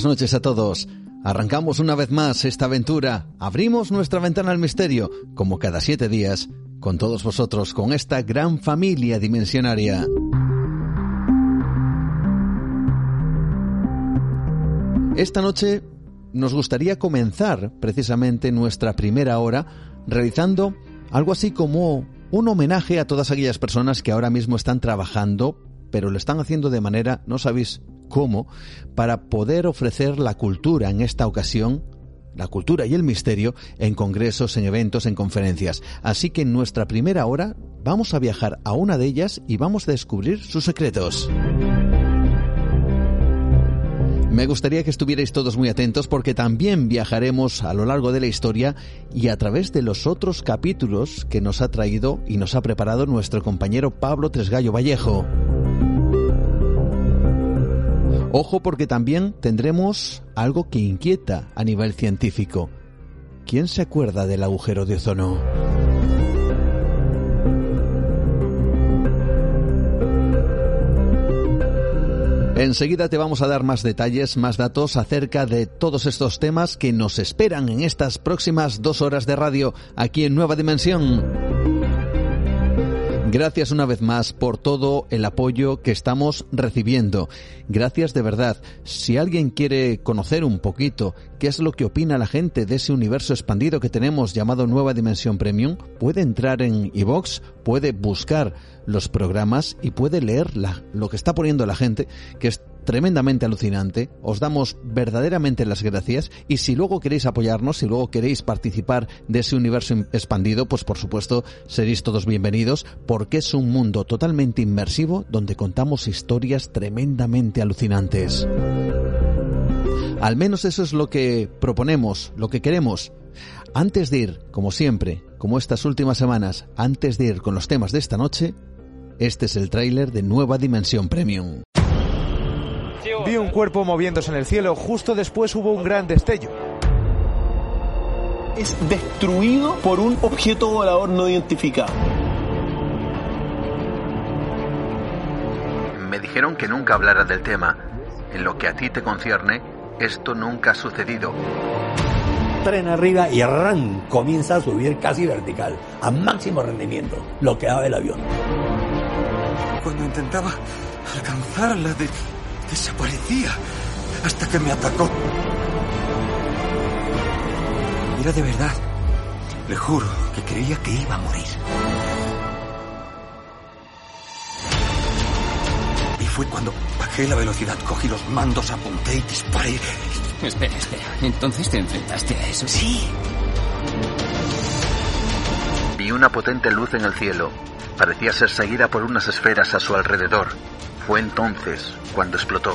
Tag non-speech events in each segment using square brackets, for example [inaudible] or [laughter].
Buenas noches a todos. Arrancamos una vez más esta aventura, abrimos nuestra ventana al misterio, como cada siete días, con todos vosotros, con esta gran familia dimensionaria. Esta noche nos gustaría comenzar precisamente nuestra primera hora realizando algo así como un homenaje a todas aquellas personas que ahora mismo están trabajando, pero lo están haciendo de manera, no sabéis cómo para poder ofrecer la cultura en esta ocasión la cultura y el misterio en congresos, en eventos, en conferencias. Así que en nuestra primera hora vamos a viajar a una de ellas y vamos a descubrir sus secretos. Me gustaría que estuvierais todos muy atentos porque también viajaremos a lo largo de la historia y a través de los otros capítulos que nos ha traído y nos ha preparado nuestro compañero Pablo Tresgallo Vallejo. Ojo porque también tendremos algo que inquieta a nivel científico. ¿Quién se acuerda del agujero de ozono? Enseguida te vamos a dar más detalles, más datos acerca de todos estos temas que nos esperan en estas próximas dos horas de radio aquí en Nueva Dimensión. Gracias una vez más por todo el apoyo que estamos recibiendo. Gracias de verdad. Si alguien quiere conocer un poquito qué es lo que opina la gente de ese universo expandido que tenemos llamado Nueva Dimensión Premium, puede entrar en iVox, puede buscar los programas y puede leer lo que está poniendo la gente, que tremendamente alucinante. Os damos verdaderamente las gracias y si luego queréis apoyarnos, si luego queréis participar de ese universo expandido, pues por supuesto seréis todos bienvenidos porque es un mundo totalmente inmersivo donde contamos historias tremendamente alucinantes. Al menos eso es lo que proponemos, lo que queremos. Antes de ir, como siempre, como estas últimas semanas, antes de ir con los temas de esta noche, este es el tráiler de Nueva Dimensión Premium. Vi un cuerpo moviéndose en el cielo, justo después hubo un gran destello. Es destruido por un objeto volador no identificado. Me dijeron que nunca hablara del tema. En lo que a ti te concierne, esto nunca ha sucedido. Tren arriba y arran comienza a subir casi vertical, a máximo rendimiento, lo que da el avión. Cuando intentaba alcanzarla, de Desaparecía hasta que me atacó. Era de verdad. Le juro que creía que iba a morir. Y fue cuando bajé la velocidad, cogí los mandos, apunté y disparé. Espera, espera. ¿Entonces te enfrentaste a eso? Sí. Vi una potente luz en el cielo. Parecía ser seguida por unas esferas a su alrededor. Fue entonces cuando explotó.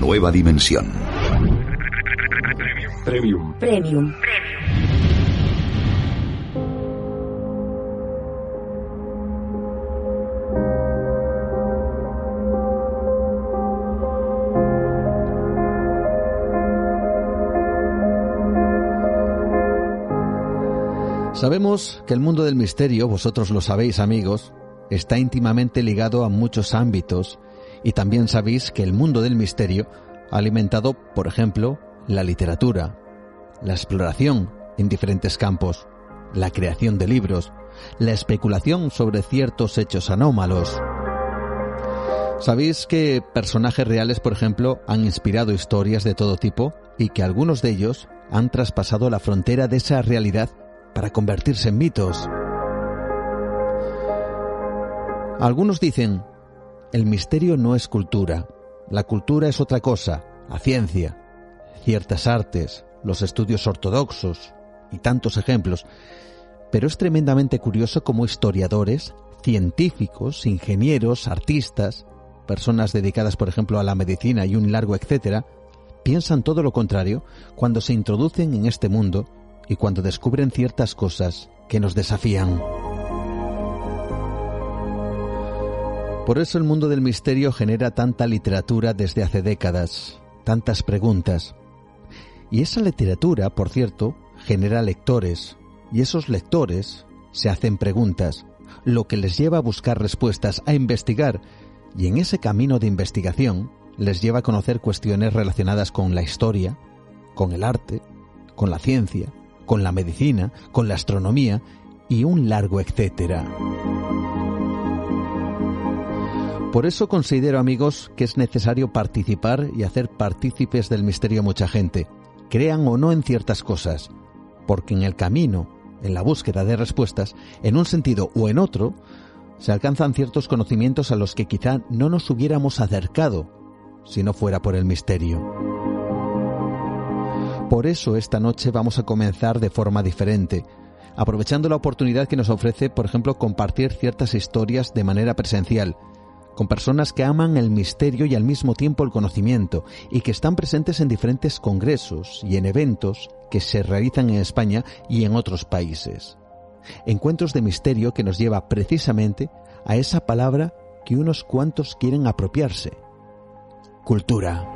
Nueva dimensión. Premium. Premium. Sabemos que el mundo del misterio, vosotros lo sabéis amigos, está íntimamente ligado a muchos ámbitos y también sabéis que el mundo del misterio ha alimentado, por ejemplo, la literatura, la exploración en diferentes campos, la creación de libros, la especulación sobre ciertos hechos anómalos. Sabéis que personajes reales, por ejemplo, han inspirado historias de todo tipo y que algunos de ellos han traspasado la frontera de esa realidad para convertirse en mitos. Algunos dicen, el misterio no es cultura, la cultura es otra cosa, la ciencia, ciertas artes, los estudios ortodoxos y tantos ejemplos. Pero es tremendamente curioso cómo historiadores, científicos, ingenieros, artistas, personas dedicadas, por ejemplo, a la medicina y un largo etcétera, piensan todo lo contrario cuando se introducen en este mundo y cuando descubren ciertas cosas que nos desafían. Por eso el mundo del misterio genera tanta literatura desde hace décadas, tantas preguntas. Y esa literatura, por cierto, genera lectores, y esos lectores se hacen preguntas, lo que les lleva a buscar respuestas, a investigar, y en ese camino de investigación les lleva a conocer cuestiones relacionadas con la historia, con el arte, con la ciencia, con la medicina, con la astronomía y un largo etcétera. Por eso considero, amigos, que es necesario participar y hacer partícipes del misterio mucha gente, crean o no en ciertas cosas, porque en el camino, en la búsqueda de respuestas, en un sentido o en otro, se alcanzan ciertos conocimientos a los que quizá no nos hubiéramos acercado si no fuera por el misterio. Por eso esta noche vamos a comenzar de forma diferente, aprovechando la oportunidad que nos ofrece, por ejemplo, compartir ciertas historias de manera presencial, con personas que aman el misterio y al mismo tiempo el conocimiento, y que están presentes en diferentes congresos y en eventos que se realizan en España y en otros países. Encuentros de misterio que nos lleva precisamente a esa palabra que unos cuantos quieren apropiarse. Cultura.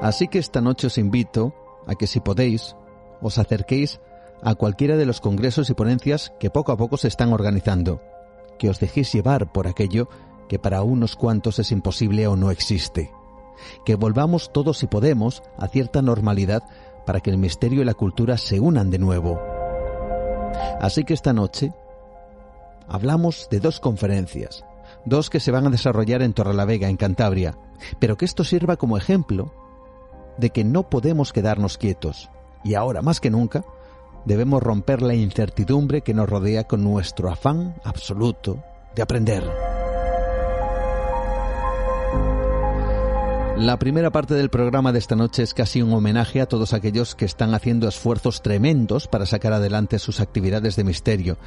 Así que esta noche os invito a que si podéis, os acerquéis a cualquiera de los congresos y ponencias que poco a poco se están organizando, que os dejéis llevar por aquello que para unos cuantos es imposible o no existe, que volvamos todos si podemos a cierta normalidad para que el misterio y la cultura se unan de nuevo. Así que esta noche hablamos de dos conferencias, dos que se van a desarrollar en Torrelavega, en Cantabria, pero que esto sirva como ejemplo de que no podemos quedarnos quietos. Y ahora más que nunca debemos romper la incertidumbre que nos rodea con nuestro afán absoluto de aprender. La primera parte del programa de esta noche es casi un homenaje a todos aquellos que están haciendo esfuerzos tremendos para sacar adelante sus actividades de misterio,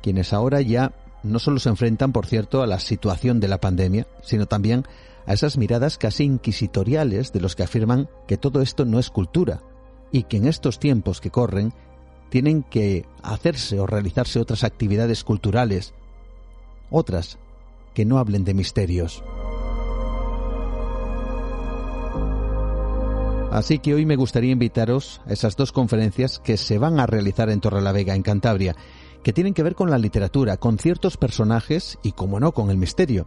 quienes ahora ya no solo se enfrentan, por cierto, a la situación de la pandemia, sino también a esas miradas casi inquisitoriales de los que afirman que todo esto no es cultura y que en estos tiempos que corren tienen que hacerse o realizarse otras actividades culturales, otras que no hablen de misterios. Así que hoy me gustaría invitaros a esas dos conferencias que se van a realizar en Torrelavega, en Cantabria, que tienen que ver con la literatura, con ciertos personajes y, como no, con el misterio.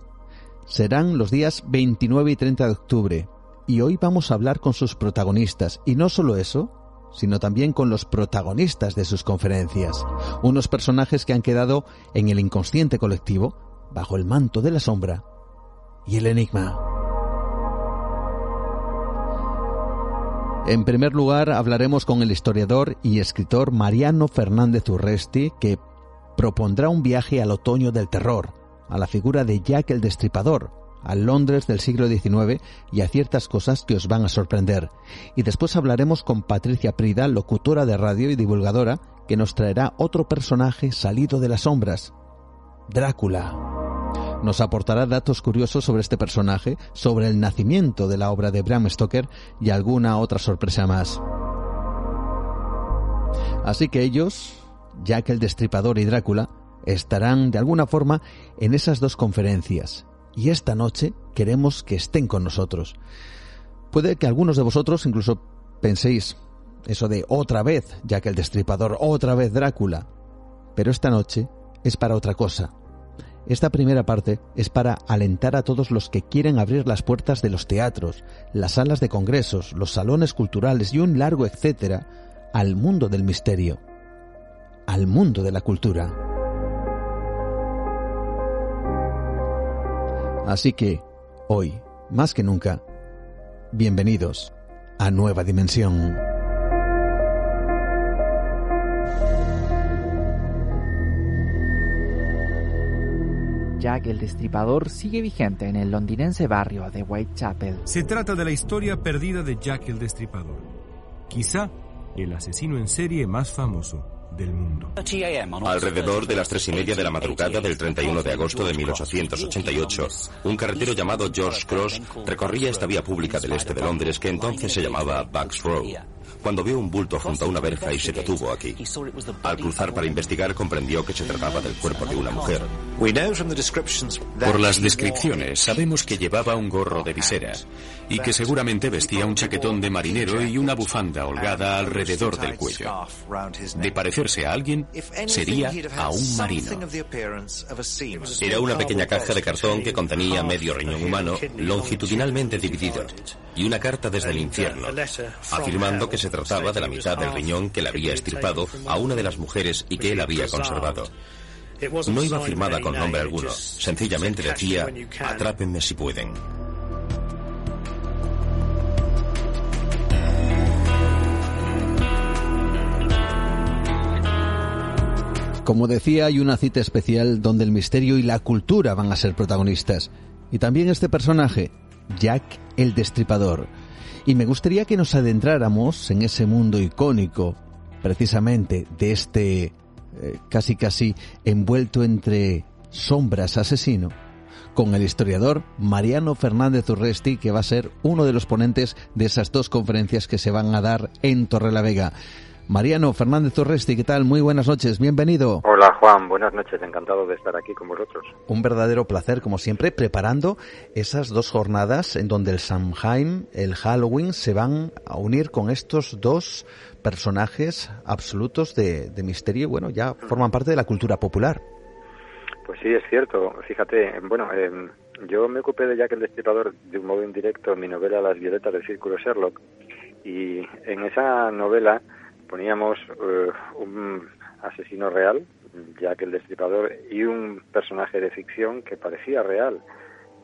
Serán los días 29 y 30 de octubre, y hoy vamos a hablar con sus protagonistas, y no solo eso, sino también con los protagonistas de sus conferencias, unos personajes que han quedado en el inconsciente colectivo, bajo el manto de la sombra y el enigma. En primer lugar, hablaremos con el historiador y escritor Mariano Fernández Urresti, que propondrá un viaje al otoño del terror, a la figura de Jack el Destripador, al Londres del siglo XIX y a ciertas cosas que os van a sorprender. Y después hablaremos con Patricia Prida, locutora de radio y divulgadora, que nos traerá otro personaje salido de las sombras, Drácula nos aportará datos curiosos sobre este personaje, sobre el nacimiento de la obra de Bram Stoker y alguna otra sorpresa más. Así que ellos, Jack el Destripador y Drácula, estarán de alguna forma en esas dos conferencias y esta noche queremos que estén con nosotros. Puede que algunos de vosotros incluso penséis eso de otra vez Jack el Destripador, otra vez Drácula, pero esta noche es para otra cosa. Esta primera parte es para alentar a todos los que quieren abrir las puertas de los teatros, las salas de congresos, los salones culturales y un largo etcétera al mundo del misterio, al mundo de la cultura. Así que, hoy, más que nunca, bienvenidos a Nueva Dimensión. Jack el Destripador sigue vigente en el londinense barrio de Whitechapel. Se trata de la historia perdida de Jack el Destripador, quizá el asesino en serie más famoso. Del mundo. Alrededor de las tres y media de la madrugada del 31 de agosto de 1888, un carretero llamado George Cross recorría esta vía pública del este de Londres que entonces se llamaba Bucks Row cuando vio un bulto junto a una verja y se detuvo aquí. Al cruzar para investigar comprendió que se trataba del cuerpo de una mujer. Por las descripciones sabemos que llevaba un gorro de visera y que seguramente vestía un chaquetón de marinero y una bufanda holgada alrededor del cuello. De parecerse a alguien, sería a un marino. Era una pequeña caja de cartón que contenía medio riñón humano longitudinalmente dividido y una carta desde el infierno, afirmando que se trataba de la mitad del riñón que le había estirpado a una de las mujeres y que él había conservado. No iba firmada con nombre alguno, sencillamente decía, atrápenme si pueden. Como decía, hay una cita especial donde el misterio y la cultura van a ser protagonistas. Y también este personaje, Jack el Destripador. Y me gustaría que nos adentráramos en ese mundo icónico, precisamente de este eh, casi casi envuelto entre sombras asesino, con el historiador Mariano Fernández Urresti, que va a ser uno de los ponentes de esas dos conferencias que se van a dar en Torrelavega. Mariano Fernández Torresti, ¿qué tal? Muy buenas noches, bienvenido. Hola Juan, buenas noches, encantado de estar aquí con vosotros. Un verdadero placer, como siempre, preparando esas dos jornadas en donde el Samhain, el Halloween, se van a unir con estos dos personajes absolutos de, de misterio y bueno, ya forman parte de la cultura popular. Pues sí, es cierto. Fíjate, bueno, eh, yo me ocupé de Jack el Destripador de un modo indirecto en mi novela Las Violetas del Círculo Sherlock y en esa novela poníamos uh, un asesino real, Jack el Destripador, y un personaje de ficción que parecía real,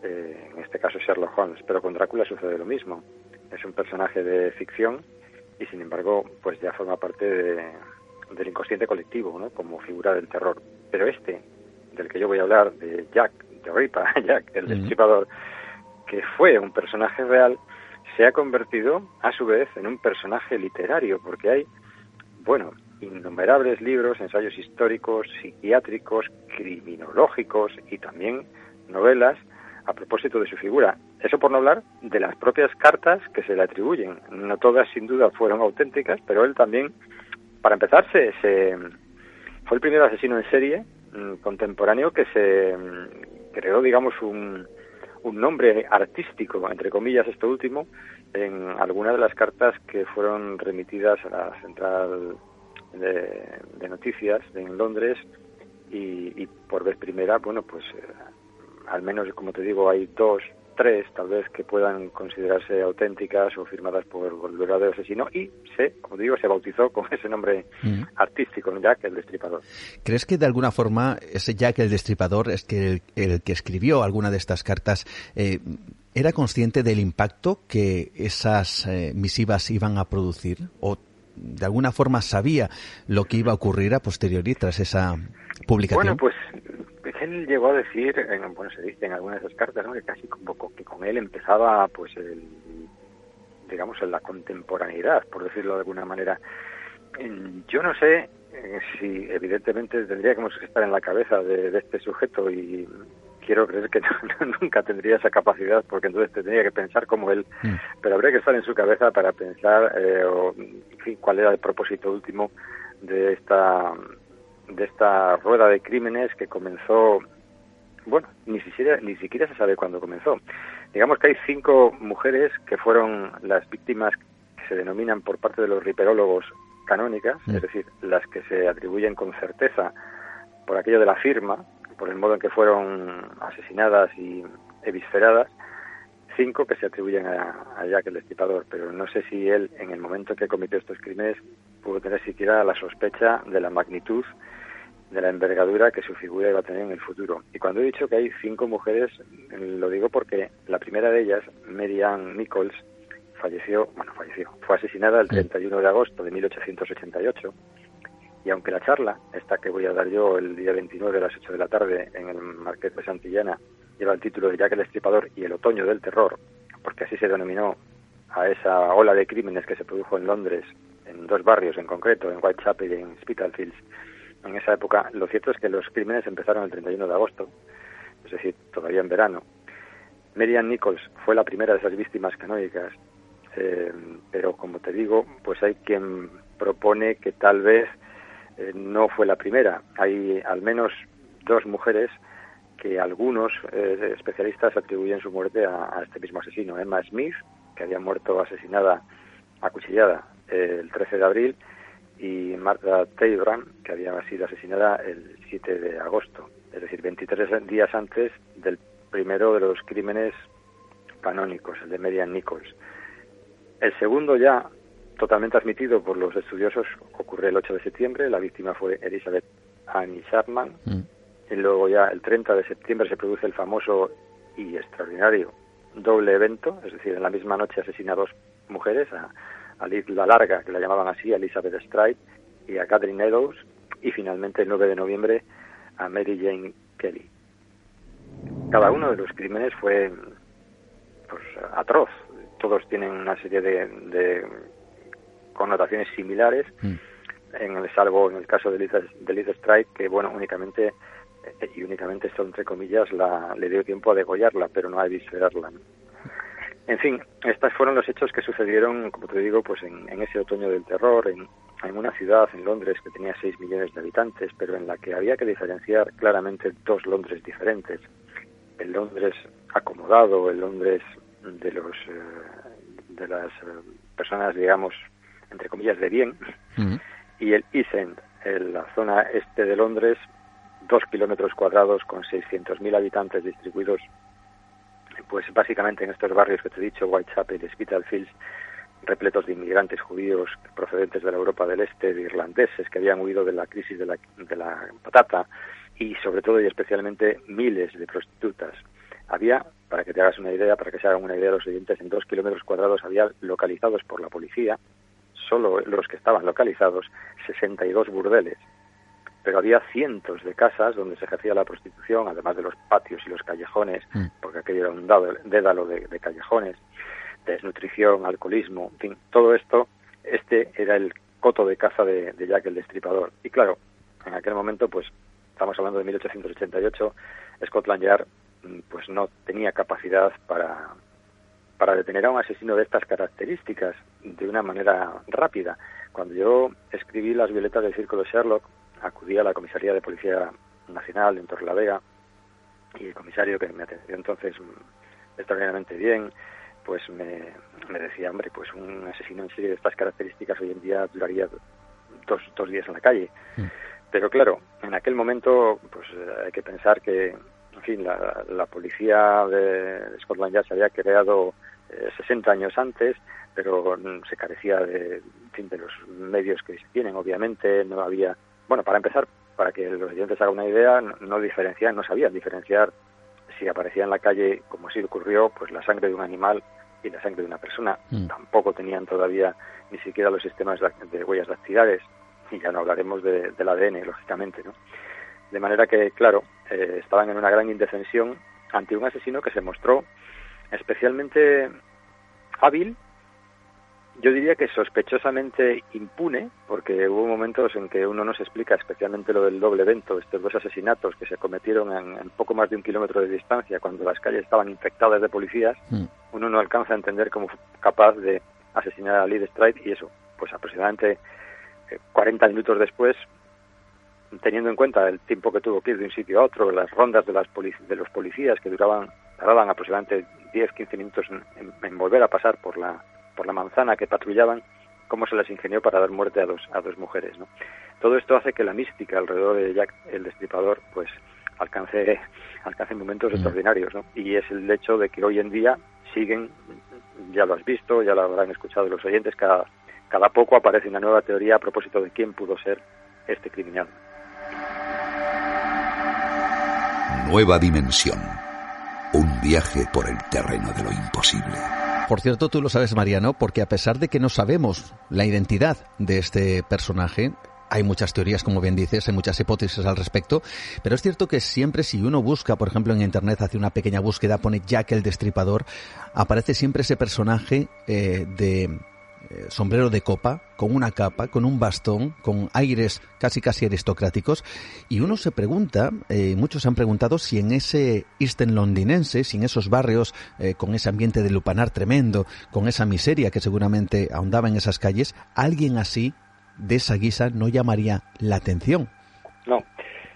eh, en este caso Sherlock Holmes, pero con Drácula sucede lo mismo. Es un personaje de ficción y sin embargo pues ya forma parte del inconsciente colectivo, ¿no? como figura del terror. Pero este, del que yo voy a hablar, de Jack, de Ripa, [laughs] Jack el Destripador, que fue un personaje real, se ha convertido a su vez en un personaje literario, porque hay bueno, innumerables libros, ensayos históricos, psiquiátricos, criminológicos y también novelas a propósito de su figura. Eso por no hablar de las propias cartas que se le atribuyen. No todas sin duda fueron auténticas, pero él también, para empezar, se, fue el primer asesino en serie mm, contemporáneo que se mm, creó, digamos, un, un nombre artístico, entre comillas, esto último, en algunas de las cartas que fueron remitidas a la central de, noticias en Londres y, por vez primera, bueno, pues eh, al menos, como te digo, hay dos, tres tal vez que puedan considerarse auténticas o firmadas por el verdadero asesino y se, como digo, se bautizó con [laughs] ese nombre mm. artístico, Jack el Destripador. ¿Crees que de alguna forma ese Jack el Destripador es que el, que escribió alguna de estas cartas eh, ¿Era consciente del impacto que esas eh, misivas iban a producir? ¿O de alguna forma sabía lo que iba a ocurrir a posteriori tras esa publicación? Bueno, pues él llegó a decir, bueno, se dice en algunas de esas cartas, que casi como que con él empezaba, pues, el, digamos, en la contemporaneidad, por decirlo de alguna manera. Yo no sé eh, si, evidentemente, tendríamos que estar en la cabeza de este sujeto y quiero creer que [laughs] nunca tendría esa capacidad porque entonces tendría que pensar como él, mm. pero habría que estar en su cabeza para pensar eh, cuál era el propósito último de esta de esta rueda de crímenes que comenzó bueno, ni siquiera ni siquiera se sabe cuándo comenzó. Digamos que hay cinco mujeres que fueron las víctimas que se denominan por parte de los riperólogos canónicas, mm. es decir, las que se atribuyen con certeza por aquello de la firma, por el modo en que fueron asesinadas y evisceradas, cinco que se atribuyen a, Jack el Destripador, pero no sé si él, en el momento que cometió estos crímenes, pudo tener siquiera la sospecha de la magnitud, de la envergadura que su figura iba a tener en el futuro. Y cuando he dicho que hay cinco mujeres, lo digo porque la primera de ellas, Mary Ann Nichols, falleció, bueno, falleció, fue asesinada el 31 de agosto de 1888 y aunque la charla, esta que voy a dar yo el día 29 a las 8 de la tarde en el Marqués de Santillana, lleva el título de Jack el Estripador y el Otoño del Terror, porque así se denominó a esa ola de crímenes que se produjo en Londres en dos barrios en concreto, en Whitechapel y en Spitalfields, en esa época, lo cierto es que los crímenes empezaron el 31 de agosto, es decir, todavía en verano. Marian Nichols fue la primera de esas víctimas canónicas, eh, pero como te digo, pues hay quien propone que tal vez eh, no fue la primera. Hay al menos dos mujeres que algunos eh, especialistas atribuyen su muerte a, este mismo asesino, Emma Smith, que había muerto asesinada, acuchillada el 13 de abril, y Martha Teibram, que había sido asesinada el 7 de agosto, es decir, 23 días antes del primero de los crímenes canónicos, el de Marian Nichols. El segundo ya totalmente admitido por los estudiosos ocurrió el 8 de septiembre, la víctima fue Elizabeth Annie Chapman, mm. y luego ya el 30 de septiembre se produce el famoso y extraordinario doble evento, es decir, en la misma noche asesina a dos mujeres, a, a Liz La Larga, que la llamaban así, a Elizabeth Stride, y a Catherine Eddowes, y finalmente el 9 de noviembre a Mary Jane Kelly. Cada uno de los crímenes fue pues, atroz. Todos tienen una serie de, connotaciones similares, mm. en el, salvo en el caso de Liz, de Liz Stride, que bueno, únicamente eh, y únicamente esto entre comillas la, le dio tiempo a degollarla, pero no a disferarla. En fin, estos fueron los hechos que sucedieron, como te digo, pues en, ese otoño del terror, en, una ciudad, en Londres, que tenía 6 millones de habitantes, pero en la que había que diferenciar claramente dos Londres diferentes. El Londres acomodado, el Londres de los eh, de las eh, personas, digamos, entre comillas, de bien, y el East End, en la zona este de Londres, dos kilómetros cuadrados con 600.000 habitantes distribuidos pues básicamente en estos barrios que te he dicho, Whitechapel y Spitalfields, repletos de inmigrantes judíos procedentes de la Europa del Este, de irlandeses que habían huido de la crisis de la, de la patata y sobre todo y especialmente miles de prostitutas. Había, para que te hagas una idea, para que se hagan una idea los siguientes, en dos kilómetros cuadrados había localizados por la policía, solo los que estaban localizados, 62 burdeles pero había cientos de casas donde se ejercía la prostitución, además de los patios y los callejones, mm. porque aquello era un dédalo de, de callejones, desnutrición, alcoholismo, en fin, todo esto, este era el coto de caza de, Jack el Destripador. Y claro, en aquel momento, pues, estamos hablando de 1888, Scotland Yard mm, pues no tenía capacidad para, para detener a un asesino de estas características de una manera rápida. Cuando yo escribí Las violetas del círculo Sherlock, acudí a la comisaría de Policía Nacional en Torrelavega y el comisario que me atendió entonces mm, extraordinariamente bien, pues me, me, decía, hombre, pues un asesino en serie de estas características hoy en día duraría dos, dos días en la calle. Mm. Pero claro, en aquel momento pues hay que pensar que, en fin, la, la policía de Scotland Yard se había creado 60 eh, años antes, pero mm, se carecía de, de los medios que se tienen, obviamente, no había bueno, para empezar, para que los oyentes hagan una idea, no, diferencian, no sabían diferenciar si aparecía en la calle, como así ocurrió, pues la sangre de un animal y la sangre de una persona. Mm. Tampoco tenían todavía ni siquiera los sistemas de, huellas dactilares, y ya no hablaremos del ADN, lógicamente, ¿no? De manera que, claro, eh, estaban en una gran indefensión ante un asesino que se mostró especialmente hábil yo diría que sospechosamente impune, porque hubo momentos en que uno no se explica, especialmente lo del doble evento, estos dos asesinatos que se cometieron en, poco más de un kilómetro de distancia, cuando las calles estaban infectadas de policías, mm. uno no alcanza a entender cómo fue capaz de asesinar a Lee Stride y eso, pues aproximadamente 40 eh, minutos después, teniendo en cuenta el tiempo que tuvo que ir de un sitio a otro, las rondas de, las de los policías que duraban, tardaban aproximadamente 10-15 minutos en volver a pasar por la por la manzana que patrullaban, cómo se les ingenió para dar muerte a dos, a dos mujeres. ¿no? Todo esto hace que la mística alrededor de Jack el Destripador pues alcance, [laughs] alcance momentos mm. extraordinarios. ¿no? Y es el hecho de que hoy en día siguen, ya lo has visto, ya lo habrán escuchado los oyentes, cada, cada poco aparece una nueva teoría a propósito de quién pudo ser este criminal. Nueva dimensión. Un viaje por el terreno de lo imposible. Por cierto, tú lo sabes, Mariano, porque a pesar de que no sabemos la identidad de este personaje, hay muchas teorías, como bien dices, hay muchas hipótesis al respecto, pero es cierto que siempre si uno busca, por ejemplo, en Internet, hace una pequeña búsqueda, pone Jack el Destripador, aparece siempre ese personaje eh, de eh, sombrero de copa, con una capa, con un bastón, con aires casi casi aristocráticos, y uno se pregunta, eh, muchos se han preguntado si en ese Eastern londinense, si en esos barrios eh, con ese ambiente de lupanar tremendo, con esa miseria que seguramente ahondaba en esas calles, alguien así, de esa guisa, no llamaría la atención. No,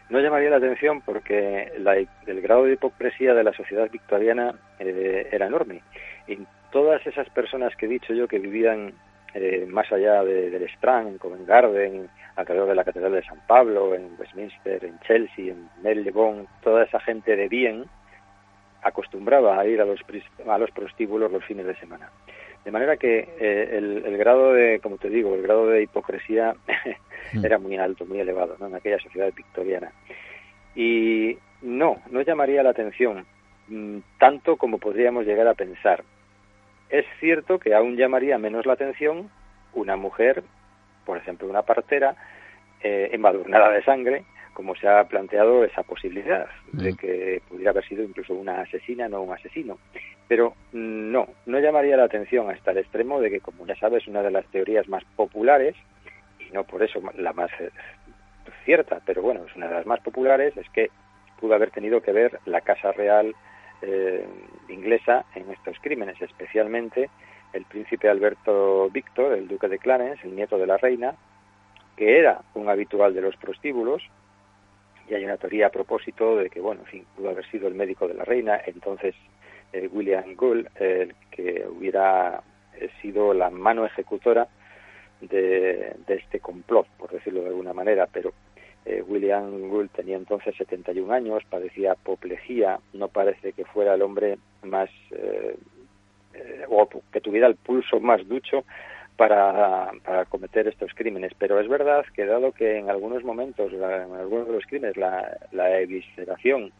no llamaría la atención porque el grado de hipocresía de la sociedad victoriana era enorme. Todas esas personas que he dicho yo que vivían eh, más allá del Strand, en Covent Garden, alrededor de la Catedral de San Pablo, en Westminster, en Chelsea, en Marylebone, toda esa gente de bien acostumbraba a ir a los, a los prostíbulos los fines de semana. De manera que eh, el, grado de, como te digo, el grado de hipocresía [laughs] era muy alto, muy elevado en aquella sociedad victoriana. Y no, no llamaría la atención mm, tanto como podríamos llegar a pensar. Es cierto que aún llamaría menos la atención una mujer, por ejemplo, una partera, eh, embadurnada de sangre, como se ha planteado esa posibilidad de mm. que pudiera haber sido incluso una asesina, no un asesino. Pero no, no llamaría la atención hasta el extremo de que, como ya sabes, una de las teorías más populares, y no por eso la más eh, cierta, pero bueno, es una de las más populares, es que pudo haber tenido que ver la Casa Real eh, inglesa en estos crímenes, especialmente el príncipe Alberto Víctor, el duque de Clarence, el nieto de la reina, que era un habitual de los prostíbulos, y hay una teoría a propósito de que, bueno, en fin, pudo haber sido el médico de la reina, entonces eh, William Gould, el que hubiera eh, sido la mano ejecutora de, de, este complot, por decirlo de alguna manera, pero eh, William Gould tenía entonces 71 años, padecía apoplejía, no parece que fuera el hombre más, eh, eh, o que tuviera el pulso más ducho para, para, cometer estos crímenes. Pero es verdad que dado que en algunos momentos, en algunos de los crímenes, la, la evisceración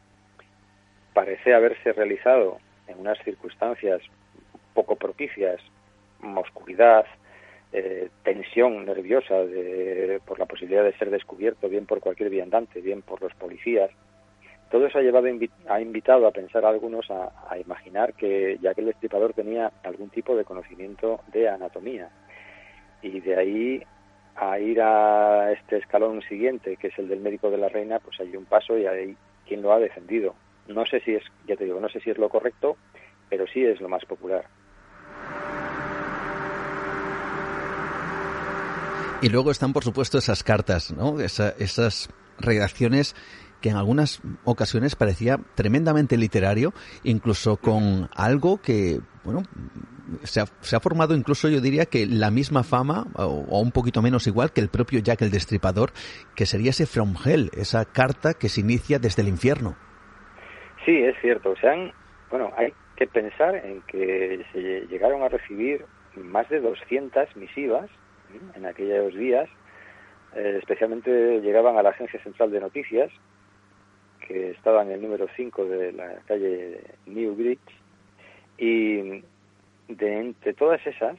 parece haberse realizado en unas circunstancias poco propicias, oscuridad, eh, tensión nerviosa por la posibilidad de ser descubierto, bien por cualquier viandante, bien por los policías. Todo eso ha, llevado, ha invitado a pensar a algunos a, imaginar que ya que el Destripador tenía algún tipo de conocimiento de anatomía. Y de ahí a ir a este escalón siguiente, que es el del médico de la reina, pues hay un paso y hay quien lo ha defendido. No sé si es, ya te digo, no sé si es lo correcto, pero sí es lo más popular. Y luego están, por supuesto, esas cartas, ¿no? esas redacciones que en algunas ocasiones parecía tremendamente literario, incluso con algo que, bueno, se ha, formado incluso yo diría que la misma fama, o, un poquito menos igual que el propio Jack el Destripador, que sería ese From Hell, esa carta que se inicia desde el infierno. Sí, es cierto. O sea, bueno, hay que pensar en que se llegaron a recibir más de 200 misivas en aquellos días, eh, especialmente llegaban a la Agencia Central de Noticias, que estaba en el número 5 de la calle Newbridge, y de entre todas esas,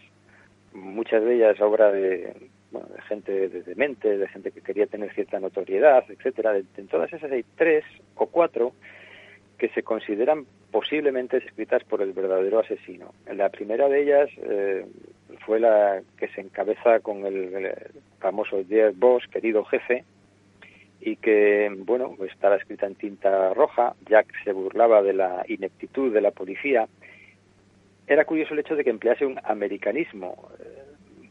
muchas de ellas obra de, bueno, de gente de demente, de gente que quería tener cierta notoriedad, etcétera. En todas esas hay tres o cuatro que se consideran posiblemente escritas por el verdadero asesino. La primera de ellas eh, fue la que se encabeza con el, famoso Dear Boss, querido jefe, y que, bueno, estaba escrita en tinta roja. Jack se burlaba de la ineptitud de la policía. Era curioso el hecho de que emplease un americanismo.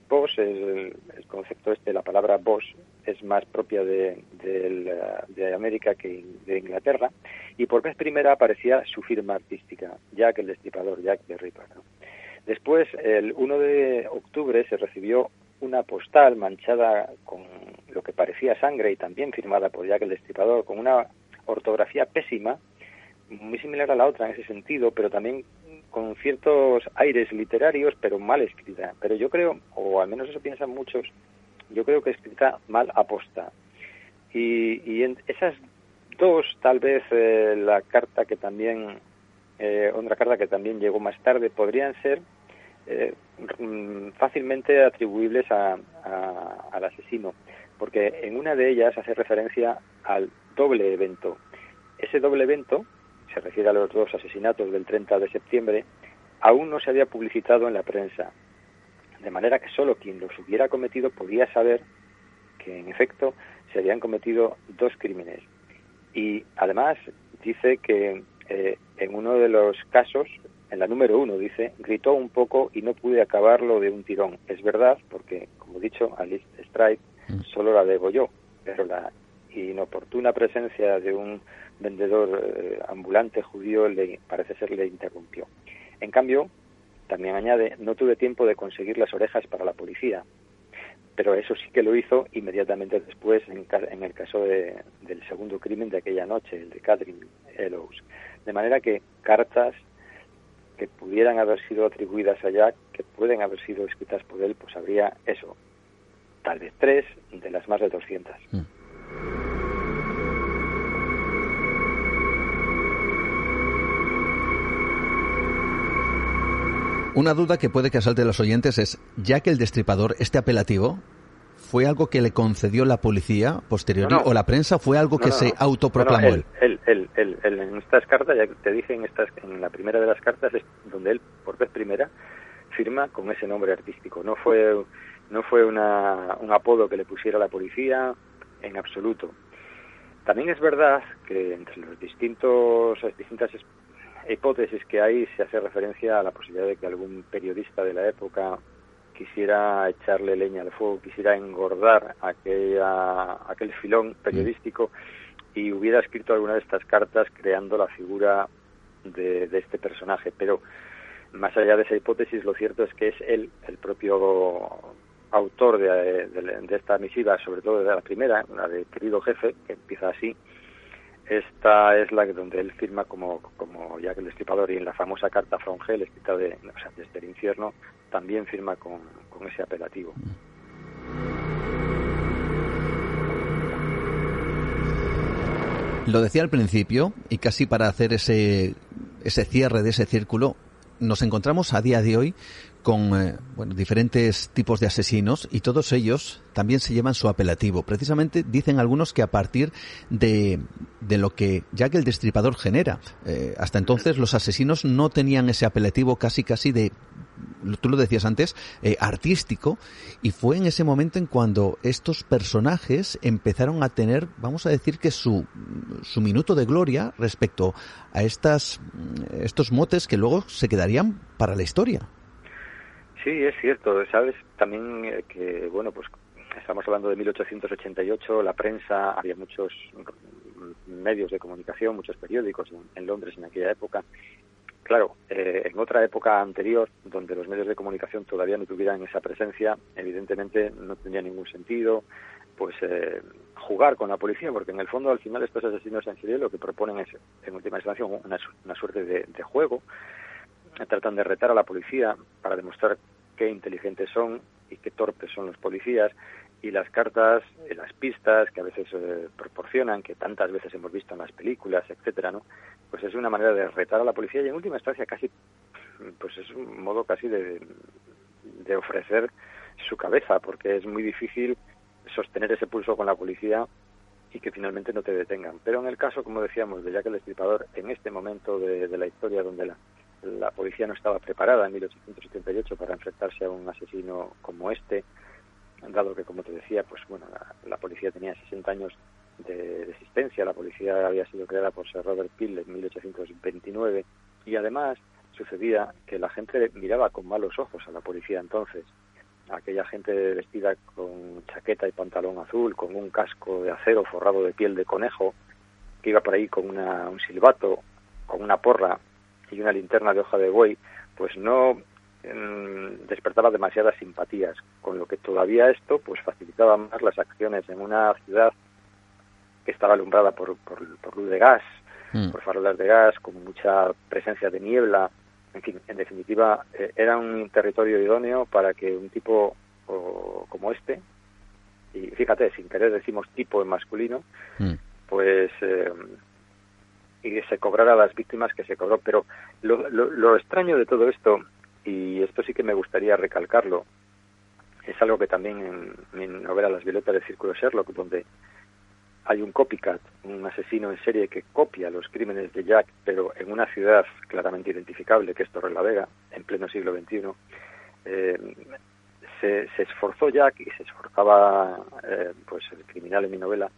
Boss, el, el concepto este, la palabra boss, es más propia de, de, América que de Inglaterra, y por vez primera aparecía su firma artística, Jack el Destripador, Jack the Ripper. Después, el 1 de octubre, se recibió una postal manchada con lo que parecía sangre y también firmada por Jack el Destripador, con una ortografía pésima, muy similar a la otra en ese sentido, pero también con ciertos aires literarios, pero mal escrita. Pero yo creo, o al menos eso piensan muchos, yo creo que escrita mal aposta. Y, y en esas dos, tal vez eh, la carta que también eh, otra carta que también llegó más tarde, podrían ser eh, mm, fácilmente atribuibles a, al asesino, porque en una de ellas hace referencia al doble evento. Ese doble evento, se refiere a los dos asesinatos del 30 de septiembre, aún no se había publicitado en la prensa. de manera que solo quien los hubiera cometido podía saber que en efecto se habían cometido dos crímenes. Y además dice que eh, en uno de los casos, en la número uno, dice, gritó un poco y no pude acabarlo de un tirón. Es verdad, porque, como he dicho, Alice Strike mm. solo la yo, pero la inoportuna presencia de un vendedor eh, ambulante judío le, parece ser le interrumpió. En cambio, también añade, no tuve tiempo de conseguir las orejas para la policía, pero eso sí que lo hizo inmediatamente después en, el caso del segundo crimen de aquella noche, el de Catherine Elows. De manera que cartas que pudieran haber sido atribuidas a Jack, que pueden haber sido escritas por él, pues habría eso, tal vez tres de las más de 200. Una duda que puede que asalte a los oyentes es, ya que el destripador, este apelativo, ¿fue algo que le concedió la policía posterior o la prensa fue algo que se autoproclamó él? en estas cartas, ya te dije en, estas, en la primera de las cartas, es donde él, por vez primera, firma con ese nombre artístico. No fue, no fue una, un apodo que le pusiera la policía en absoluto. También es verdad que entre los distintos, las distintas hipótesis que hay se hace referencia a la posibilidad de que algún periodista de la época quisiera echarle leña al fuego, quisiera engordar aquella, aquel filón periodístico y hubiera escrito alguna de estas cartas creando la figura de, este personaje. Pero más allá de esa hipótesis, lo cierto es que es él, el propio autor de, de esta misiva, sobre todo de la primera, la de querido jefe, que empieza así, esta es la donde él firma como, como Jack el Destripador y en la famosa carta Frongel, escrita de, o sea, desde el infierno, también firma con, con ese apelativo. Lo decía al principio, y casi para hacer ese, ese cierre de ese círculo, nos encontramos a día de hoy con eh, bueno, diferentes tipos de asesinos y todos ellos también se llevan su apelativo. Precisamente dicen algunos que a partir de, de lo que Jack el Destripador genera. Eh, hasta entonces los asesinos no tenían ese apelativo casi casi de tú lo decías antes, eh, artístico, y fue en ese momento en cuando estos personajes empezaron a tener, vamos a decir que su, su minuto de gloria respecto a estas, estos motes que luego se quedarían para la historia. Sí, es cierto. Sabes también eh, que, bueno, pues estamos hablando de 1888, la prensa, había muchos medios de comunicación, muchos periódicos en, Londres en aquella época. Claro, eh, en otra época anterior, donde los medios de comunicación todavía no tuvieran esa presencia, evidentemente no tendría ningún sentido pues eh, jugar con la policía, porque en el fondo al final estos asesinos en serie lo que proponen es, en última instancia, una, una suerte de, de juego tratan de retar a la policía para demostrar qué inteligentes son y qué torpes son los policías y las cartas, y las pistas que a veces eh, proporcionan, que tantas veces hemos visto en las películas, etcétera, ¿no? Pues es una manera de retar a la policía y en última instancia casi, pues es un modo casi de, de ofrecer su cabeza, porque es muy difícil sostener ese pulso con la policía y que finalmente no te detengan. Pero en el caso, como decíamos, de Jack el Destripador, en este momento de, de la historia donde la, la policía no estaba preparada en 1878 para enfrentarse a un asesino como este, dado que, como te decía, pues bueno, la, policía tenía 60 años de, existencia, la policía había sido creada por Sir Robert Peel en 1829 y además sucedía que la gente miraba con malos ojos a la policía entonces. Aquella gente vestida con chaqueta y pantalón azul, con un casco de acero forrado de piel de conejo, que iba por ahí con una, un silbato, con una porra y una linterna de hoja de buey, pues no mm, despertaba demasiadas simpatías, con lo que todavía esto pues facilitaba más las acciones en una ciudad que estaba alumbrada por, por, luz de gas, mm. por farolas de gas, con mucha presencia de niebla, en fin, en definitiva, eh, era un territorio idóneo para que un tipo como este, y fíjate, sin querer decimos tipo en masculino, mm. pues eh, y se cobrara a las víctimas que se cobró. Pero lo, lo, extraño de todo esto, y esto sí que me gustaría recalcarlo, es algo que también en mi novela Las violetas del círculo Sherlock, donde hay un copycat, un asesino en serie que copia los crímenes de Jack, pero en una ciudad claramente identificable, que es Torre la Vega, en pleno siglo XXI, eh, se, esforzó Jack y se esforzaba eh, pues el criminal en mi novela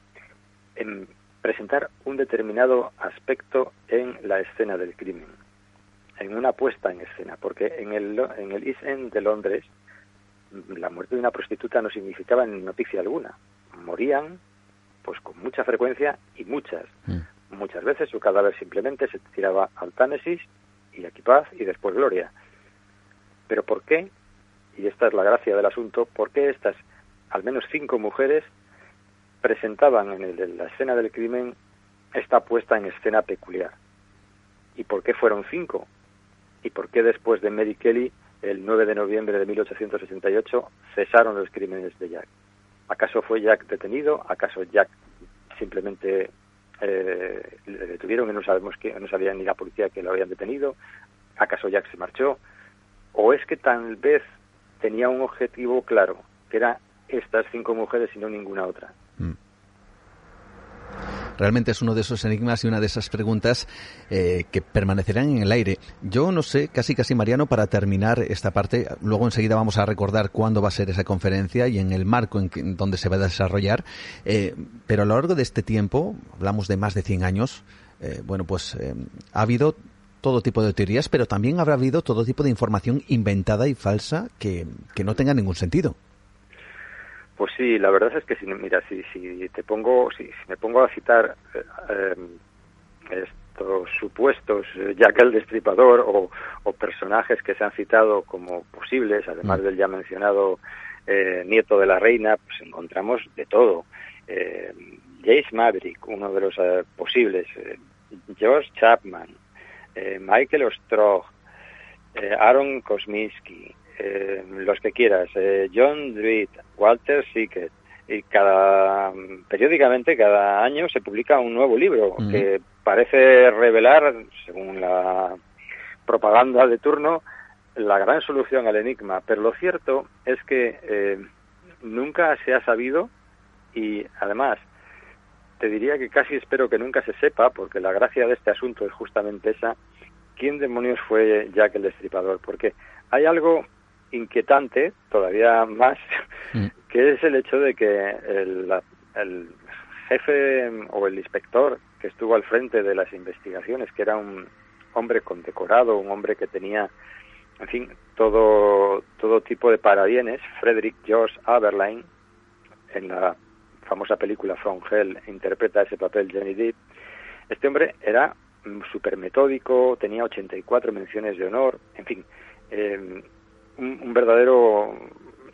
en presentar un determinado aspecto en la escena del crimen, en una puesta en escena, porque en el, en el East End de Londres la muerte de una prostituta no significaba noticia alguna. Morían pues con mucha frecuencia y muchas. Mm. Muchas veces su cadáver simplemente se tiraba al Támesis y aquí paz y después gloria. Pero ¿por qué? Y esta es la gracia del asunto, ¿por qué estas al menos cinco mujeres presentaban en, el, la escena del crimen esta puesta en escena peculiar? ¿Y por qué fueron cinco? ¿Y por qué después de Mary Kelly, el 9 de noviembre de 1868, cesaron los crímenes de Jack? ¿Acaso fue Jack detenido? ¿Acaso Jack simplemente eh, le detuvieron y no sabemos que no sabía ni la policía que lo habían detenido? ¿Acaso Jack se marchó? ¿O es que tal vez tenía un objetivo claro, que era estas cinco mujeres y no ninguna otra? Realmente es uno de esos enigmas y una de esas preguntas eh, que permanecerán en el aire. Yo no sé, casi casi Mariano, para terminar esta parte, luego enseguida vamos a recordar cuándo va a ser esa conferencia y en el marco en donde se va a desarrollar, eh, pero a lo largo de este tiempo, hablamos de más de 100 años, eh, bueno, pues ha habido todo tipo de teorías, pero también habrá habido todo tipo de información inventada y falsa que, que no tenga ningún sentido. Pues sí, la verdad es que si mira, si, si te pongo, si, me pongo a citar eh, eh, estos supuestos eh, Jack el Destripador o, o, personajes que se han citado como posibles, además mm. del ya mencionado nieto de la reina, pues encontramos de todo. Jace Maverick, uno de los posibles, George Chapman, Michael Ostroh, Aaron Kosminski, eh, los que quieras, eh, John Druid, Walter Sickett, y cada periódicamente cada año se publica un nuevo libro que parece revelar, según la propaganda de turno, la gran solución al enigma. Pero lo cierto es que eh, nunca se ha sabido y además te diría que casi espero que nunca se sepa, porque la gracia de este asunto es justamente esa, quién demonios fue Jack el Destripador, porque hay algo inquietante, todavía más, mm. [laughs] que es el hecho de que el, el jefe o el inspector que estuvo al frente de las investigaciones, que era un hombre condecorado, un hombre que tenía, en fin, todo, todo tipo de parabienes, Frederick George Aberline, en la famosa película From Hell, interpreta ese papel Johnny Depp. Este hombre era súper metódico, tenía 84 menciones de honor, en fin, eh, un, verdadero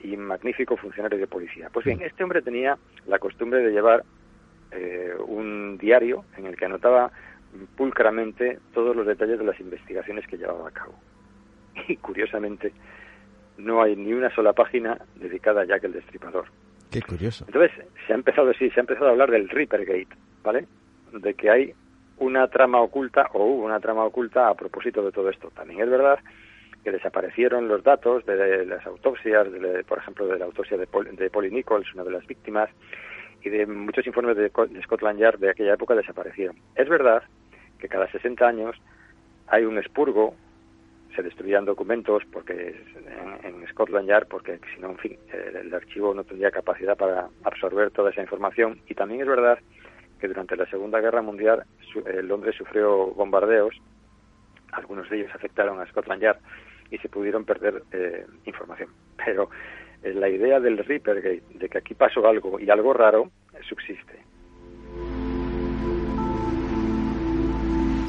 y magnífico funcionario de policía. Pues bien, este hombre tenía la costumbre de llevar eh, un diario en el que anotaba pulcramente todos los detalles de las investigaciones que llevaba a cabo. [laughs] Y curiosamente, no hay ni una sola página dedicada a Jack el Destripador. Qué curioso. Entonces, se ha empezado, sí, se ha empezado a hablar del Gate, ¿vale? De que hay una trama oculta, o hubo una trama oculta a propósito de todo esto. También es verdad que desaparecieron los datos de las autopsias, por ejemplo, de la autopsia de, Paul, de Polly Nichols, una de las víctimas, y de muchos informes de, Scotland Yard de aquella época desaparecieron. Es verdad que cada 60 años hay un expurgo, se destruían documentos porque en, Scotland Yard, porque si no, en fin, el, archivo no tendría capacidad para absorber toda esa información. Y también es verdad que durante la Segunda Guerra Mundial eh, Londres sufrió bombardeos, algunos de ellos afectaron a Scotland Yard y se pudieron perder eh, información. Pero eh, la idea del Reapergate, de que aquí pasó algo y algo raro, subsiste.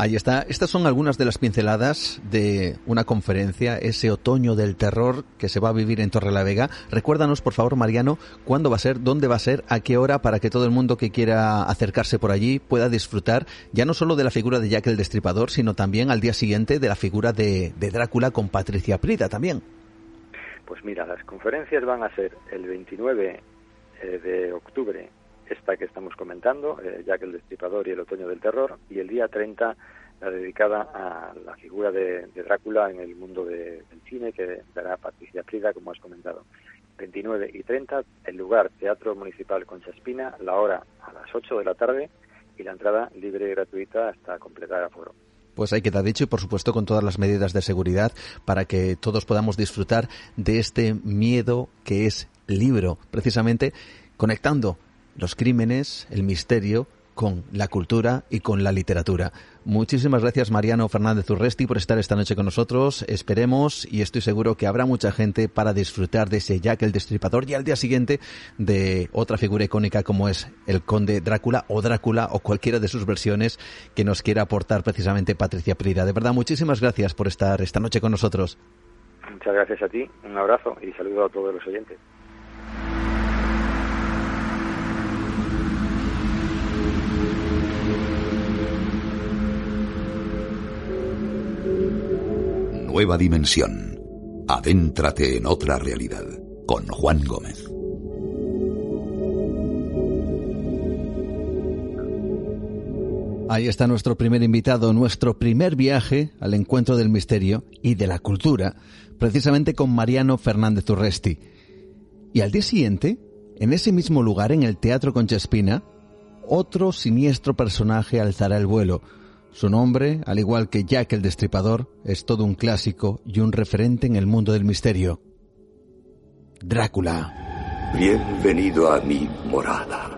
Ahí está. Estas son algunas de las pinceladas de una conferencia, ese otoño del terror que se va a vivir en Torre la Vega. Recuérdanos, por favor, Mariano, cuándo va a ser, dónde va a ser, a qué hora, para que todo el mundo que quiera acercarse por allí pueda disfrutar ya no solo de la figura de Jack el Destripador, sino también al día siguiente de la figura de, Drácula con Patricia Prida también. Pues mira, las conferencias van a ser el 29 eh, de octubre esta que estamos comentando, eh, Jack el Destripador y el Otoño del Terror, y el día 30 la dedicada a la figura de, Drácula en el mundo del cine, que dará Patricia Prida, como has comentado. 29 y 30, el lugar Teatro Municipal Concha Espina, la hora a las 8 de la tarde y la entrada libre y gratuita hasta completar aforo. Pues hay que dar dicho y por supuesto con todas las medidas de seguridad para que todos podamos disfrutar de este miedo que es libro, precisamente conectando los crímenes, el misterio con la cultura y con la literatura. Muchísimas gracias Mariano Fernández Urresti por estar esta noche con nosotros. Esperemos y estoy seguro que habrá mucha gente para disfrutar de ese Jack el Destripador y al día siguiente de otra figura icónica como es el conde Drácula o Drácula o cualquiera de sus versiones que nos quiera aportar precisamente Patricia Prida. De verdad, muchísimas gracias por estar esta noche con nosotros. Muchas gracias a ti, un abrazo y saludo a todos los oyentes. Nueva dimensión. Adéntrate en otra realidad. Con Juan Gómez. Ahí está nuestro primer invitado, nuestro primer viaje al encuentro del misterio y de la cultura, precisamente con Mariano Fernández Urresti. Y al día siguiente, en ese mismo lugar, en el Teatro Conchespina, otro siniestro personaje alzará el vuelo, su nombre, al igual que Jack el Destripador, es todo un clásico y un referente en el mundo del misterio. Drácula. Bienvenido a mi morada.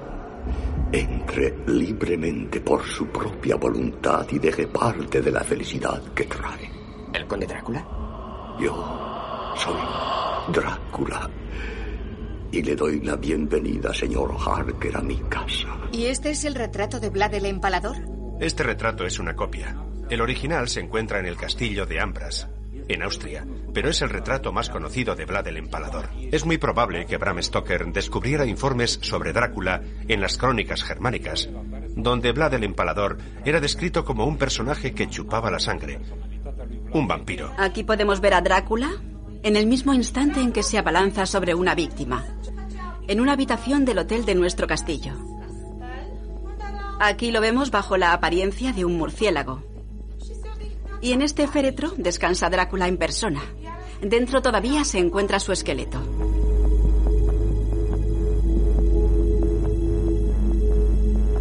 Entre libremente por su propia voluntad y deje parte de la felicidad que trae. ¿El conde Drácula? Yo soy Drácula. Y le doy la bienvenida, señor Harker, a mi casa. ¿Y este es el retrato de Vlad el Empalador? Este retrato es una copia. El original se encuentra en el castillo de Ambras, en Austria, pero es el retrato más conocido de Vlad el Empalador. Es muy probable que Bram Stoker descubriera informes sobre Drácula en las crónicas germánicas, donde Vlad el Empalador era descrito como un personaje que chupaba la sangre, un vampiro. Aquí podemos ver a Drácula en el mismo instante en que se abalanza sobre una víctima, en una habitación del hotel de nuestro castillo. Aquí lo vemos bajo la apariencia de un murciélago. Y en este féretro descansa Drácula en persona. Dentro todavía se encuentra su esqueleto.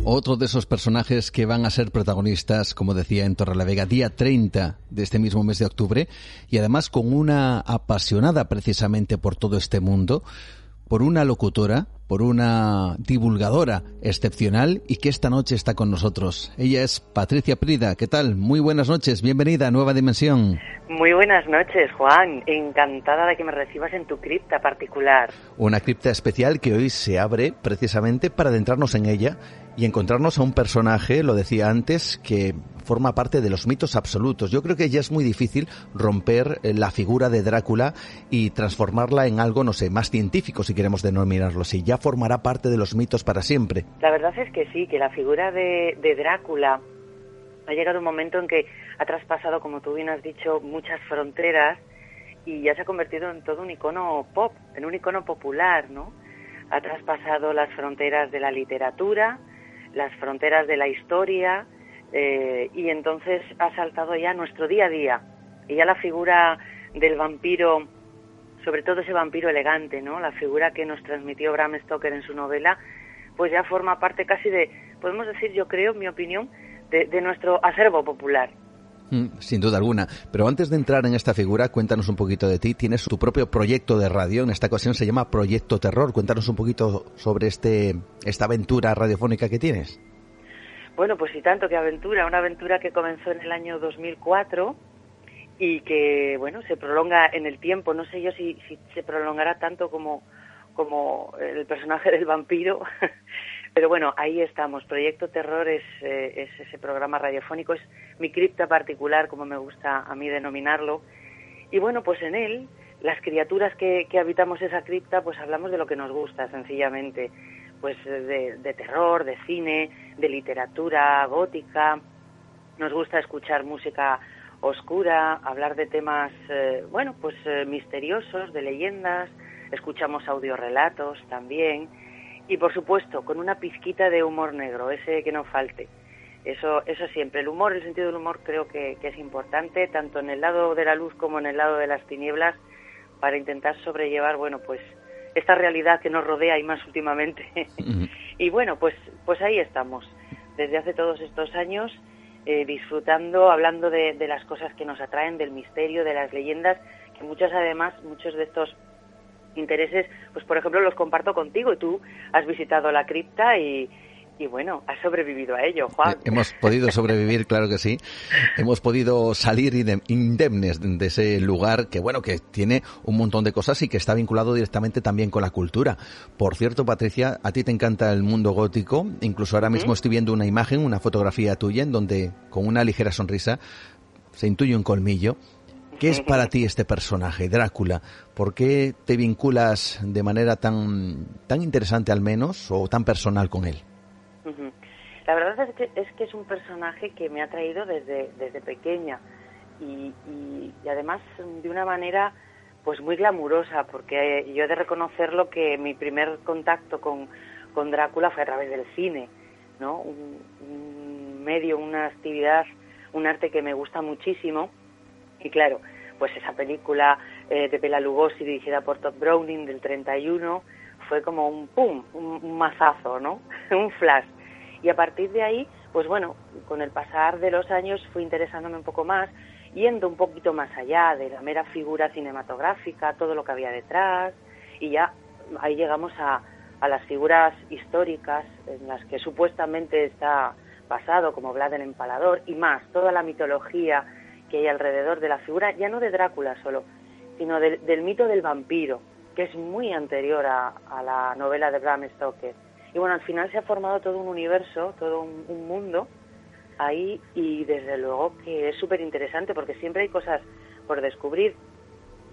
Otro de esos personajes que van a ser protagonistas, como decía en Torrelavega, día 30 de este mismo mes de octubre, y además con una apasionada precisamente por todo este mundo, por una locutora, por una divulgadora excepcional y que esta noche está con nosotros. Ella es Patricia Prida. ¿Qué tal? Muy buenas noches. Bienvenida a Nueva Dimensión. Muy buenas noches, Juan. Encantada de que me recibas en tu cripta particular. Una cripta especial que hoy se abre precisamente para adentrarnos en ella y encontrarnos a un personaje, lo decía antes, que forma parte de los mitos absolutos. Yo creo que ya es muy difícil romper eh, la figura de Drácula y transformarla en algo, no sé, más científico, si queremos denominarlo así. Ya formará parte de los mitos para siempre. La verdad es que sí, que la figura de, de Drácula ha llegado un momento en que ha traspasado, como tú bien has dicho, muchas fronteras y ya se ha convertido en todo un icono pop, en un icono popular, ¿no? Ha traspasado las fronteras de la literatura, las fronteras de la historia eh, y entonces ha saltado ya nuestro día a día y ya la figura del vampiro sobre todo ese vampiro elegante no la figura que nos transmitió Bram Stoker en su novela pues ya forma parte casi de podemos decir yo creo mi opinión de, de nuestro acervo popular mm, sin duda alguna. Pero antes de entrar en esta figura, cuéntanos un poquito de ti. Tienes tu propio proyecto de radio. En esta ocasión se llama Proyecto Terror. Cuéntanos un poquito sobre este, esta aventura radiofónica que tienes. Bueno, pues sí, tanto que aventura. Una aventura que comenzó en el año 2004 y que, bueno, se prolonga en el tiempo. No sé yo si, si se prolongará tanto como, como el personaje del vampiro. [laughs] Pero bueno, ahí estamos. Proyecto Terror es, eh, es ese programa radiofónico, es mi cripta particular, como me gusta a mí denominarlo. Y bueno, pues en él, las criaturas que, que habitamos esa cripta, pues hablamos de lo que nos gusta, sencillamente pues de, terror, de cine, de literatura gótica. Nos gusta escuchar música oscura, hablar de temas, eh, bueno, pues eh, misteriosos, de leyendas. Escuchamos audiorelatos también. Y por supuesto, con una pizquita de humor negro, ese que no falte. Eso, eso siempre. El humor, el sentido del humor creo que, que es importante, tanto en el lado de la luz como en el lado de las tinieblas, para intentar sobrellevar, bueno, pues esta realidad que nos rodea y más últimamente. [laughs] y bueno, pues, pues ahí estamos. Desde hace todos estos años eh, disfrutando, hablando de, de, las cosas que nos atraen, del misterio, de las leyendas, que muchos además, muchos de estos intereses, pues por ejemplo los comparto contigo y tú has visitado la cripta y, y bueno, has sobrevivido a ello, Juan. Eh, hemos podido sobrevivir, claro que sí. Hemos podido salir indemnes de ese lugar que, bueno, que tiene un montón de cosas y que está vinculado directamente también con la cultura. Por cierto, Patricia, a ti te encanta el mundo gótico. Incluso ahora mismo estoy viendo una imagen, una fotografía tuya en donde, con una ligera sonrisa, se intuye un colmillo. ¿Qué es para ti este personaje, Drácula? ¿Por qué te vinculas de manera tan, tan interesante al menos o tan personal con él? La verdad es que, es que es un personaje que me ha traído desde, desde pequeña. Y, además de una manera pues muy glamurosa porque yo he de reconocerlo que mi primer contacto con, con Drácula fue a través del cine, ¿no? Un, medio, una actividad, un arte que me gusta muchísimo. Y claro, pues esa película eh, de Bela Lugosi dirigida por Todd Browning del 31 fue como un pum, un, mazazo, ¿no? [laughs] un flash. Y a partir de ahí, pues bueno, con el pasar de los años fui interesándome un poco más, yendo un poquito más allá de la mera figura cinematográfica, todo lo que había detrás, y ya ahí llegamos a, a las figuras históricas en las que supuestamente está basado, como Vlad el Empalador, y más, toda la mitología que hay alrededor de la figura, ya no de Drácula solo, sino del mito del vampiro, que es muy anterior a, la novela de Bram Stoker. Y bueno, al final se ha formado todo un universo, todo un, mundo ahí y desde luego que es súper interesante porque siempre hay cosas por descubrir.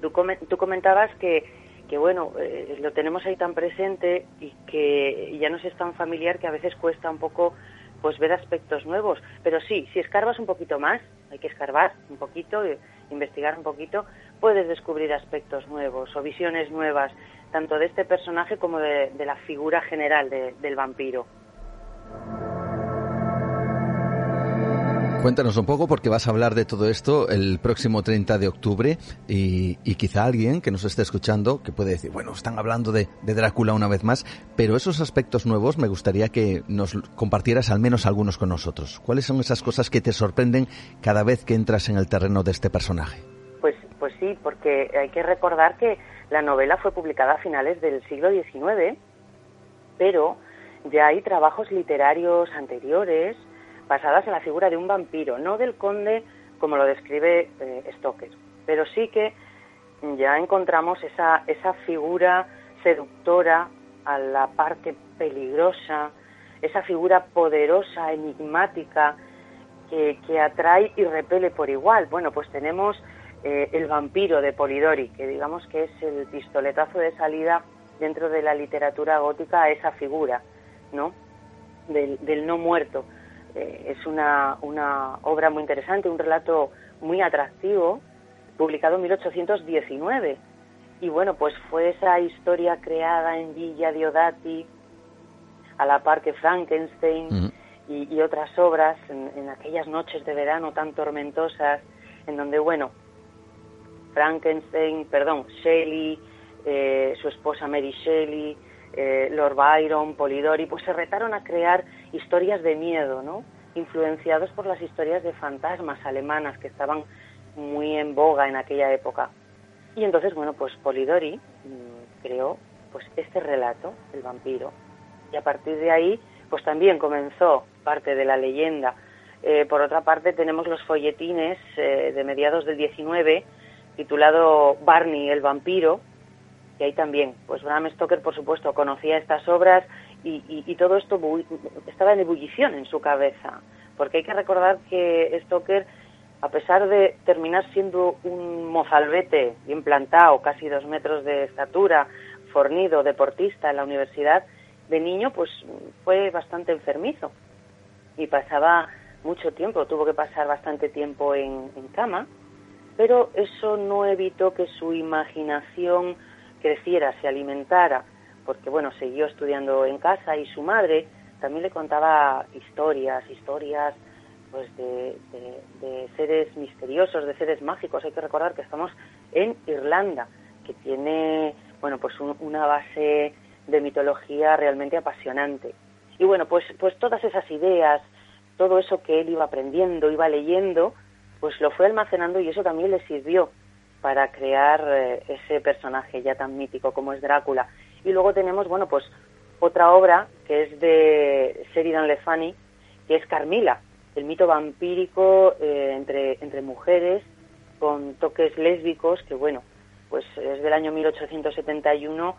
Tú, tú comentabas que, que bueno, eh, lo tenemos ahí tan presente y que ya nos es tan familiar que a veces cuesta un poco pues ver aspectos nuevos. Pero sí, si escarbas un poquito más, hay que escarbar un poquito, eh, investigar un poquito, puedes descubrir aspectos nuevos o visiones nuevas, tanto de este personaje como de, la figura general del vampiro. Cuéntanos un poco porque vas a hablar de todo esto el próximo 30 de octubre y, quizá alguien que nos esté escuchando que puede decir, bueno, están hablando de, de, Drácula una vez más, pero esos aspectos nuevos me gustaría que nos compartieras al menos algunos con nosotros. ¿Cuáles son esas cosas que te sorprenden cada vez que entras en el terreno de este personaje? Sí, porque hay que recordar que la novela fue publicada a finales del siglo XIX, pero ya hay trabajos literarios anteriores basadas en la figura de un vampiro, no del conde como lo describe eh, Stoker, pero sí que ya encontramos esa, esa figura seductora a la parte peligrosa, esa figura poderosa, enigmática, que, que atrae y repele por igual. Bueno, pues tenemos eh, el vampiro de Polidori, que digamos que es el pistoletazo de salida dentro de la literatura gótica a esa figura, ¿no? Del, no muerto. Eh, es una, una obra muy interesante, un relato muy atractivo, publicado en 1819. Y bueno, pues fue esa historia creada en Villa Diodati, a la par que Frankenstein y, otras obras, en, en aquellas noches de verano tan tormentosas, en donde, bueno, Frankenstein, perdón, Shelley, eh, su esposa Mary Shelley, eh, Lord Byron, Polidori, pues se retaron a crear historias de miedo, ¿no? Influenciados por las historias de fantasmas alemanas que estaban muy en boga en aquella época. Y entonces, bueno, pues Polidori mm, creó pues este relato, el vampiro. Y a partir de ahí, pues también comenzó parte de la leyenda. Eh, por otra parte, tenemos los folletines de mediados del 19 titulado Barney el vampiro, y ahí también, pues Bram Stoker, por supuesto, conocía estas obras y, todo esto estaba en ebullición en su cabeza, porque hay que recordar que Stoker, a pesar de terminar siendo un mozalbete bien plantado, casi dos metros de estatura, fornido, deportista en la universidad, de niño pues fue bastante enfermizo y pasaba mucho tiempo, tuvo que pasar bastante tiempo en cama pero eso no evitó que su imaginación creciera, se alimentara, porque bueno, siguió estudiando en casa y su madre también le contaba historias, historias pues de, seres misteriosos, de seres mágicos. Hay que recordar que estamos en Irlanda, que tiene bueno pues una base de mitología realmente apasionante. Y bueno, pues, pues todas esas ideas todo eso que él iba aprendiendo, iba leyendo, pues lo fue almacenando y eso también le sirvió para crear eh, ese personaje ya tan mítico como es Drácula. Y luego tenemos, bueno, pues otra obra que es de Sheridan Le Fanu, que es Carmila, el mito vampírico eh, entre, entre mujeres con toques lésbicos, que bueno, pues es del año 1871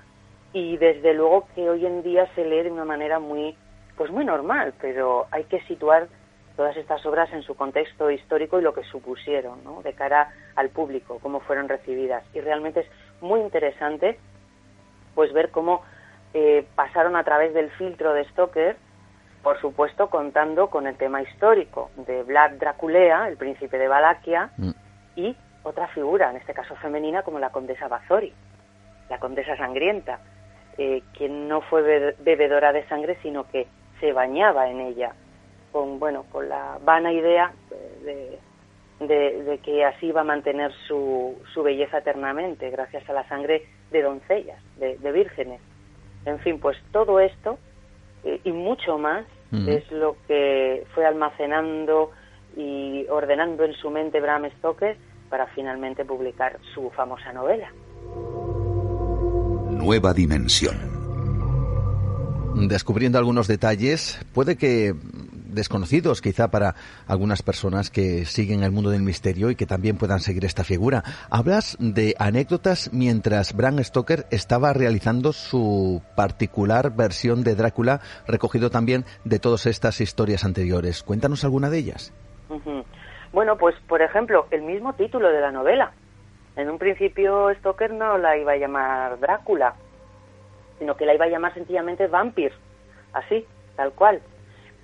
y desde luego que hoy en día se lee de una manera muy, pues muy normal, pero hay que situar todas estas obras en su contexto histórico y lo que supusieron, ¿no? De cara al público, cómo fueron recibidas. Y realmente es muy interesante, pues ver cómo eh, pasaron a través del filtro de Stoker, por supuesto contando con el tema histórico de Vlad Draculea, el príncipe de Valaquia, mm. y otra figura, en este caso femenina, como la condesa Bazori, la condesa sangrienta, eh, que no fue bebedora de sangre, sino que se bañaba en ella, con, bueno, con la vana idea de, de, que así iba a mantener su, su, belleza eternamente, gracias a la sangre de doncellas, de, vírgenes. En fin, pues todo esto eh, y mucho más es lo que fue almacenando y ordenando en su mente Bram Stoker para finalmente publicar su famosa novela. Nueva dimensión. Descubriendo algunos detalles, puede que desconocidos quizá para algunas personas que siguen el mundo del misterio y que también puedan seguir esta figura. Hablas de anécdotas mientras Bram Stoker estaba realizando su particular versión de Drácula, recogido también de todas estas historias anteriores. Cuéntanos alguna de ellas. Bueno, pues por ejemplo, el mismo título de la novela. En un principio Stoker no la iba a llamar Drácula, sino que la iba a llamar sencillamente Vampir, así, tal cual.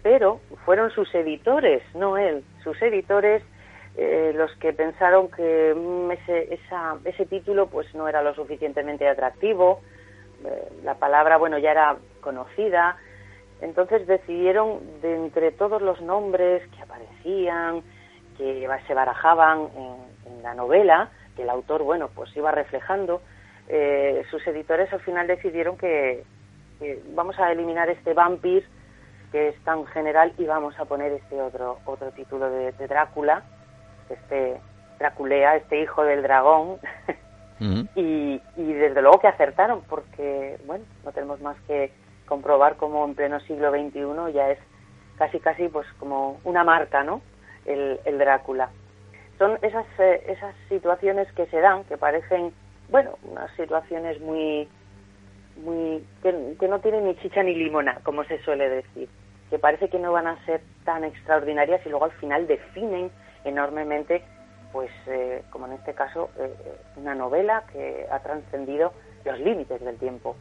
Pero fueron sus editores, no él, sus editores eh, los que pensaron que mm, ese, esa, ese título pues no era lo suficientemente atractivo, eh, la palabra bueno ya era conocida, entonces decidieron de entre todos los nombres que aparecían, que se barajaban en, la novela, que el autor, bueno, pues iba reflejando, eh, sus editores al final decidieron que, vamos a eliminar este vampir que es tan general y vamos a poner este otro otro título de, Drácula, este Draculea, este hijo del dragón. [laughs] y, y desde luego que acertaron porque, bueno, no tenemos más que comprobar cómo en pleno siglo XXI ya es casi casi pues como una marca, ¿no? el, Drácula. Son esas, eh, esas situaciones que se dan, que parecen, bueno, unas situaciones muy, muy que, no tienen ni chicha ni limona, como se suele decir, que parece que no van a ser tan extraordinarias y luego al final definen enormemente, pues, eh, como en este caso, eh, una novela que ha trascendido los límites del tiempo.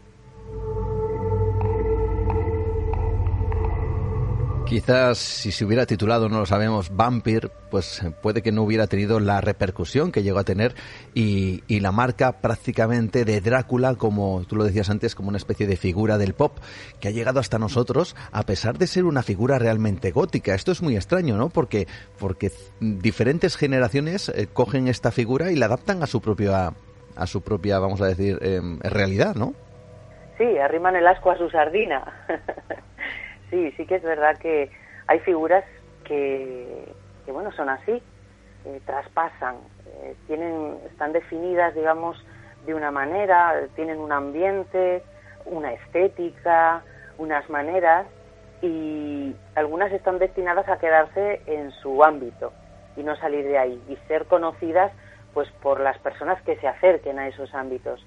Quizás si se hubiera titulado, no lo sabemos, Vampir, pues puede que no hubiera tenido la repercusión que llegó a tener y, la marca prácticamente de Drácula, como tú lo decías antes, como una especie de figura del pop que ha llegado hasta nosotros a pesar de ser una figura realmente gótica. Esto es muy extraño, ¿no? Porque, porque diferentes generaciones eh, cogen esta figura y la adaptan a su propia, a su propia vamos a decir, em, realidad, ¿no? Sí, arriman el asco a su sardina. [laughs] sí, sí que es verdad que hay figuras que, bueno, son así, traspasan, eh, tienen, están definidas, digamos, de una manera, tienen un ambiente, una estética, unas maneras, y algunas están destinadas a quedarse en su ámbito y no salir de ahí y ser conocidas pues por las personas que se acerquen a esos ámbitos.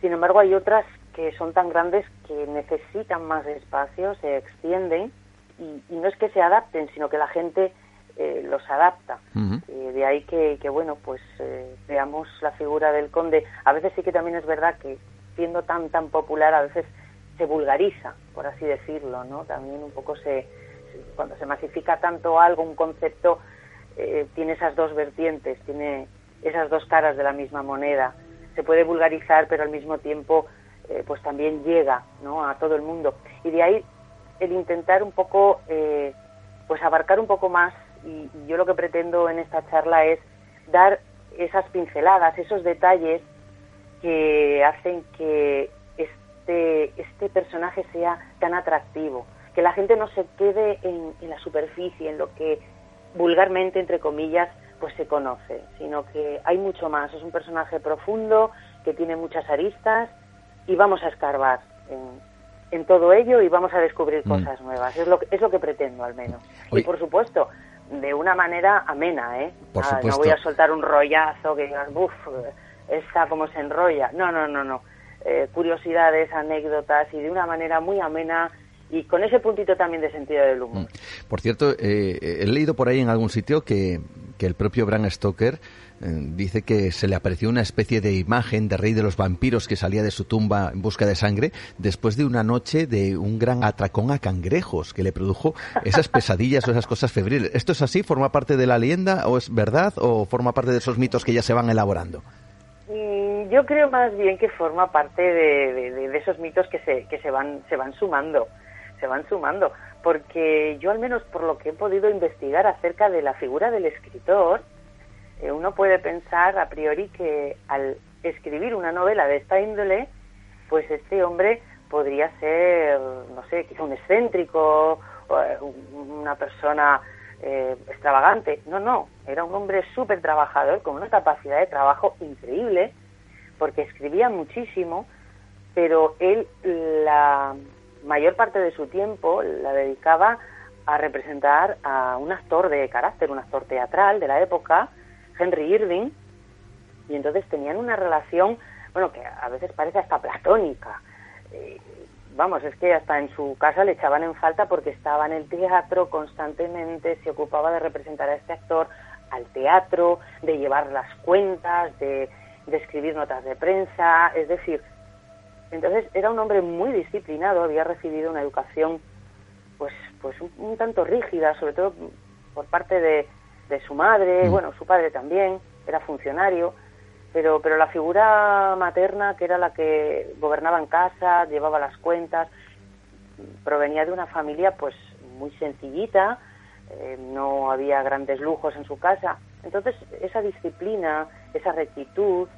Sin embargo, hay otras que son tan grandes que necesitan más espacio, se extienden y, no es que se adapten, sino que la gente eh, los adapta. Eh, de ahí que, bueno, pues eh, veamos la figura del conde. A veces sí que también es verdad que siendo tan tan popular a veces se vulgariza, por así decirlo, ¿no? También un poco se, cuando se masifica tanto algo, un concepto tiene esas dos vertientes, tiene esas dos caras de la misma moneda. Se puede vulgarizar, pero al mismo tiempo eh, pues también llega ¿no? a todo el mundo. Y de ahí el intentar un poco, eh, pues abarcar un poco más, y, yo lo que pretendo en esta charla es dar esas pinceladas, esos detalles que hacen que este, este personaje sea tan atractivo, que la gente no se quede en, en la superficie, en lo que vulgarmente, entre comillas, pues se conoce, sino que hay mucho más. Es un personaje profundo que tiene muchas aristas y vamos a escarbar en, todo ello y vamos a descubrir mm. cosas nuevas. Es lo, que, es lo que pretendo, al menos. Y por supuesto, de una manera amena, ¿eh? no voy a soltar un rollazo que digas, uff, esta como se enrolla. No, no, no, no. Eh, curiosidades, anécdotas y de una manera muy amena y con ese puntito también de sentido del humor. Mm. Por cierto, eh, he leído por ahí en algún sitio que, que el propio Bram Stoker dice que se le apareció una especie de imagen de rey de los vampiros que salía de su tumba en busca de sangre después de una noche de un gran atracón a cangrejos que le produjo esas pesadillas o esas cosas febriles. ¿Esto es así? ¿Forma parte de la leyenda o es verdad o forma parte de esos mitos que ya se van elaborando? Mm, yo creo más bien que forma parte de, de esos mitos que se, que se van, se van sumando se van sumando, porque yo al menos por lo que he podido investigar acerca de la figura del escritor, eh, uno puede pensar a priori que al escribir una novela de esta índole, pues este hombre podría ser, no sé, quizá un excéntrico, eh, una persona eh, extravagante. No, no, era un hombre súper trabajador, con una capacidad de trabajo increíble, porque escribía muchísimo, pero él la, mayor parte de su tiempo la dedicaba a representar a un actor de carácter, un actor teatral de la época, Henry Irving, y entonces tenían una relación, bueno, que a veces parece hasta platónica. Eh, vamos, es que hasta en su casa le echaban en falta porque estaba en el teatro constantemente, se ocupaba de representar a este actor al teatro, de llevar las cuentas, de, de escribir notas de prensa, es decir, entonces era un hombre muy disciplinado, había recibido una educación pues, pues un, tanto rígida, sobre todo por parte de, de su madre, mm. bueno, su padre también, era funcionario, pero, pero la figura materna, que era la que gobernaba en casa, llevaba las cuentas, provenía de una familia pues muy sencillita, eh, no había grandes lujos en su casa. Entonces, esa disciplina, esa rectitud,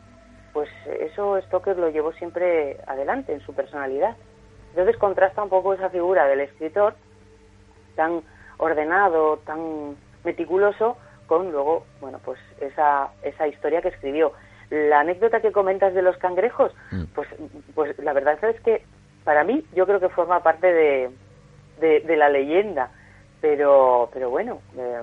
pues eso Stoker lo llevó siempre adelante en su personalidad. Entonces contrasta un poco esa figura del escritor tan ordenado, tan meticuloso, con luego, bueno, pues esa, esa historia que escribió. La anécdota que comentas de los cangrejos, mm. pues, pues la verdad es que para mí yo creo que forma parte de, de, la leyenda, pero, pero bueno, eh,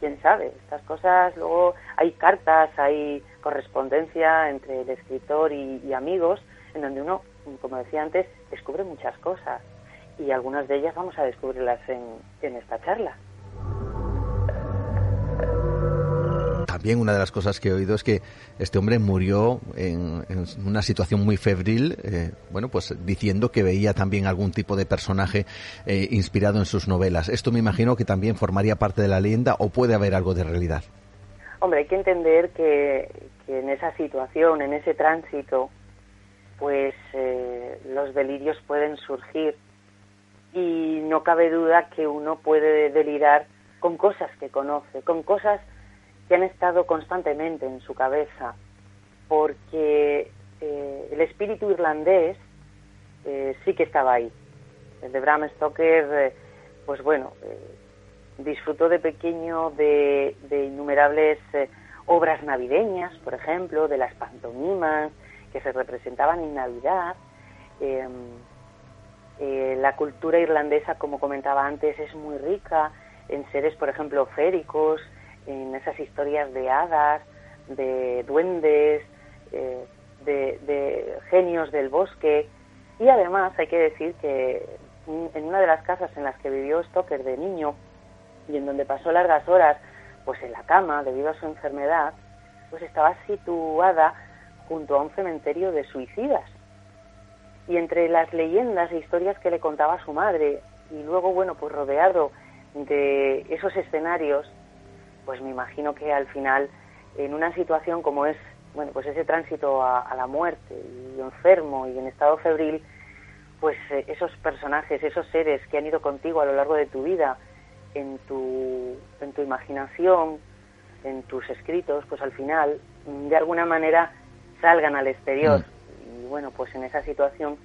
quién sabe, estas cosas luego hay cartas, hay correspondencia entre el escritor y, amigos, en donde uno, como decía antes, descubre muchas cosas y algunas de ellas vamos a descubrirlas en, en esta charla. También una de las cosas que he oído es que este hombre murió en, una situación muy febril, eh, bueno, pues diciendo que veía también algún tipo de personaje eh, inspirado en sus novelas. Esto me imagino que también formaría parte de la leyenda o puede haber algo de realidad. Hombre, hay que entender que, en esa situación, en ese tránsito, pues eh, los delirios pueden surgir y no cabe duda que uno puede delirar con cosas que conoce, con cosas que han estado constantemente en su cabeza, porque eh, el espíritu irlandés eh, sí que estaba ahí. El de Bram Stoker, pues bueno, disfrutó de pequeño de, innumerables eh, obras navideñas, por ejemplo, de las pantomimas que se representaban en Navidad. Em, eh, la cultura irlandesa, como comentaba antes, es muy rica en seres, por ejemplo, féricos, en esas historias de hadas, de duendes, eh, de, de, genios del bosque. Y además hay que decir que en una de las casas en las que vivió Stoker de niño, y en donde pasó largas horas pues en la cama debido a su enfermedad, pues estaba situada junto a un cementerio de suicidas. Y entre las leyendas e historias que le contaba su madre, y luego, bueno, pues rodeado de esos escenarios, pues me imagino que al final, en una situación como es, bueno, pues ese tránsito a, la muerte, y enfermo y en estado febril, pues eh, esos personajes, esos seres que han ido contigo a lo largo de tu vida, en tu, en tu imaginación, en tus escritos, pues al final, de alguna manera, salgan al exterior. Mm. Y bueno, pues en esa situación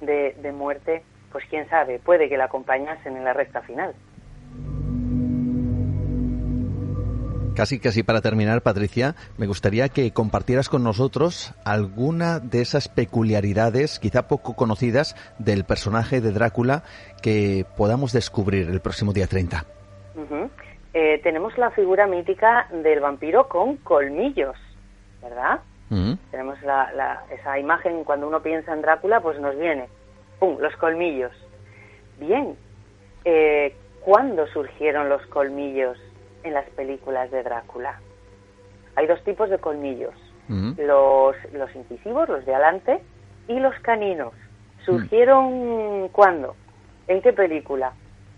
de, de muerte, pues quién sabe, puede que la acompañasen en la recta final. Casi, casi para terminar, Patricia, me gustaría que compartieras con nosotros alguna de esas peculiaridades, quizá poco conocidas, del personaje de Drácula que podamos descubrir el próximo día 30. Eh, tenemos la figura mítica del vampiro con colmillos, ¿verdad? Tenemos esa imagen, cuando uno piensa en Drácula, pues nos viene, ¡pum!, los colmillos. Bien, eh, ¿cuándo surgieron los colmillos en las películas de Drácula? Hay dos tipos de colmillos, los, los incisivos, los de adelante, y los caninos. ¿Surgieron cuándo? ¿En qué película?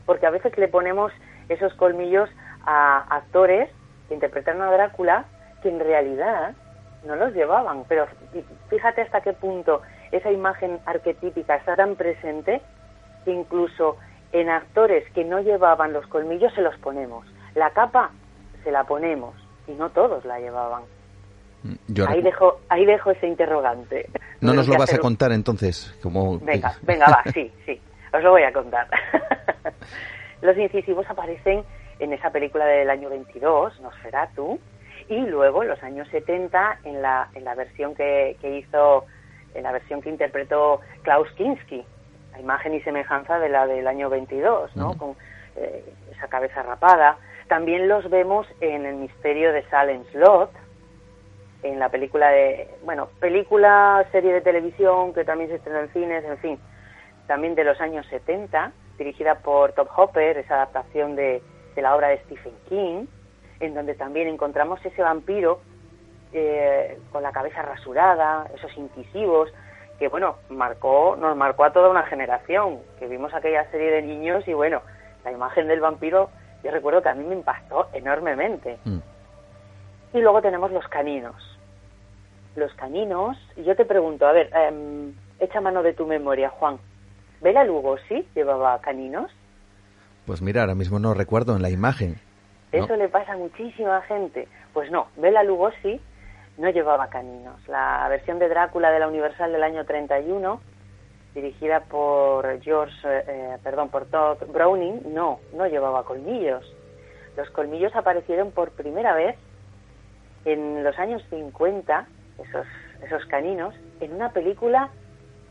Porque a veces le ponemos esos colmillos a actores que interpretaron a Drácula que en realidad no los llevaban. Pero fíjate hasta qué punto esa imagen arquetípica está tan presente que incluso en actores que no llevaban los colmillos se los ponemos. La capa se la ponemos y no todos la llevaban. Mm, ahí dejo, ahí dejo ese interrogante. No nos lo vas a contar entonces, como venga, venga va, sí, [laughs] sí, os lo voy a contar. [laughs] Los incisivos aparecen en esa película del año 22, Nosferatu, y luego en los años 70 en la, en la versión que, hizo, en la versión que interpretó Klaus Kinski, la imagen y semejanza de la del año 22, ¿no? Con eh, esa cabeza rapada. También los vemos en El misterio de Salem Slot, en la película de, bueno, película, serie de televisión que también se estrenó en cines, en fin, también de los años 70 dirigida por Top Hopper, esa adaptación de, la obra de Stephen King, en donde también encontramos ese vampiro eh, con la cabeza rasurada, esos incisivos, que bueno, marcó, nos marcó a toda una generación, que vimos aquella serie de niños y bueno, la imagen del vampiro, yo recuerdo que a mí me impactó enormemente. Mm. Y luego tenemos los caninos. Los caninos, yo te pregunto, a ver, em, echa mano de tu memoria, Juan. ¿Bela Lugosi llevaba caninos? Pues mira, ahora mismo no recuerdo en la imagen. Eso le pasa a muchísima gente. Pues no, Bela Lugosi no llevaba caninos. La versión de Drácula de la Universal del año 31, dirigida por George, eh, perdón, por Todd Browning, no, no llevaba colmillos. Los colmillos aparecieron por primera vez en los años 50, esos, esos caninos, en una película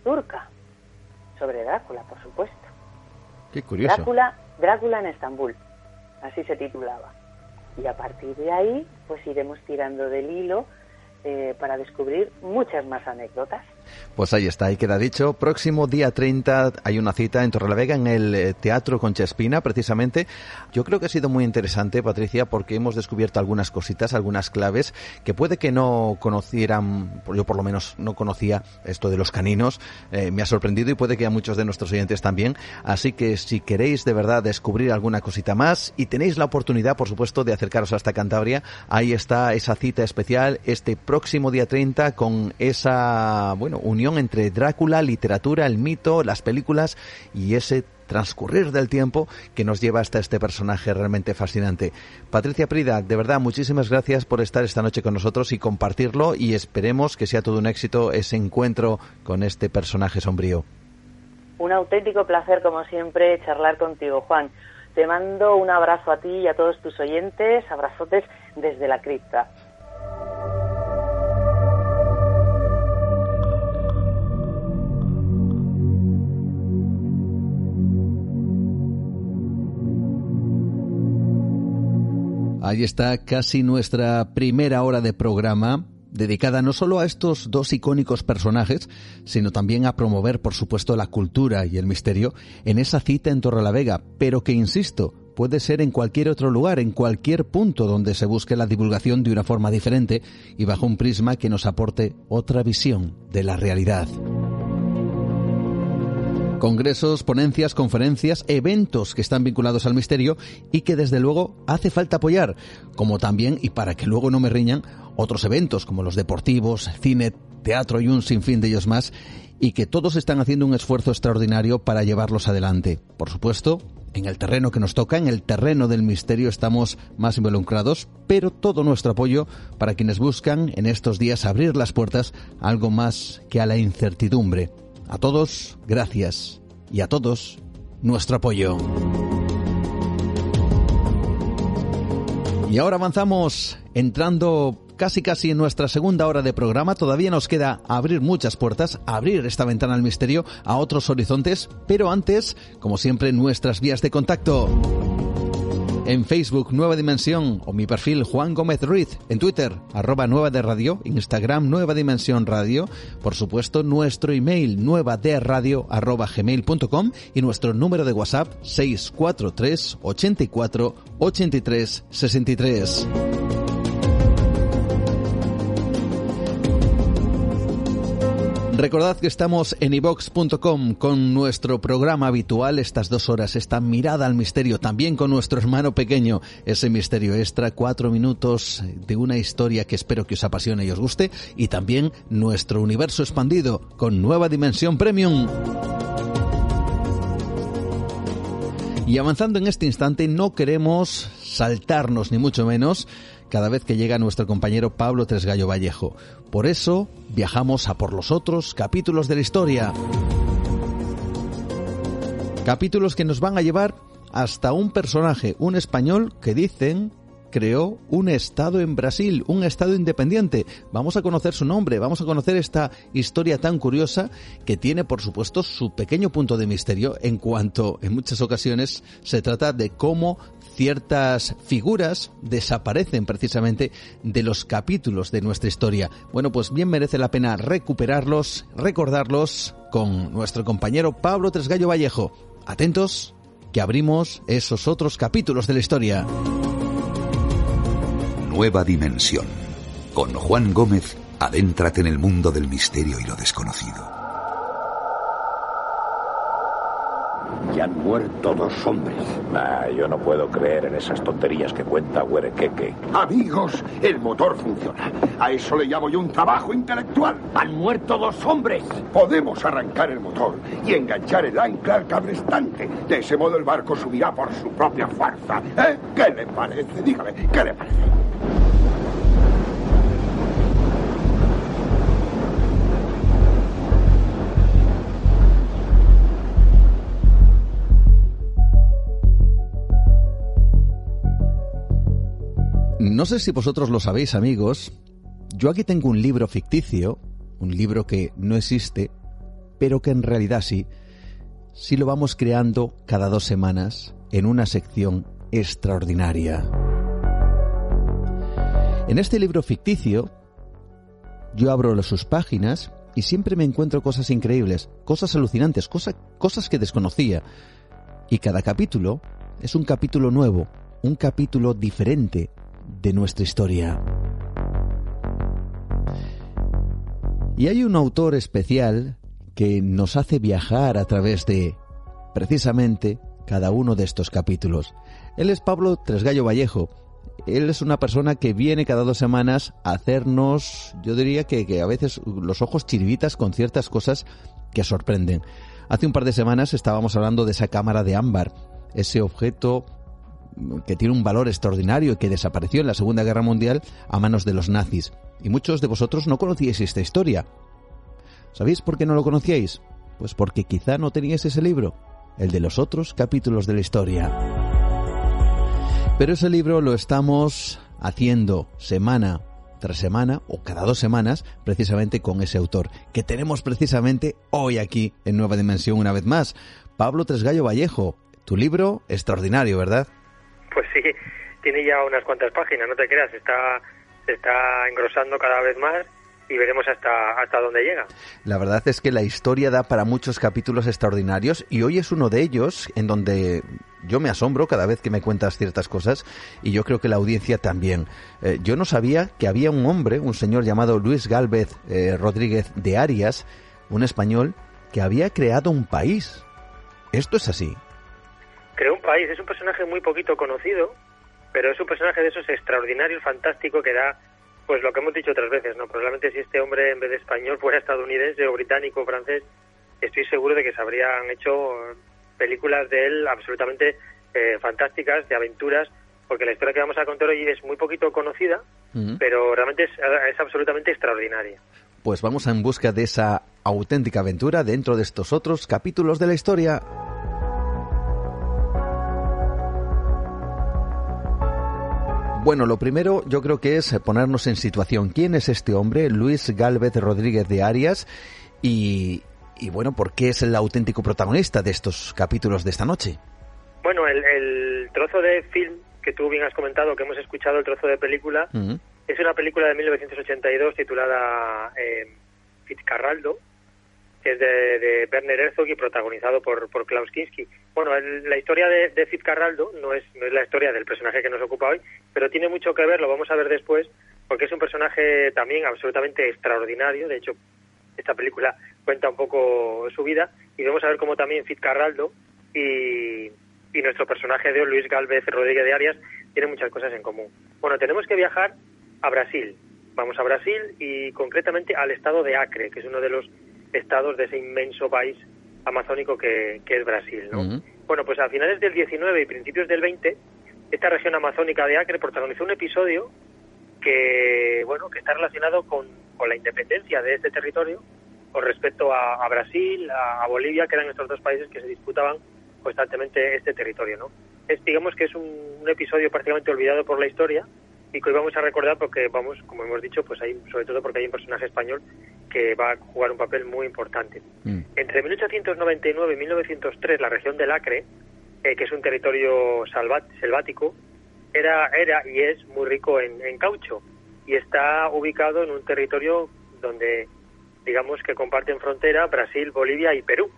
turca sobre Drácula, por supuesto. Qué curioso. Drácula, Drácula en Estambul, así se titulaba. Y a partir de ahí, pues iremos tirando del hilo eh, para descubrir muchas más anécdotas. Pues ahí está, ahí queda dicho. Próximo día 30 hay una cita en Torrelavega, en el eh, Teatro Conchespina, precisamente. Yo creo que ha sido muy interesante, Patricia, porque hemos descubierto algunas cositas, algunas claves que puede que no conocieran, yo por lo menos no conocía esto de los caninos. Eh, me ha sorprendido y puede que a muchos de nuestros oyentes también. Así que si queréis de verdad descubrir alguna cosita más y tenéis la oportunidad, por supuesto, de acercaros hasta Cantabria, ahí está esa cita especial este próximo día 30 con esa, bueno, unión entre Drácula, literatura, el mito, las películas y ese transcurrir del tiempo que nos lleva hasta este personaje realmente fascinante. Patricia Prida, de verdad, muchísimas gracias por estar esta noche con nosotros y compartirlo y esperemos que sea todo un éxito ese encuentro con este personaje sombrío. Un auténtico placer, como siempre, charlar contigo, Juan. Te mando un abrazo a ti y a todos tus oyentes, abrazotes desde la cripta. Ahí está casi nuestra primera hora de programa dedicada no solo a estos dos icónicos personajes, sino también a promover, por supuesto, la cultura y el misterio en esa cita en Torrelavega, pero que, insisto, puede ser en cualquier otro lugar, en cualquier punto donde se busque la divulgación de una forma diferente y bajo un prisma que nos aporte otra visión de la realidad congresos, ponencias, conferencias, eventos que están vinculados al misterio y que desde luego hace falta apoyar, como también, y para que luego no me riñan, otros eventos como los deportivos, cine, teatro y un sinfín de ellos más, y que todos están haciendo un esfuerzo extraordinario para llevarlos adelante. Por supuesto, en el terreno que nos toca, en el terreno del misterio estamos más involucrados, pero todo nuestro apoyo para quienes buscan en estos días abrir las puertas a algo más que a la incertidumbre. A todos, gracias. y a todos nuestro apoyo. Y ahora avanzamos entrando casi casi en nuestra segunda hora de programa. Todavía nos queda abrir muchas puertas, abrir esta ventana al misterio a otros horizontes, pero antes, como siempre, nuestras vías de contacto. En Facebook Nueva Dimensión o mi perfil Juan Gómez Ruiz. En Twitter arroba Nueva de Radio. Instagram Nueva Dimensión Radio. Por supuesto nuestro email nueva de radio arroba gmail.com y nuestro número de WhatsApp 643 84 83 63. Recordad que estamos en ivox.com con nuestro programa habitual. Estas dos horas, esta mirada al misterio, también con nuestro hermano pequeño, ese misterio extra, cuatro minutos de una historia que espero que os apasione y os guste, y también nuestro universo expandido con nueva dimensión premium. Y avanzando en este instante, no queremos saltarnos ni mucho menos cada vez que llega nuestro compañero Pablo Tresgallo Vallejo. Por eso viajamos a por los otros capítulos de la historia. Capítulos que nos van a llevar hasta un personaje, un español que dicen creó un estado en Brasil, un estado independiente. Vamos a conocer su nombre, vamos a conocer esta historia tan curiosa que tiene, por supuesto, su pequeño punto de misterio en cuanto en muchas ocasiones se trata de cómo ciertas figuras desaparecen precisamente de los capítulos de nuestra historia. Bueno, pues bien merece la pena recuperarlos, recordarlos con nuestro compañero Pablo Tresgallo Vallejo. Atentos, que abrimos esos otros capítulos de la historia. Nueva Dimensión. Con Juan Gómez, adéntrate en el mundo del misterio y lo desconocido. Ya han muerto dos hombres. Nah, yo no puedo creer en esas tonterías que cuenta Huerequeque. Amigos, el motor funciona. A eso le llamo yo un trabajo intelectual. Han muerto dos hombres. Podemos arrancar el motor y enganchar el ancla al cabrestante. De ese modo el barco subirá por su propia fuerza. ¿Eh? ¿Qué le parece? Dígame, ¿qué le parece? No sé si vosotros lo sabéis, amigos. Yo aquí tengo un libro ficticio, un libro que no existe, pero que en realidad sí. Sí lo vamos creando cada dos semanas en una sección extraordinaria. En este libro ficticio, yo abro sus páginas y siempre me encuentro cosas increíbles, cosas alucinantes, cosas, cosas que desconocía. Y cada capítulo es un capítulo nuevo, un capítulo diferente, de nuestra historia. Y hay un autor especial que nos hace viajar a través de, precisamente, cada uno de estos capítulos. Él es Pablo Tresgallo Vallejo. Él es una persona que viene cada dos semanas a hacernos, yo diría que, que a veces los ojos chiribitas con ciertas cosas que sorprenden. Hace un par de semanas estábamos hablando de esa cámara de ámbar, ese objeto que tiene un valor extraordinario y que desapareció en la Segunda Guerra Mundial a manos de los nazis. Y muchos de vosotros no conocíais esta historia. ¿Sabéis por qué no lo conocíais? Pues porque quizá no teníais ese libro, el de los otros capítulos de la historia. Pero ese libro lo estamos haciendo semana tras semana o cada dos semanas precisamente con ese autor que tenemos precisamente hoy aquí en Nueva Dimensión una vez más. Pablo Tresgallo Vallejo, tu libro extraordinario, ¿verdad? Pues sí, tiene ya unas cuantas páginas, no te creas, está, se está engrosando cada vez más y veremos hasta, hasta dónde llega. La verdad es que la historia da para muchos capítulos extraordinarios y hoy es uno de ellos en donde yo me asombro cada vez que me cuentas ciertas cosas y yo creo que la audiencia también. Eh, yo no sabía que había un hombre, un señor llamado Luis Gálvez eh, Rodríguez de Arias, un español, que había creado un país. ¿Esto es así? Creó un país. Es un personaje muy poquito conocido, pero es un personaje de esos extraordinarios, fantástico, que da, pues lo que hemos dicho otras veces, ¿no? Probablemente si este hombre en vez de español fuera estadounidense o británico o francés, estoy seguro de que se habrían hecho películas de él absolutamente eh, fantásticas, de aventuras, porque la historia que vamos a contar hoy es muy poquito conocida, pero realmente es, es absolutamente extraordinaria. Pues vamos en busca de esa auténtica aventura dentro de estos otros capítulos de la historia. Bueno, lo primero yo creo que es ponernos en situación. ¿Quién es este hombre? Luis Galvez Rodríguez de Arias. Y, y bueno, ¿por qué es el auténtico protagonista de estos capítulos de esta noche? Bueno, el, trozo de film que tú bien has comentado, que hemos escuchado, el trozo de película, es una película de 1982 titulada eh, Fitzcarraldo, que es de, de, Werner Herzog y protagonizado por, por Klaus Kinski. Bueno, la historia de, de Fitzcarraldo no es, no es la historia del personaje que nos ocupa hoy, pero tiene mucho que ver, lo vamos a ver después, porque es un personaje también absolutamente extraordinario. De hecho, esta película cuenta un poco su vida y vamos a ver cómo también Fitzcarraldo y, y nuestro personaje de hoy, Luis Galvez Rodríguez de Arias, tienen muchas cosas en común. Bueno, tenemos que viajar a Brasil. Vamos a Brasil y concretamente al estado de Acre, que es uno de los estados de ese inmenso país amazónico que, es Brasil. ¿no? Bueno, pues a finales del 19 y principios del 20, esta región amazónica de Acre protagonizó un episodio que, bueno, que está relacionado con, con la independencia de este territorio con respecto a, Brasil, a, Bolivia, que eran estos dos países que se disputaban constantemente este territorio. ¿no? Es, digamos que es un, episodio prácticamente olvidado por la historia y que hoy vamos a recordar porque vamos, como hemos dicho, pues hay, sobre todo porque hay un personaje español que va a jugar un papel muy importante. Mm. Entre 1899 y 1903, la región del Acre, eh, que es un territorio selvático, era, era y es muy rico en, en caucho y está ubicado en un territorio donde digamos que comparten frontera Brasil, Bolivia y Perú.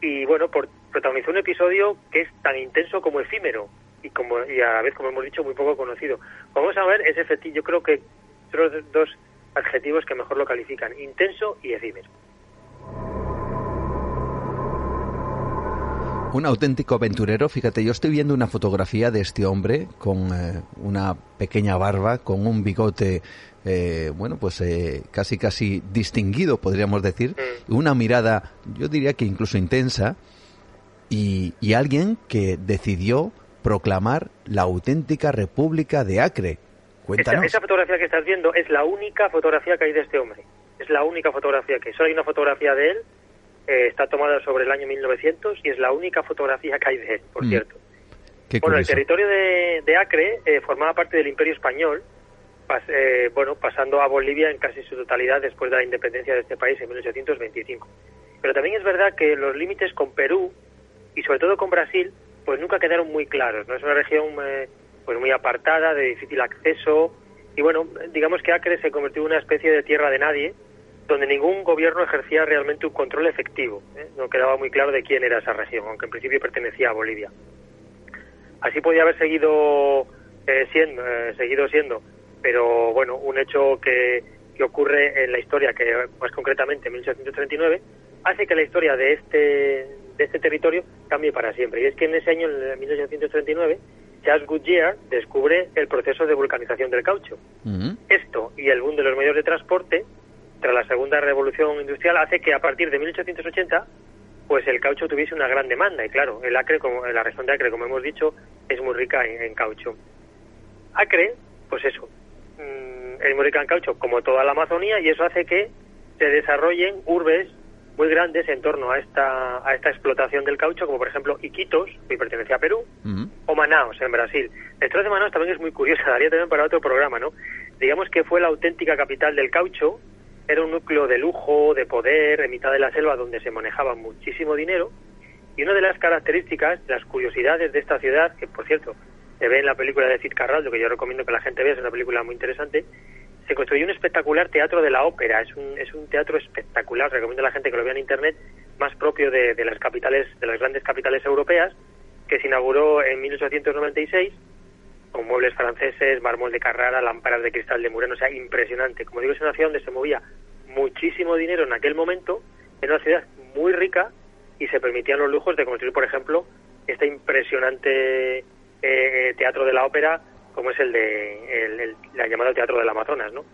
Y bueno, por, protagonizó un episodio que es tan intenso como efímero y como y a la vez, como hemos dicho, muy poco conocido. Vamos a ver ese efectivo, yo creo que los dos adjetivos que mejor lo califican, intenso y efímero. Un auténtico aventurero, fíjate, yo estoy viendo una fotografía de este hombre con eh, una pequeña barba, con un bigote eh, bueno, pues eh, casi casi distinguido, podríamos decir, mm. una mirada, yo diría que incluso intensa, y, alguien que decidió proclamar la auténtica República de Acre. Cuéntanos. Esa, fotografía que estás viendo es la única fotografía que hay de este hombre. Es la única fotografía que hay. Solo hay una fotografía de él, eh, está tomada sobre el año 1900 y es la única fotografía que hay de él, por mm. cierto. bueno, el territorio de, de Acre formaba parte del Imperio Español eh, bueno, pasando a Bolivia en casi su totalidad después de la independencia de este país en 1825. Pero también es verdad que los límites con Perú y sobre todo con Brasil, pues nunca quedaron muy claros. No es una región eh, pues muy apartada, de difícil acceso y bueno, digamos que Acre se convirtió en una especie de tierra de nadie, donde ningún gobierno ejercía realmente un control efectivo. ¿eh? No quedaba muy claro de quién era esa región, aunque en principio pertenecía a Bolivia. Así podía haber seguido siendo, seguido siendo pero bueno, un hecho que, que ocurre en la historia, que más concretamente en 1839, hace que la historia de este, de este territorio cambie para siempre. Y es que en ese año, en 1839, Charles Goodyear descubre el proceso de vulcanización del caucho. Esto y el boom de los medios de transporte, tras la segunda revolución industrial, hace que a partir de 1880 pues el caucho tuviese una gran demanda. Y claro, el Acre, como, la región de Acre, como hemos dicho, es muy rica en caucho. Acre, pues eso, Mm, el Murican Caucho como toda la Amazonía y eso hace que se desarrollen urbes muy grandes en torno a esta, a esta explotación del caucho, como por ejemplo Iquitos, que pertenece a Perú, o Manaus, en Brasil. La historia de Manaus también es muy curiosa, [laughs] daría también para otro programa, ¿no? Digamos que fue la auténtica capital del caucho, era un núcleo de lujo, de poder, en mitad de la selva, donde se manejaba muchísimo dinero, y una de las características, las curiosidades de esta ciudad, que por cierto, se ve en la película de Cid Carral, lo que yo recomiendo que la gente vea, es una película muy interesante, se construyó un espectacular teatro de la ópera, es un, es un teatro espectacular, recomiendo a la gente que lo vea en internet, más propio de, las capitales, de las grandes capitales europeas, que se inauguró en 1896 con muebles franceses, mármol de Carrara, lámparas de cristal de Murano, o sea, impresionante. Como digo, es una ciudad donde se movía muchísimo dinero en aquel momento, era una ciudad muy rica y se permitían los lujos de construir, por ejemplo, esta impresionante eh, teatro de la ópera como es el de el, la llamada Teatro del Amazonas, ¿no?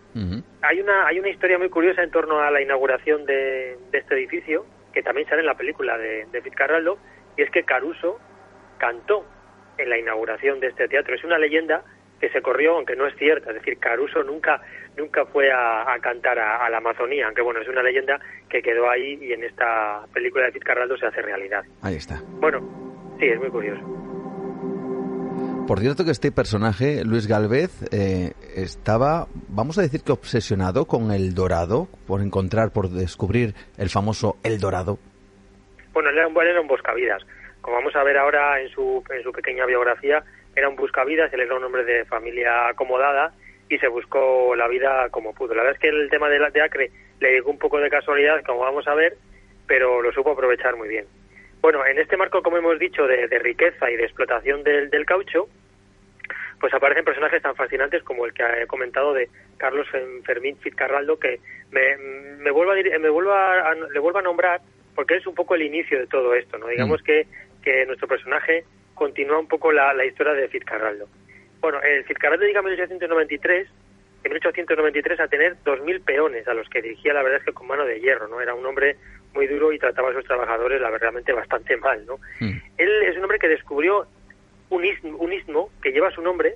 Hay una hay una historia muy curiosa en torno a la inauguración de, este edificio que también sale en la película de, de Fitzcarraldo y es que Caruso cantó en la inauguración de este teatro. Es una leyenda que se corrió, aunque no es cierta. Es decir, Caruso nunca nunca fue a, cantar a, la Amazonía, aunque bueno, es una leyenda que quedó ahí y en esta película de Fitzcarraldo se hace realidad. Ahí está. Bueno, sí, es muy curioso. Por cierto que este personaje, Luis Galvez, eh, estaba, vamos a decir que obsesionado con el dorado, por encontrar, por descubrir el famoso El Dorado. Bueno, él era era un buscavidas. Como vamos a ver ahora en su, en su pequeña biografía, era un buscavidas, él era un hombre de familia acomodada y se buscó la vida como pudo. La verdad es que el tema de, de Acre le llegó un poco de casualidad, como vamos a ver, pero lo supo aprovechar muy bien. Bueno, en este marco, como hemos dicho, de, riqueza y de explotación del, caucho, pues aparecen personajes tan fascinantes como el que he comentado de Carlos Fermín Fitzcarraldo, que me, me vuelvo, a, me vuelvo a, le vuelvo a nombrar porque es un poco el inicio de todo esto, ¿no? Digamos mm. que, que nuestro personaje continúa un poco la, la historia de Fitzcarraldo. Bueno, el Fitzcarraldo llega en 1893, en 1893 a tener 2.000 peones a los que dirigía, la verdad es que con mano de hierro, ¿no? Era un hombre muy duro y trataba a sus trabajadores, la realmente bastante mal, ¿no? Mm. Él es un hombre que descubrió un istmo, un istmo que lleva su nombre,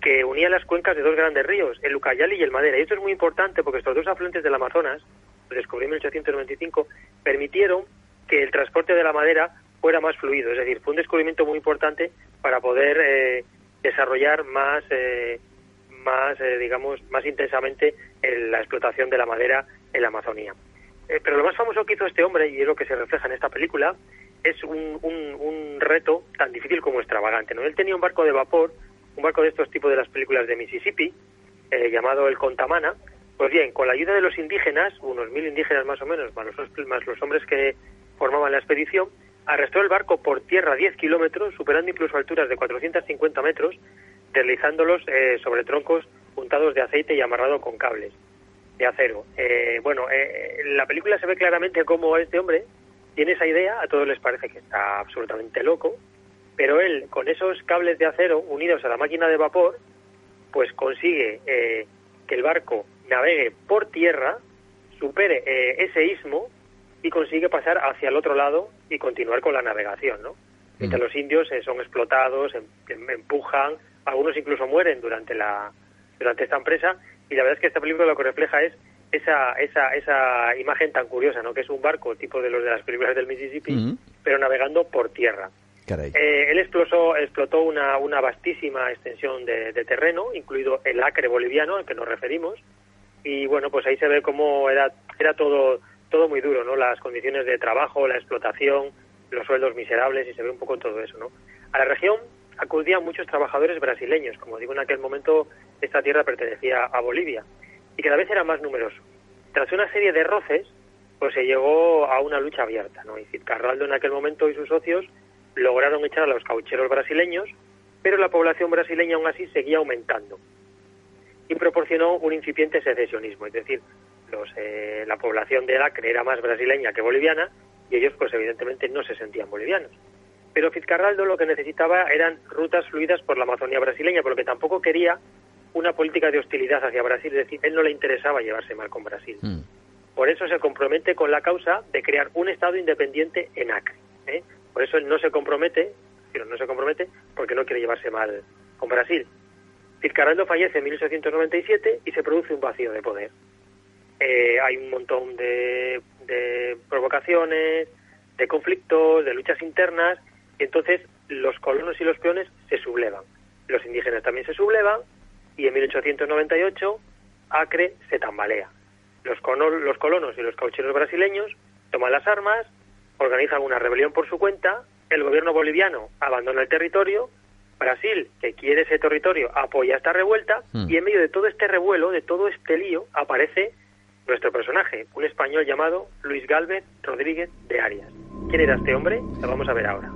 que unía las cuencas de dos grandes ríos, el Ucayali y el Madera. Y esto es muy importante porque estos dos afluentes del Amazonas, lo descubrió en 1895, permitieron que el transporte de la madera fuera más fluido. Es decir, fue un descubrimiento muy importante para poder eh, desarrollar más, eh, más eh, digamos, más intensamente la explotación de la madera en la Amazonía. Eh, pero lo más famoso que hizo este hombre, y es lo que se refleja en esta película, es un, un, reto tan difícil como extravagante. ¿no? Él tenía un barco de vapor, un barco de estos tipos de las películas de Mississippi, eh, llamado el Contamana. Pues bien, con la ayuda de los indígenas, unos mil indígenas más o menos, más los, más los hombres que formaban la expedición, arrestó el barco por tierra a 10 kilómetros, superando incluso alturas de 450 metros, deslizándolos eh, sobre troncos puntados de aceite y amarrado con cables de acero. Eh, bueno, eh, en la película se ve claramente cómo este hombre tiene esa idea, a todos les parece que está absolutamente loco, pero él, con esos cables de acero unidos a la máquina de vapor, pues consigue eh, que el barco navegue por tierra, supere ese istmo y consigue pasar hacia el otro lado y continuar con la navegación, ¿no? Mientras mm. los indios son explotados, em, em, empujan, algunos incluso mueren durante la durante esta empresa y la verdad es que esta película lo que refleja es esa, esa, esa imagen tan curiosa, ¿no? Que es un barco tipo de los de las películas del Mississippi, pero navegando por tierra. Eh, él explotó, explotó una, una vastísima extensión de, terreno, incluido el acre boliviano al que nos referimos, y bueno, pues ahí se ve cómo era, era todo, todo muy duro, ¿no? Las condiciones de trabajo, la explotación, los sueldos miserables, y se ve un poco todo eso, ¿no? A la región acudían muchos trabajadores brasileños. Como digo, en aquel momento esta tierra pertenecía a Bolivia y cada vez era más numeroso. Tras una serie de roces, pues se llegó a una lucha abierta. ¿no? Y Carraldo en aquel momento y sus socios lograron echar a los caucheros brasileños, pero la población brasileña aún así seguía aumentando y proporcionó un incipiente secesionismo, es decir, los, eh, la población de Acre era más brasileña que boliviana y ellos pues evidentemente no se sentían bolivianos. Pero Fitzcarraldo lo que necesitaba eran rutas fluidas por la Amazonía brasileña, porque tampoco quería una política de hostilidad hacia Brasil, es decir, él no le interesaba llevarse mal con Brasil. Hmm. Por eso se compromete con la causa de crear un Estado independiente en Acre. ¿eh? Por eso él no se compromete, pero no se compromete porque no quiere llevarse mal con Brasil. Fitzcarraldo fallece en 1897 y se produce un vacío de poder. Eh, hay un montón de provocaciones, de conflictos, de luchas internas entonces los colonos y los peones se sublevan. Los indígenas también se sublevan y en 1898 Acre se tambalea. Los, los colonos y los caucheros brasileños toman las armas, organizan una rebelión por su cuenta, el gobierno boliviano abandona el territorio, Brasil, que quiere ese territorio, apoya esta revuelta hmm. y en medio de todo este revuelo, de todo este lío, aparece nuestro personaje, un español llamado Luis Galvez Rodríguez de Arias. ¿Quién era este hombre? Lo vamos a ver ahora.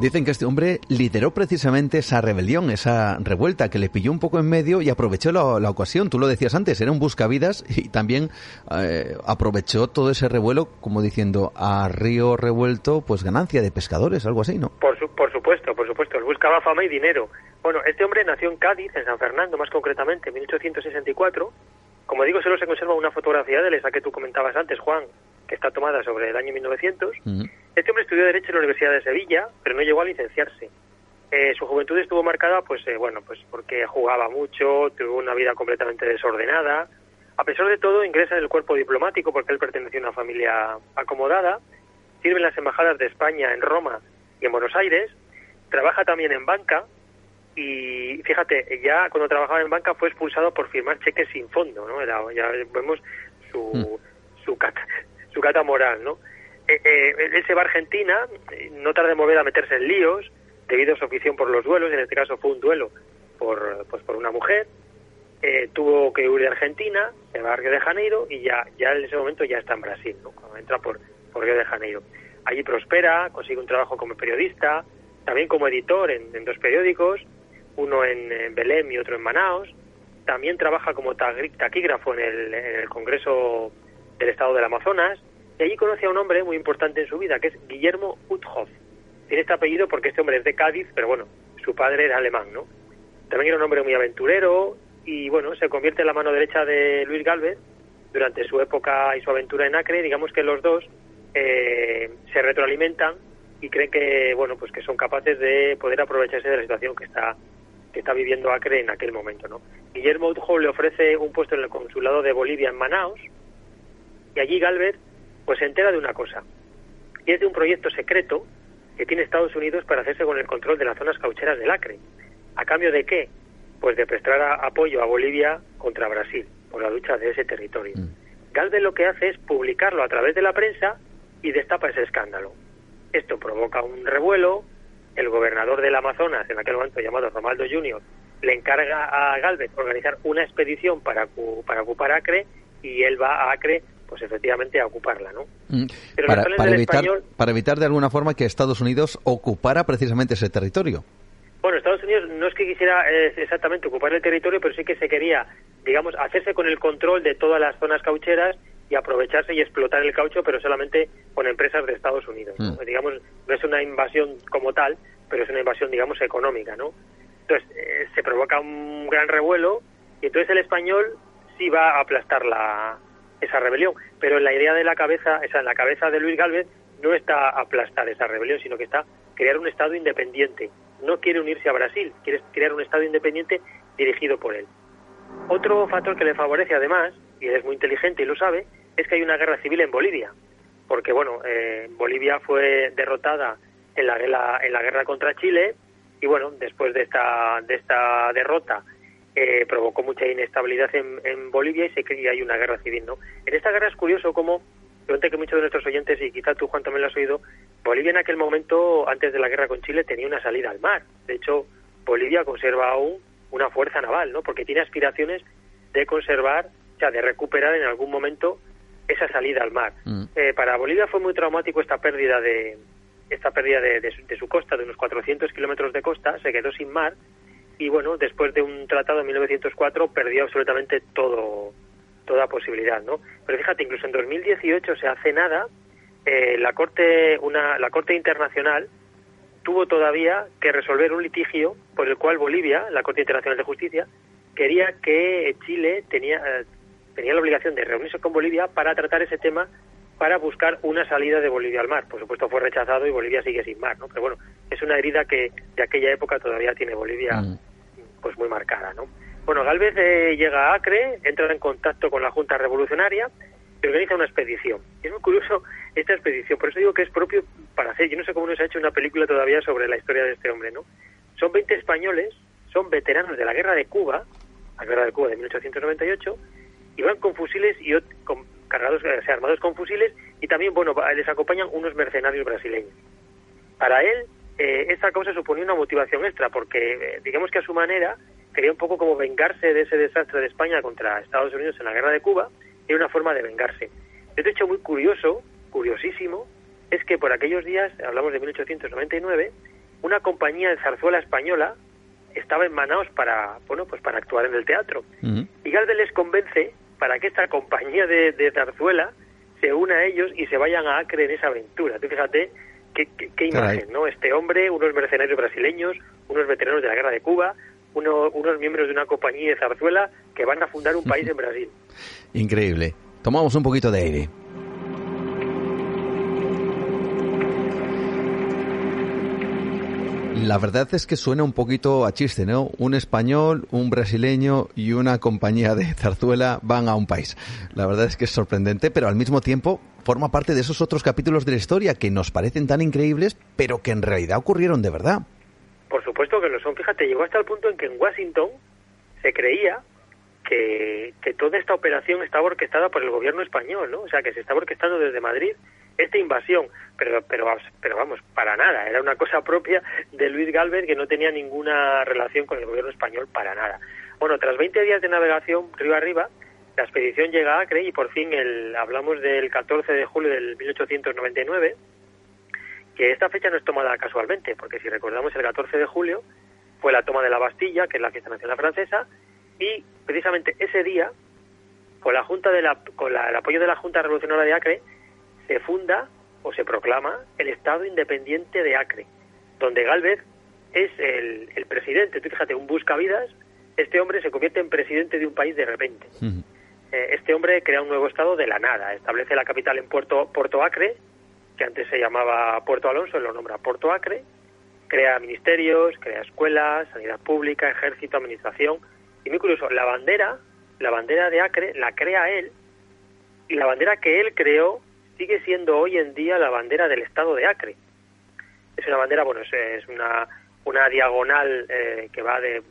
Dicen que este hombre lideró precisamente esa rebelión, esa revuelta que le pilló un poco en medio y aprovechó la, ocasión. Tú lo decías antes, era un buscavidas y también eh, aprovechó todo ese revuelo como diciendo a río revuelto, pues ganancia de pescadores, algo así, ¿no? Por, por supuesto, por supuesto. Él buscaba fama y dinero. Bueno, este hombre nació en Cádiz, en San Fernando más concretamente, en 1864. Como digo, solo se conserva una fotografía de él, esa que tú comentabas antes, Juan, que está tomada sobre el año 1900 Este hombre estudió Derecho en la Universidad de Sevilla, pero no llegó a licenciarse. Eh, su juventud estuvo marcada, pues eh, bueno, pues porque jugaba mucho, tuvo una vida completamente desordenada. A pesar de todo, ingresa en el cuerpo diplomático porque él pertenecía a una familia acomodada. Sirve en las embajadas de España en Roma y en Buenos Aires. Trabaja también en banca y fíjate, ya cuando trabajaba en banca fue expulsado por firmar cheques sin fondo, ¿no? Era, ya vemos su, mm. su, su cata moral, ¿no? Eh, eh, él se va a Argentina, no tarda en volver a meterse en líos, debido a su afición por los duelos, en este caso fue un duelo por, pues por una mujer, eh, tuvo que huir de Argentina, se va a Río de Janeiro y ya, ya en ese momento ya está en Brasil, ¿no? cuando entra por, por Río de Janeiro. Allí prospera, consigue un trabajo como periodista, también como editor en, dos periódicos, uno en, Belém y otro en Manaos. También trabaja como taquígrafo en el, en el Congreso del Estado del Amazonas. Y allí conoce a un hombre muy importante en su vida, que es Guillermo Uthoff, tiene este apellido porque este hombre es de Cádiz, pero bueno, su padre era alemán, ¿no? También era un hombre muy aventurero y bueno, se convierte en la mano derecha de Luis Galvez durante su época y su aventura en Acre. Digamos que los dos eh, se retroalimentan y creen que bueno, pues que son capaces de poder aprovecharse de la situación que está que está viviendo Acre en aquel momento, ¿no? Guillermo Utjo le ofrece un puesto en el consulado de Bolivia en Manaos y allí Galvez pues se entera de una cosa y es de un proyecto secreto que tiene Estados Unidos para hacerse con el control de las zonas caucheras del Acre. ¿A cambio de qué? Pues de prestar apoyo a Bolivia contra Brasil, por la lucha de ese territorio. Mm. Galvez lo que hace es publicarlo a través de la prensa y destapa ese escándalo. Esto provoca un revuelo, el gobernador del Amazonas, en aquel momento llamado Romaldo Jr., le encarga a Galvez organizar una expedición para, para ocupar Acre y él va a Acre pues efectivamente a ocuparla, ¿no? Mm. para, evitar, para evitar de alguna forma que Estados Unidos ocupara precisamente ese territorio. Bueno, Estados Unidos no es que quisiera eh, exactamente ocupar el territorio, pero sí que se quería, digamos, hacerse con el control de todas las zonas caucheras y aprovecharse y explotar el caucho, pero solamente con empresas de Estados Unidos. Mm. Digamos, no es una invasión como tal, pero es una invasión, digamos, económica, ¿no? Entonces, eh, se provoca un gran revuelo y entonces el español sí va a aplastar la, esa rebelión. Pero en la idea de la cabeza, en la cabeza de Luis Galvez, no está aplastar esa rebelión, sino que está crear un Estado independiente. No quiere unirse a Brasil, quiere crear un Estado independiente dirigido por él. Otro factor que le favorece, además, y él es muy inteligente y lo sabe, es que hay una guerra civil en Bolivia. Porque, bueno, eh, Bolivia fue derrotada en la, en la guerra contra Chile y, bueno, después de esta, de esta derrota eh, provocó mucha inestabilidad en, Bolivia y, se, y hay una guerra civil, ¿no? En esta guerra es curioso cómo, durante que muchos de nuestros oyentes, y quizá tú, Juan, también lo has oído, Bolivia en aquel momento, antes de la guerra con Chile, tenía una salida al mar. De hecho, Bolivia conserva aún una fuerza naval, ¿no? Porque tiene aspiraciones de conservar, o sea, de recuperar en algún momento esa salida al mar. Mm. Eh, para Bolivia fue muy traumático esta pérdida de esta pérdida de, de su costa, de unos 400 kilómetros de costa, se quedó sin mar y bueno, después de un tratado en 1904 perdió absolutamente todo toda posibilidad, ¿no? Pero fíjate, incluso en 2018, se hace nada, eh, la corte una la corte internacional tuvo todavía que resolver un litigio por el cual Bolivia, la Corte Internacional de Justicia, quería que Chile tenía eh, tenía la obligación de reunirse con Bolivia para tratar ese tema para buscar una salida de Bolivia al mar. Por supuesto fue rechazado y Bolivia sigue sin mar, ¿no? Pero bueno, es una herida que de aquella época todavía tiene Bolivia mm. pues muy marcada, ¿no? Bueno, Galvez eh, llega a Acre, entra en contacto con la Junta Revolucionaria y organiza una expedición. Y es muy curioso esta expedición, por eso digo que es propio para hacer, yo no sé cómo no se ha hecho una película todavía sobre la historia de este hombre, ¿no? Son 20 españoles, son veteranos de la Guerra de Cuba, la Guerra de Cuba de 1898, y van con fusiles y con, cargados, o sea, armados con fusiles, y también, bueno, les acompañan unos mercenarios brasileños. Para él, eh, esta causa suponía una motivación extra, porque eh, digamos que a su manera quería un poco como vengarse de ese desastre de España contra Estados Unidos en la guerra de Cuba, y una forma de vengarse. De hecho, muy curioso, curiosísimo, es que por aquellos días, hablamos de 1899, una compañía de zarzuela española estaba en Manaos para, bueno, pues para actuar en el teatro. Y Galvez les convence para que esta compañía de, de zarzuela se una a ellos y se vayan a Acre en esa aventura. Tú fíjate qué, imagen, ¿no? Este hombre, unos mercenarios brasileños, unos veteranos de la guerra de Cuba, unos miembros de una compañía de zarzuela que van a fundar un país [laughs] en Brasil. Increíble. Tomamos un poquito de aire. La verdad es que suena un poquito a chiste, ¿no? Un español, un brasileño y una compañía de zarzuela van a un país. La verdad es que es sorprendente, pero al mismo tiempo forma parte de esos otros capítulos de la historia que nos parecen tan increíbles, pero que en realidad ocurrieron de verdad. Por supuesto que lo son. Fíjate, llegó hasta el punto en que en Washington se creía que, que toda esta operación estaba orquestada por el gobierno español, ¿no? O sea, que se estaba orquestando desde Madrid esta invasión, pero, pero, pero vamos, para nada, era una cosa propia de Luis Galvez que no tenía ninguna relación con el gobierno español para nada. Bueno, tras 20 días de navegación río arriba, la expedición llega a Acre y por fin el, hablamos del 14 de julio del 1899, que esta fecha no es tomada casualmente, porque si recordamos el 14 de julio fue la toma de la Bastilla, que es la fiesta nacional francesa, y precisamente ese día, con la junta de la, con el apoyo de la Junta Revolucionaria de Acre, se funda o se proclama el Estado Independiente de Acre, donde Galvez es el, el presidente. Tú fíjate, un buscavidas, este hombre se convierte en presidente de un país de repente. Eh, este hombre crea un nuevo Estado de la nada, establece la capital en Puerto, Puerto Acre, que antes se llamaba Puerto Alonso, lo nombra Puerto Acre, crea ministerios, crea escuelas, sanidad pública, ejército, administración. Y muy curioso, la bandera, la bandera de Acre la crea él, y la bandera que él creó sigue siendo hoy en día la bandera del estado de Acre. Es una bandera, bueno, es, una, una diagonal eh, que va de,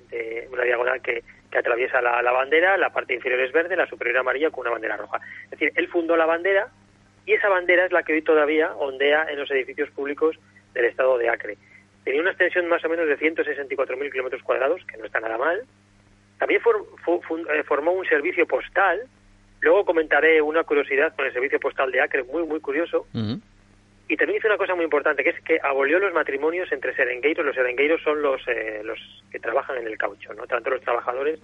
una diagonal que, atraviesa la, bandera, la parte inferior es verde, la superior amarilla con una bandera roja. Es decir, él fundó la bandera y esa bandera es la que hoy todavía ondea en los edificios públicos del estado de Acre. Tenía una extensión más o menos de 164.000 kilómetros cuadrados, que no está nada mal. También eh, formó un servicio postal Luego comentaré una curiosidad con el servicio postal de Acre, muy, muy curioso. Y también hizo una cosa muy importante, que es que abolió los matrimonios entre serengueiros. Los serengueiros son los, eh, los que trabajan en el caucho, ¿no? tanto los trabajadores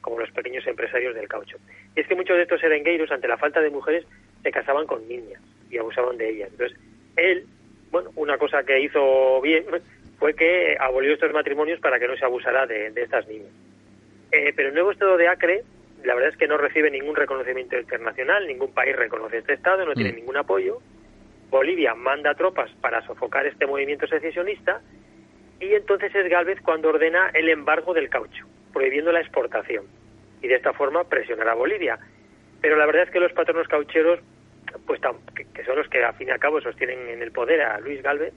como los pequeños empresarios del caucho. Y es que muchos de estos serengueiros, ante la falta de mujeres, se casaban con niñas y abusaban de ellas. Entonces, él, bueno, una cosa que hizo bien [laughs] fue que abolió estos matrimonios para que no se abusara de, estas niñas. Eh, pero el nuevo estado de Acre la verdad es que no recibe ningún reconocimiento internacional, ningún país reconoce este Estado, no tiene mm. ningún apoyo. Bolivia manda tropas para sofocar este movimiento secesionista y entonces es Galvez cuando ordena el embargo del caucho, prohibiendo la exportación y de esta forma presionar a Bolivia. Pero la verdad es que los patronos caucheros, pues que son los que al fin y al cabo sostienen en el poder a Luis Galvez,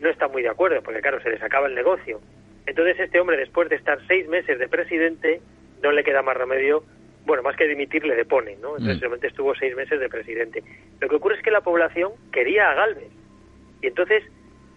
no están muy de acuerdo, porque claro, se les acaba el negocio. Entonces este hombre, después de estar seis meses de presidente, no le queda más remedio bueno, más que dimitir, le depone, ¿no? Entonces, mm. realmente estuvo seis meses de presidente. Lo que ocurre es que la población quería a Galvez. Y entonces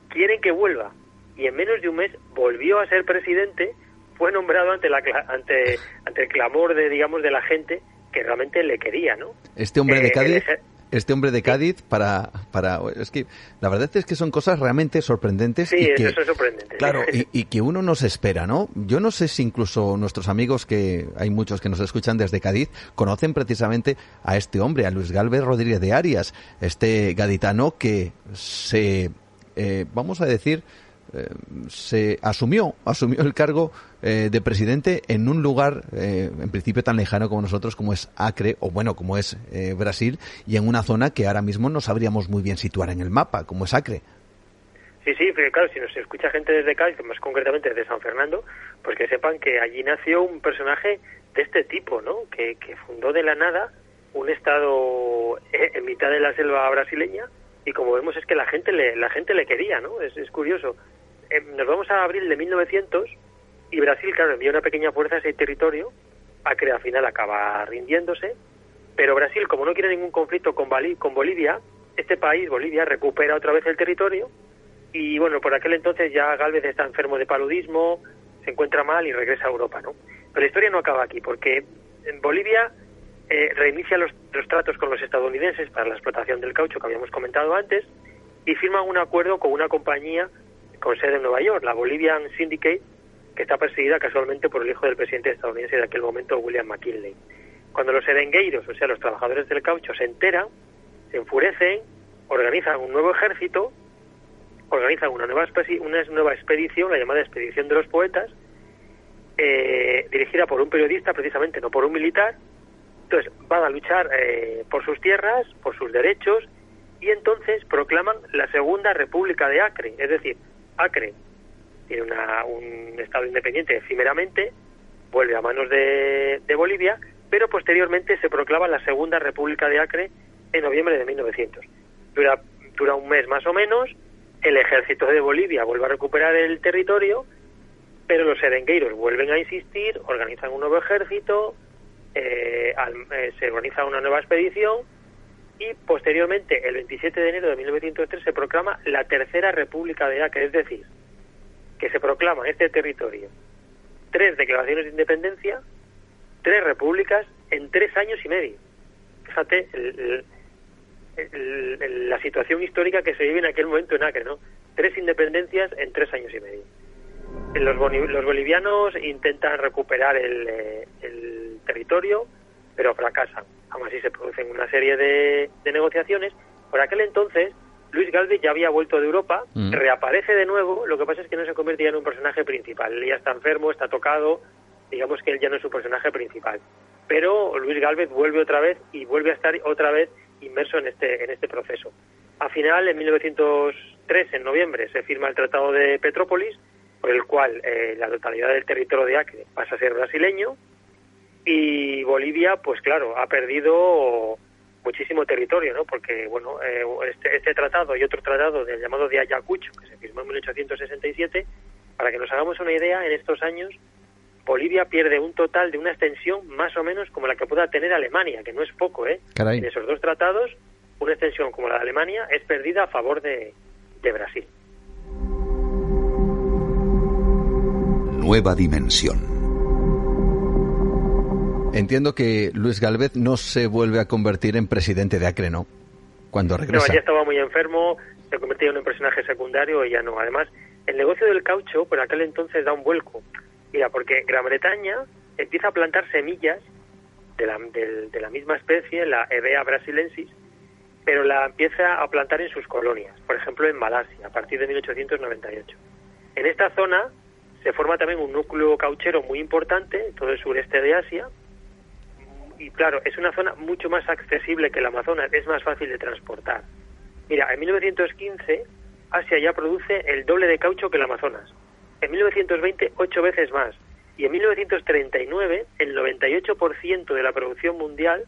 quieren que vuelva. Y en menos de un mes volvió a ser presidente, fue nombrado ante, la, ante, ante el clamor de, digamos, de la gente que realmente le quería, ¿no? Este hombre de eh, Cádiz este hombre de Cádiz para, para es que la verdad es que son cosas realmente sorprendentes sí, y que, eso es sorprendente. claro [laughs] y, que uno no se espera no yo no sé si incluso nuestros amigos que hay muchos que nos escuchan desde Cádiz conocen precisamente a este hombre a Luis Galvez Rodríguez de Arias este gaditano que se eh, vamos a decir eh, se asumió, asumió el cargo eh, de presidente en un lugar, eh, en principio tan lejano como nosotros, como es Acre, o bueno, como es Brasil, y en una zona que ahora mismo no sabríamos muy bien situar en el mapa, como es Acre. Sí, sí, pero claro, si nos escucha gente desde Cádiz, más concretamente desde San Fernando, pues que sepan que allí nació un personaje de este tipo, ¿no? Que, que fundó de la nada un estado en mitad de la selva brasileña y como vemos es que la gente le, la gente le quería, ¿no? Es, es curioso. Eh, nos vamos a abril de 1900 y Brasil, claro, envía una pequeña fuerza a ese territorio, a que al final acaba rindiéndose, pero Brasil, como no quiere ningún conflicto con, con Bolivia, este país, Bolivia, recupera otra vez el territorio y bueno, por aquel entonces ya Galvez está enfermo de paludismo, se encuentra mal y regresa a Europa, ¿no? Pero la historia no acaba aquí, porque en Bolivia eh, reinicia los, los, tratos con los estadounidenses para la explotación del caucho que habíamos comentado antes y firma un acuerdo con una compañía con sede en Nueva York, la Bolivian Syndicate, que está perseguida casualmente por el hijo del presidente estadounidense de aquel momento, William McKinley. Cuando los erengueiros, o sea, los trabajadores del caucho, se enteran, se enfurecen, organizan un nuevo ejército, organizan una nueva, una nueva expedición, la llamada Expedición de los Poetas, eh, dirigida por un periodista, precisamente, no por un militar. Entonces, van a luchar eh, por sus tierras, por sus derechos, y entonces proclaman la Segunda República de Acre, es decir, Acre tiene un Estado independiente efímeramente, vuelve a manos de, Bolivia, pero posteriormente se proclama la Segunda República de Acre en noviembre de 1900. Dura, dura un mes más o menos, el ejército de Bolivia vuelve a recuperar el territorio, pero los serengueiros vuelven a insistir, organizan un nuevo ejército, eh, eh, se organiza una nueva expedición y posteriormente, el 27 de enero de 1903, se proclama la Tercera República de Acre, es decir, que se proclama este territorio tres declaraciones de independencia, tres repúblicas en tres años y medio. Fíjate la situación histórica que se vive en aquel momento en Acre, ¿no? Tres independencias en tres años y medio. Los, los bolivianos intentan recuperar el, eh, el territorio, pero fracasan. Aún así se producen una serie de, de negociaciones. Por aquel entonces, Luis Galvez ya había vuelto de Europa, mm. reaparece de nuevo, lo que pasa es que no se convierte ya en un personaje principal. Él ya está enfermo, está tocado, digamos que él ya no es su personaje principal. Pero Luis Galvez vuelve otra vez y vuelve a estar otra vez inmerso en este, en este proceso. A final, en 1903, en noviembre, se firma el Tratado de Petrópolis, por el cual eh, la totalidad del territorio de Acre pasa a ser brasileño y Bolivia, pues claro, ha perdido muchísimo territorio, ¿no? Porque, bueno, eh, este, este, tratado y otro tratado del llamado de Ayacucho, que se firmó en 1867, para que nos hagamos una idea, en estos años Bolivia pierde un total de una extensión más o menos como la que pueda tener Alemania, que no es poco, ¿eh? En esos dos tratados, una extensión como la de Alemania es perdida a favor de, de Brasil. Nueva dimensión. Entiendo que Luis Galvez no se vuelve a convertir en presidente de Acre, ¿no? Cuando regresa. No, ya estaba muy enfermo, se convertía en un personaje secundario y ya no. Además, el negocio del caucho por aquel entonces da un vuelco. Mira, porque Gran Bretaña empieza a plantar semillas de la, de, la misma especie, la Evea brasilensis, pero la empieza a plantar en sus colonias, por ejemplo en Malasia, a partir de 1898. En esta zona se forma también un núcleo cauchero muy importante, todo el sureste de Asia, y claro, es una zona mucho más accesible que el Amazonas, es más fácil de transportar. Mira, en 1915 Asia ya produce el doble de caucho que el Amazonas. En 1920, ocho veces más. Y en 1939, el 98% de la producción mundial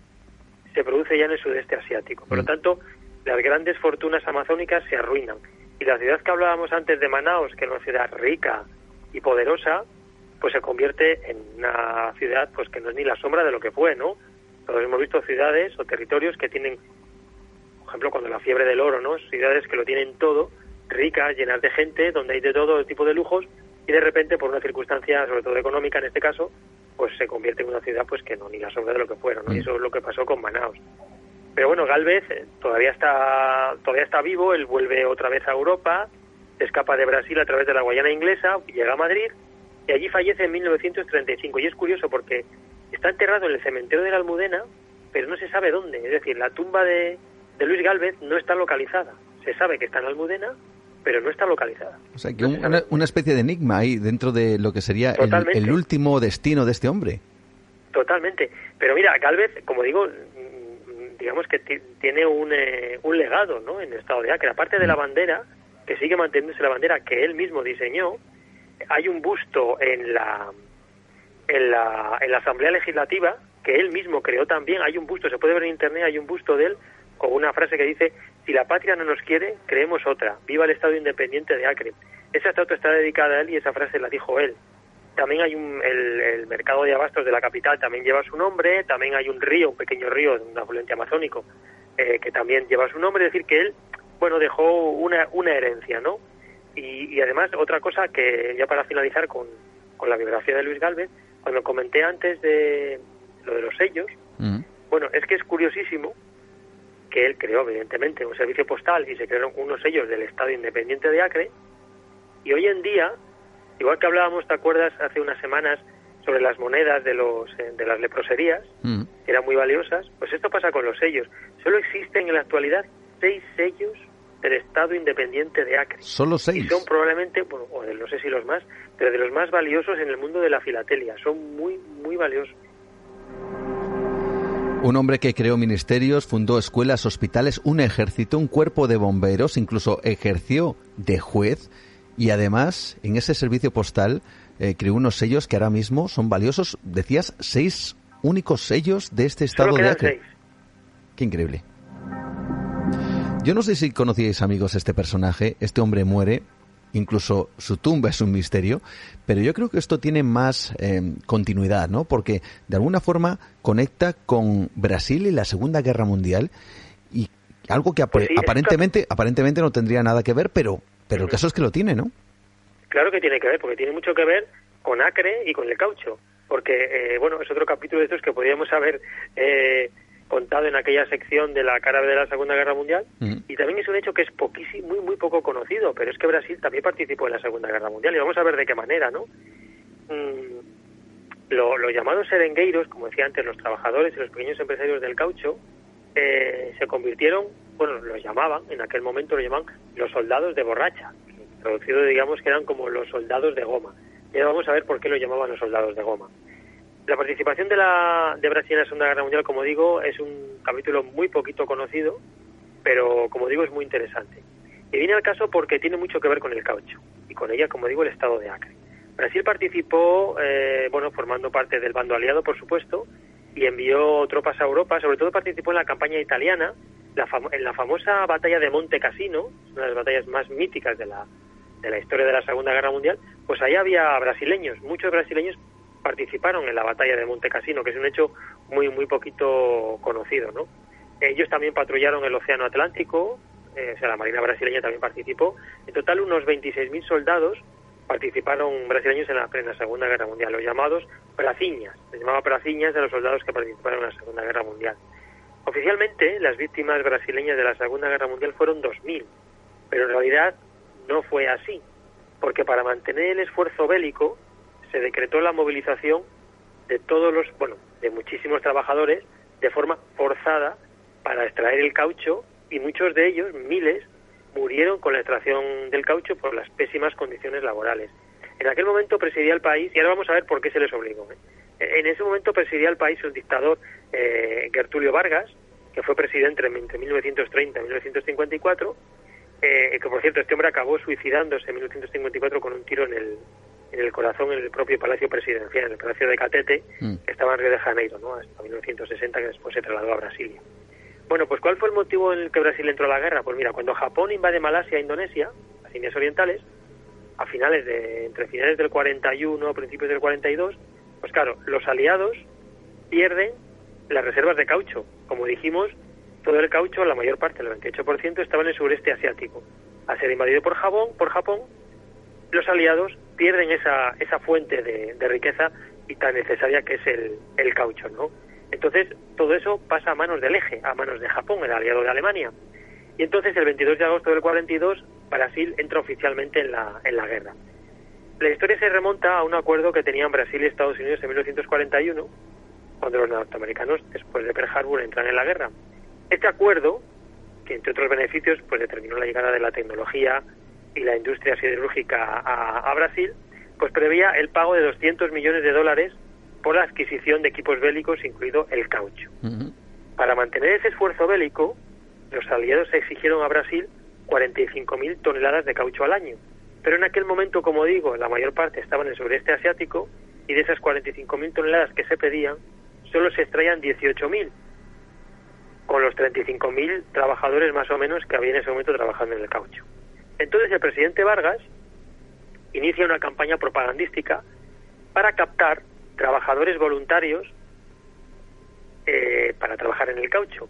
se produce ya en el sudeste asiático. Por lo mm. tanto, las grandes fortunas amazónicas se arruinan. Y la ciudad que hablábamos antes de Manaos, que es una ciudad rica y poderosa, pues se convierte en una ciudad pues que no es ni la sombra de lo que fue, ¿no? Todos hemos visto ciudades o territorios que tienen, por ejemplo, cuando la fiebre del oro, ¿no? Ciudades que lo tienen todo, ricas, llenas de gente, donde hay de todo tipo de lujos y de repente por una circunstancia, sobre todo económica en este caso, pues se convierte en una ciudad pues que no ni la sombra de lo que fueron, ¿no? Y eso es lo que pasó con Manaus. Pero bueno, Galvez eh, todavía está todavía está vivo, él vuelve otra vez a Europa, escapa de Brasil a través de la Guayana inglesa, llega a Madrid y allí fallece en 1935. Y es curioso porque está enterrado en el cementerio de la Almudena, pero no se sabe dónde. Es decir, la tumba de, Luis Galvez no está localizada. Se sabe que está en Almudena, pero no está localizada. O sea, que una, especie de enigma ahí dentro de lo que sería el, último destino de este hombre. Totalmente. Pero mira, Galvez, como digo, digamos que tiene un, eh, un legado ¿no? en el estado de Acre. Aparte de la mm. bandera, que sigue manteniéndose la bandera que él mismo diseñó, hay un busto en la, en la, en la Asamblea Legislativa que él mismo creó también. Hay un busto, se puede ver en internet, hay un busto de él con una frase que dice: Si la patria no nos quiere, creemos otra. Viva el Estado Independiente de Acre. Esa estatua está dedicada a él y esa frase la dijo él. También hay un, el, mercado de abastos de la capital, también lleva su nombre. También hay un río, un pequeño río, un afluente amazónico, eh, que también lleva su nombre. Es decir, que él, bueno, dejó una, una herencia, ¿no? Y, además, otra cosa que ya para finalizar con, con la biografía de Luis Galvez, cuando comenté antes de lo de los sellos, mm. bueno, es que es curiosísimo que él creó, evidentemente, un servicio postal y se crearon unos sellos del Estado Independiente de Acre, y hoy en día, igual que hablábamos, ¿te acuerdas? Hace unas semanas sobre las monedas de los eh, de las leproserías, mm. que eran muy valiosas, pues esto pasa con los sellos. Solo existen en la actualidad seis sellos del Estado Independiente de Acre. Solo seis. Y son probablemente, bueno, o de, no sé si los más, pero de los más valiosos en el mundo de la filatelia. Son muy, muy valiosos. Un hombre que creó ministerios, fundó escuelas, hospitales, un ejército, un cuerpo de bomberos, incluso ejerció de juez y además en ese servicio postal eh, creó unos sellos que ahora mismo son valiosos. Decías seis únicos sellos de este estado de Acre. Qué increíble. Yo no sé si conocíais amigos este personaje. Este hombre muere incluso su tumba es un misterio, pero yo creo que esto tiene más eh, continuidad, ¿no? Porque de alguna forma conecta con Brasil y la Segunda Guerra Mundial y algo que pues aparentemente aparentemente no tendría nada que ver, pero pero el caso es que lo tiene, ¿no? Claro que tiene que ver, porque tiene mucho que ver con Acre y con el caucho, porque eh, bueno es otro capítulo de estos que podríamos haber eh, contado en aquella sección de la cara de la Segunda Guerra Mundial y también es un hecho que es poquísimo, muy muy poco conocido, pero es que Brasil también participó en la Segunda Guerra Mundial y vamos a ver de qué manera, ¿no? Mm, los llamados serengueiros, como decía antes, los trabajadores y los pequeños empresarios del caucho eh, se convirtieron, bueno, los llamaban, en aquel momento lo llamaban los soldados de borracha, traducido digamos que eran como los soldados de goma. Y ahora vamos a ver por qué lo llamaban los soldados de goma. La participación de, la, de Brasil en la Segunda Guerra Mundial, como digo, es un capítulo muy poquito conocido, pero como digo es muy interesante. Y viene al caso porque tiene mucho que ver con el caucho y con ella, como digo, el estado de Acre. Brasil participó, eh, bueno, formando parte del bando aliado, por supuesto, y envió tropas a Europa. Sobre todo participó en la campaña italiana, en la famosa batalla de Monte Cassino, una de las batallas más míticas de la, de la historia de la Segunda Guerra Mundial. Pues ahí había brasileños, muchos brasileños participaron en la batalla de Monte Cassino, que es un hecho muy, muy poquito conocido, ¿no? Ellos también patrullaron el Océano Atlántico, eh, o sea, la Marina brasileña también participó. En total, unos 26.000 soldados participaron brasileños en la, en Segunda Guerra Mundial, los llamados praciñas. Se llamaba praciñas de los soldados que participaron en la Segunda Guerra Mundial. Oficialmente, las víctimas brasileñas de la Segunda Guerra Mundial fueron 2.000, pero en realidad no fue así, porque para mantener el esfuerzo bélico se decretó la movilización de todos los, bueno, de muchísimos trabajadores de forma forzada para extraer el caucho y muchos de ellos, miles, murieron con la extracción del caucho por las pésimas condiciones laborales. En aquel momento presidía el país, y ahora vamos a ver por qué se les obligó. ¿eh? En ese momento presidía el país el dictador eh, Gertulio Vargas, que fue presidente entre 1930 y 1954, eh, que por cierto este hombre acabó suicidándose en 1954 con un tiro en el, en el corazón, en el propio Palacio Presidencial, en el Palacio de Catete, mm. que estaba en Río de Janeiro, ¿no? hasta 1960, que después se trasladó a Brasilia. Bueno, pues ¿cuál fue el motivo en el que Brasil entró a la guerra? Pues mira, cuando Japón invade Malasia e Indonesia, las Indias Orientales, a finales de, entre finales del 41, principios del 42, pues claro, los aliados pierden las reservas de caucho. Como dijimos, todo el caucho, la mayor parte, el 28%, estaba en el sureste asiático. Al ser invadido por Japón, por Japón los aliados pierden esa, esa fuente de, riqueza y tan necesaria que es el, el caucho, ¿no? Entonces, todo eso pasa a manos del eje, a manos de Japón, el aliado de Alemania. Y entonces, el 22 de agosto del 42, Brasil entra oficialmente en la, en la guerra. La historia se remonta a un acuerdo que tenían Brasil y Estados Unidos en 1941, cuando los norteamericanos, después de Pearl Harbor, entran en la guerra. Este acuerdo, que entre otros beneficios, pues determinó la llegada de la tecnología y la industria siderúrgica a, Brasil, pues prevía el pago de 200 millones de dólares por la adquisición de equipos bélicos, incluido el caucho. Para mantener ese esfuerzo bélico, los aliados exigieron a Brasil 45.000 toneladas de caucho al año. Pero en aquel momento, como digo, la mayor parte estaba en el sureste asiático y de esas 45.000 toneladas que se pedían, solo se extraían 18.000, con los 35.000 trabajadores más o menos que había en ese momento trabajando en el caucho. Entonces el presidente Vargas inicia una campaña propagandística para captar trabajadores voluntarios eh, para trabajar en el caucho.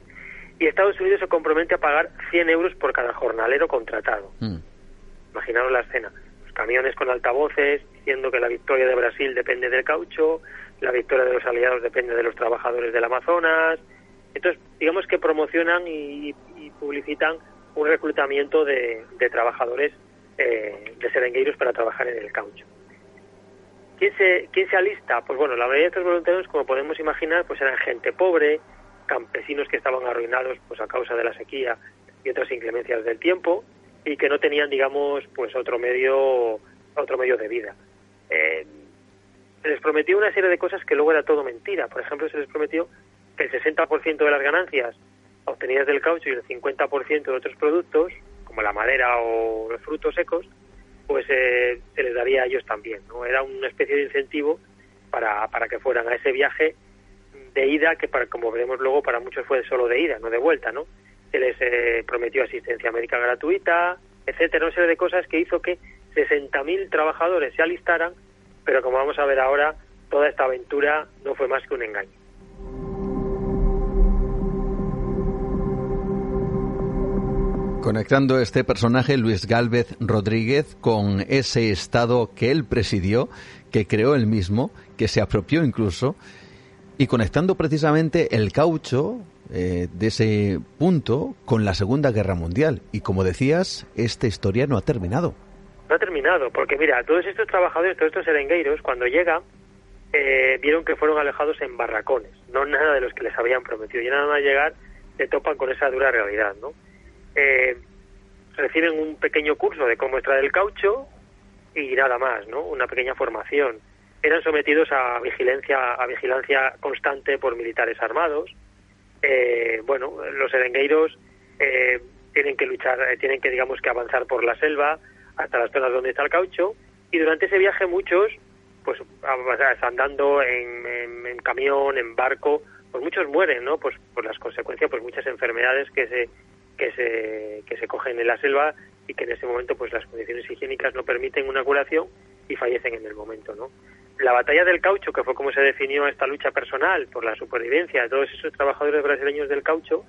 Y Estados Unidos se compromete a pagar 100 euros por cada jornalero contratado. Mm. Imaginaros la escena. Los camiones con altavoces diciendo que la victoria de Brasil depende del caucho, la victoria de los aliados depende de los trabajadores del Amazonas. Entonces, digamos que promocionan y publicitan un reclutamiento de, trabajadores eh, de serengueiros para trabajar en el caucho. ¿Quién se, ¿Quién se alista? Pues bueno, la mayoría de estos voluntarios, como podemos imaginar, pues eran gente pobre, campesinos que estaban arruinados pues a causa de la sequía y otras inclemencias del tiempo y que no tenían, digamos, pues otro medio, otro medio de vida. Eh, se les prometió una serie de cosas que luego era todo mentira. Por ejemplo, se les prometió que el 60% de las ganancias obtenidas del caucho y el 50% de otros productos, como la madera o los frutos secos, pues eh, se les daría a ellos también. ¿no? Era una especie de incentivo para, para que fueran a ese viaje de ida, que para, como veremos luego para muchos fue solo de ida, no de vuelta, ¿no? Se les eh, prometió asistencia médica gratuita, etcétera, una serie de cosas que hizo que 60.000 trabajadores se alistaran, pero como vamos a ver ahora, toda esta aventura no fue más que un engaño. Conectando este personaje, Luis Gálvez Rodríguez, con ese Estado que él presidió, que creó él mismo, que se apropió incluso, y conectando precisamente el caucho eh, de ese punto con la Segunda Guerra Mundial. Y como decías, esta historia no ha terminado. No ha terminado, porque mira, todos estos trabajadores, todos estos serengueiros, cuando llegan, eh, vieron que fueron alejados en barracones, no nada de los que les habían prometido. Y nada más llegar, se topan con esa dura realidad, ¿no? Eh, reciben un pequeño curso de cómo extraer el caucho y nada más, ¿no? Una pequeña formación. Eran sometidos a vigilancia, a vigilancia constante por militares armados. Eh, bueno, los erengueiros eh, tienen que luchar, eh, tienen que, digamos, que avanzar por la selva hasta las zonas donde está el caucho. Y durante ese viaje muchos, pues, andando en, en, en camión, en barco, pues muchos mueren, ¿no? Pues por las consecuencias, pues muchas enfermedades que se que se, que se cogen en la selva y que en ese momento pues las condiciones higiénicas no permiten una curación y fallecen en el momento, ¿no? La batalla del caucho, que fue como se definió esta lucha personal por la supervivencia de todos esos trabajadores brasileños del caucho,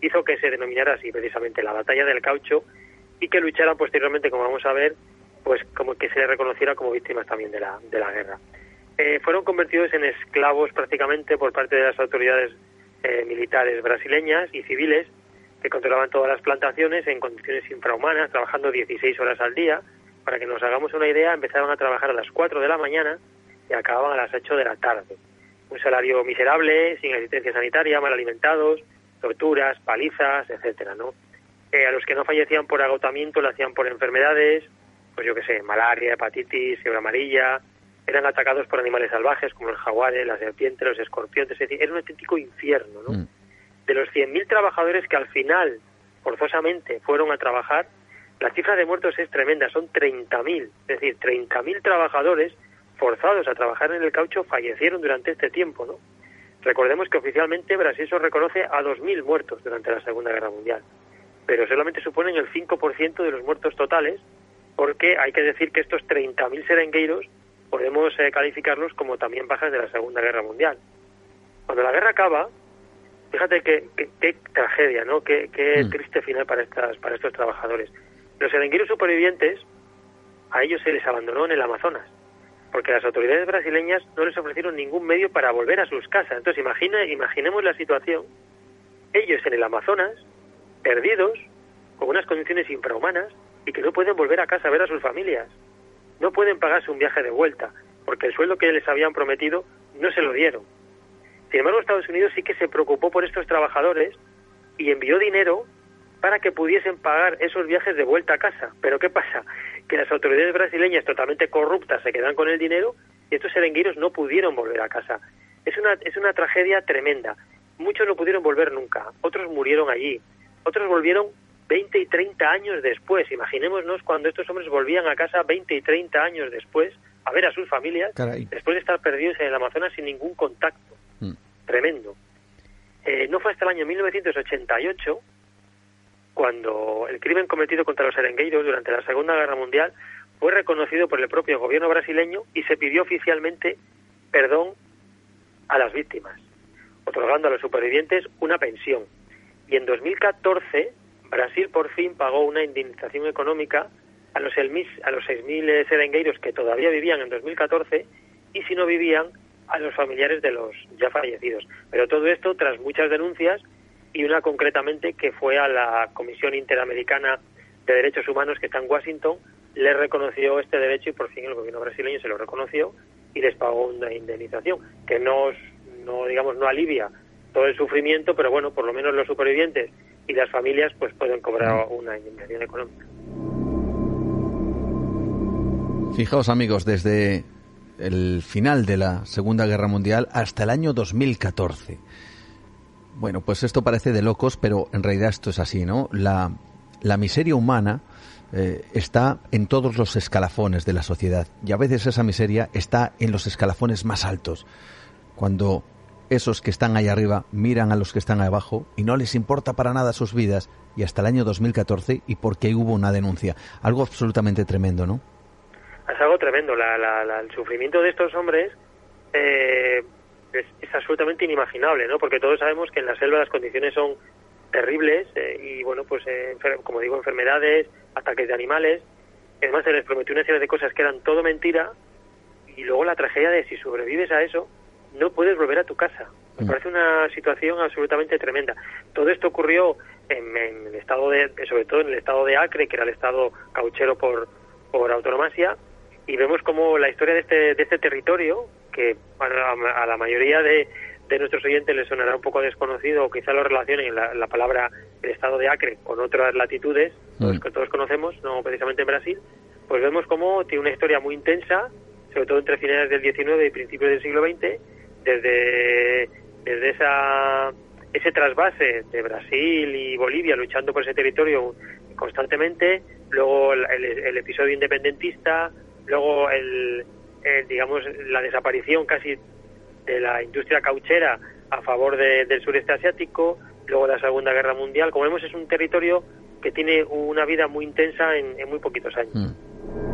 hizo que se denominara así precisamente la batalla del caucho y que lucharan posteriormente, como vamos a ver, pues como que se les reconociera como víctimas también de la, de la guerra. Eh, fueron convertidos en esclavos prácticamente por parte de las autoridades eh, militares brasileñas y civiles que controlaban todas las plantaciones en condiciones infrahumanas, trabajando 16 horas al día. Para que nos hagamos una idea, empezaban a trabajar a las 4 de la mañana y acababan a las 8 de la tarde. Un salario miserable, sin asistencia sanitaria, mal alimentados, torturas, palizas, etcétera, ¿no? Eh, a los que no fallecían por agotamiento lo hacían por enfermedades, pues yo qué sé, malaria, hepatitis, fiebre amarilla, eran atacados por animales salvajes como los jaguares, las serpientes, los escorpiones, es decir, era un auténtico infierno, ¿no? Mm de los 100.000 trabajadores que al final, forzosamente, fueron a trabajar, la cifra de muertos es tremenda, son 30.000. Es decir, 30.000 trabajadores forzados a trabajar en el caucho fallecieron durante este tiempo, ¿no? Recordemos que oficialmente Brasil solo reconoce a 2.000 muertos durante la Segunda Guerra Mundial, pero solamente suponen el 5% de los muertos totales, porque hay que decir que estos 30.000 serengueiros podemos eh, calificarlos como también bajas de la Segunda Guerra Mundial. Cuando la guerra acaba, Fíjate qué, qué, tragedia, ¿no? Qué, qué mm. triste final para, estas, para estos trabajadores. Los serengueros supervivientes, a ellos se les abandonó en el Amazonas, porque las autoridades brasileñas no les ofrecieron ningún medio para volver a sus casas. Entonces, imagina, imaginemos la situación, ellos en el Amazonas, perdidos, con unas condiciones infrahumanas, y que no pueden volver a casa a ver a sus familias. No pueden pagarse un viaje de vuelta, porque el sueldo que les habían prometido no se lo dieron. Sin embargo, Estados Unidos sí que se preocupó por estos trabajadores y envió dinero para que pudiesen pagar esos viajes de vuelta a casa. Pero ¿qué pasa? Que las autoridades brasileñas totalmente corruptas se quedan con el dinero y estos serengueros no pudieron volver a casa. Es una, es una tragedia tremenda. Muchos no pudieron volver nunca, otros murieron allí, otros volvieron 20 y 30 años después. Imaginémonos cuando estos hombres volvían a casa 20 y 30 años después a ver a sus familias, después de estar perdidos en el Amazonas sin ningún contacto tremendo. Eh, no fue hasta el año 1988 cuando el crimen cometido contra los arengueiros durante la Segunda Guerra Mundial fue reconocido por el propio gobierno brasileño y se pidió oficialmente perdón a las víctimas, otorgando a los supervivientes una pensión. Y en 2014 Brasil por fin pagó una indemnización económica a los, a los 6.000 serengueiros que todavía vivían en 2014 y si no vivían a los familiares de los ya fallecidos. Pero todo esto tras muchas denuncias y una concretamente que fue a la Comisión Interamericana de Derechos Humanos que está en Washington, le reconoció este derecho y por fin el gobierno brasileño se lo reconoció y les pagó una indemnización que no, no digamos no alivia todo el sufrimiento, pero bueno, por lo menos los supervivientes y las familias pues pueden cobrar una indemnización económica. Fijaos amigos, desde el final de la Segunda Guerra Mundial hasta el año 2014. Bueno, pues esto parece de locos, pero en realidad esto es así, ¿no? La la miseria humana eh, está en todos los escalafones de la sociedad y a veces esa miseria está en los escalafones más altos. Cuando esos que están ahí arriba miran a los que están abajo y no les importa para nada sus vidas y hasta el año 2014 y porque hubo una denuncia. Algo absolutamente tremendo, ¿no? Es algo tremendo. el sufrimiento de estos hombres eh, es, absolutamente inimaginable, ¿no? Porque todos sabemos que en la selva las condiciones son terribles eh, y, bueno, pues, eh, como digo, enfermedades, ataques de animales. Además, se les prometió una serie de cosas que eran todo mentira y luego la tragedia de si sobrevives a eso, no puedes volver a tu casa. Me mm. parece una situación absolutamente tremenda. Todo esto ocurrió en, el estado de, sobre todo en el estado de Acre, que era el estado cauchero por, por autonomasia, y vemos como la historia de este, de este territorio, que a la mayoría de, de nuestros oyentes les sonará un poco desconocido o quizá lo relacionen la, la palabra el estado de Acre con otras latitudes mm. que todos conocemos, no precisamente en Brasil, pues vemos como tiene una historia muy intensa, sobre todo entre finales del XIX y principios del siglo XX, desde, desde esa, ese trasvase de Brasil y Bolivia luchando por ese territorio constantemente, luego el, episodio independentista, luego el, digamos la desaparición casi de la industria cauchera a favor del sureste asiático, luego la Segunda Guerra Mundial. Como vemos, es un territorio que tiene una vida muy intensa en, muy poquitos años. Mm.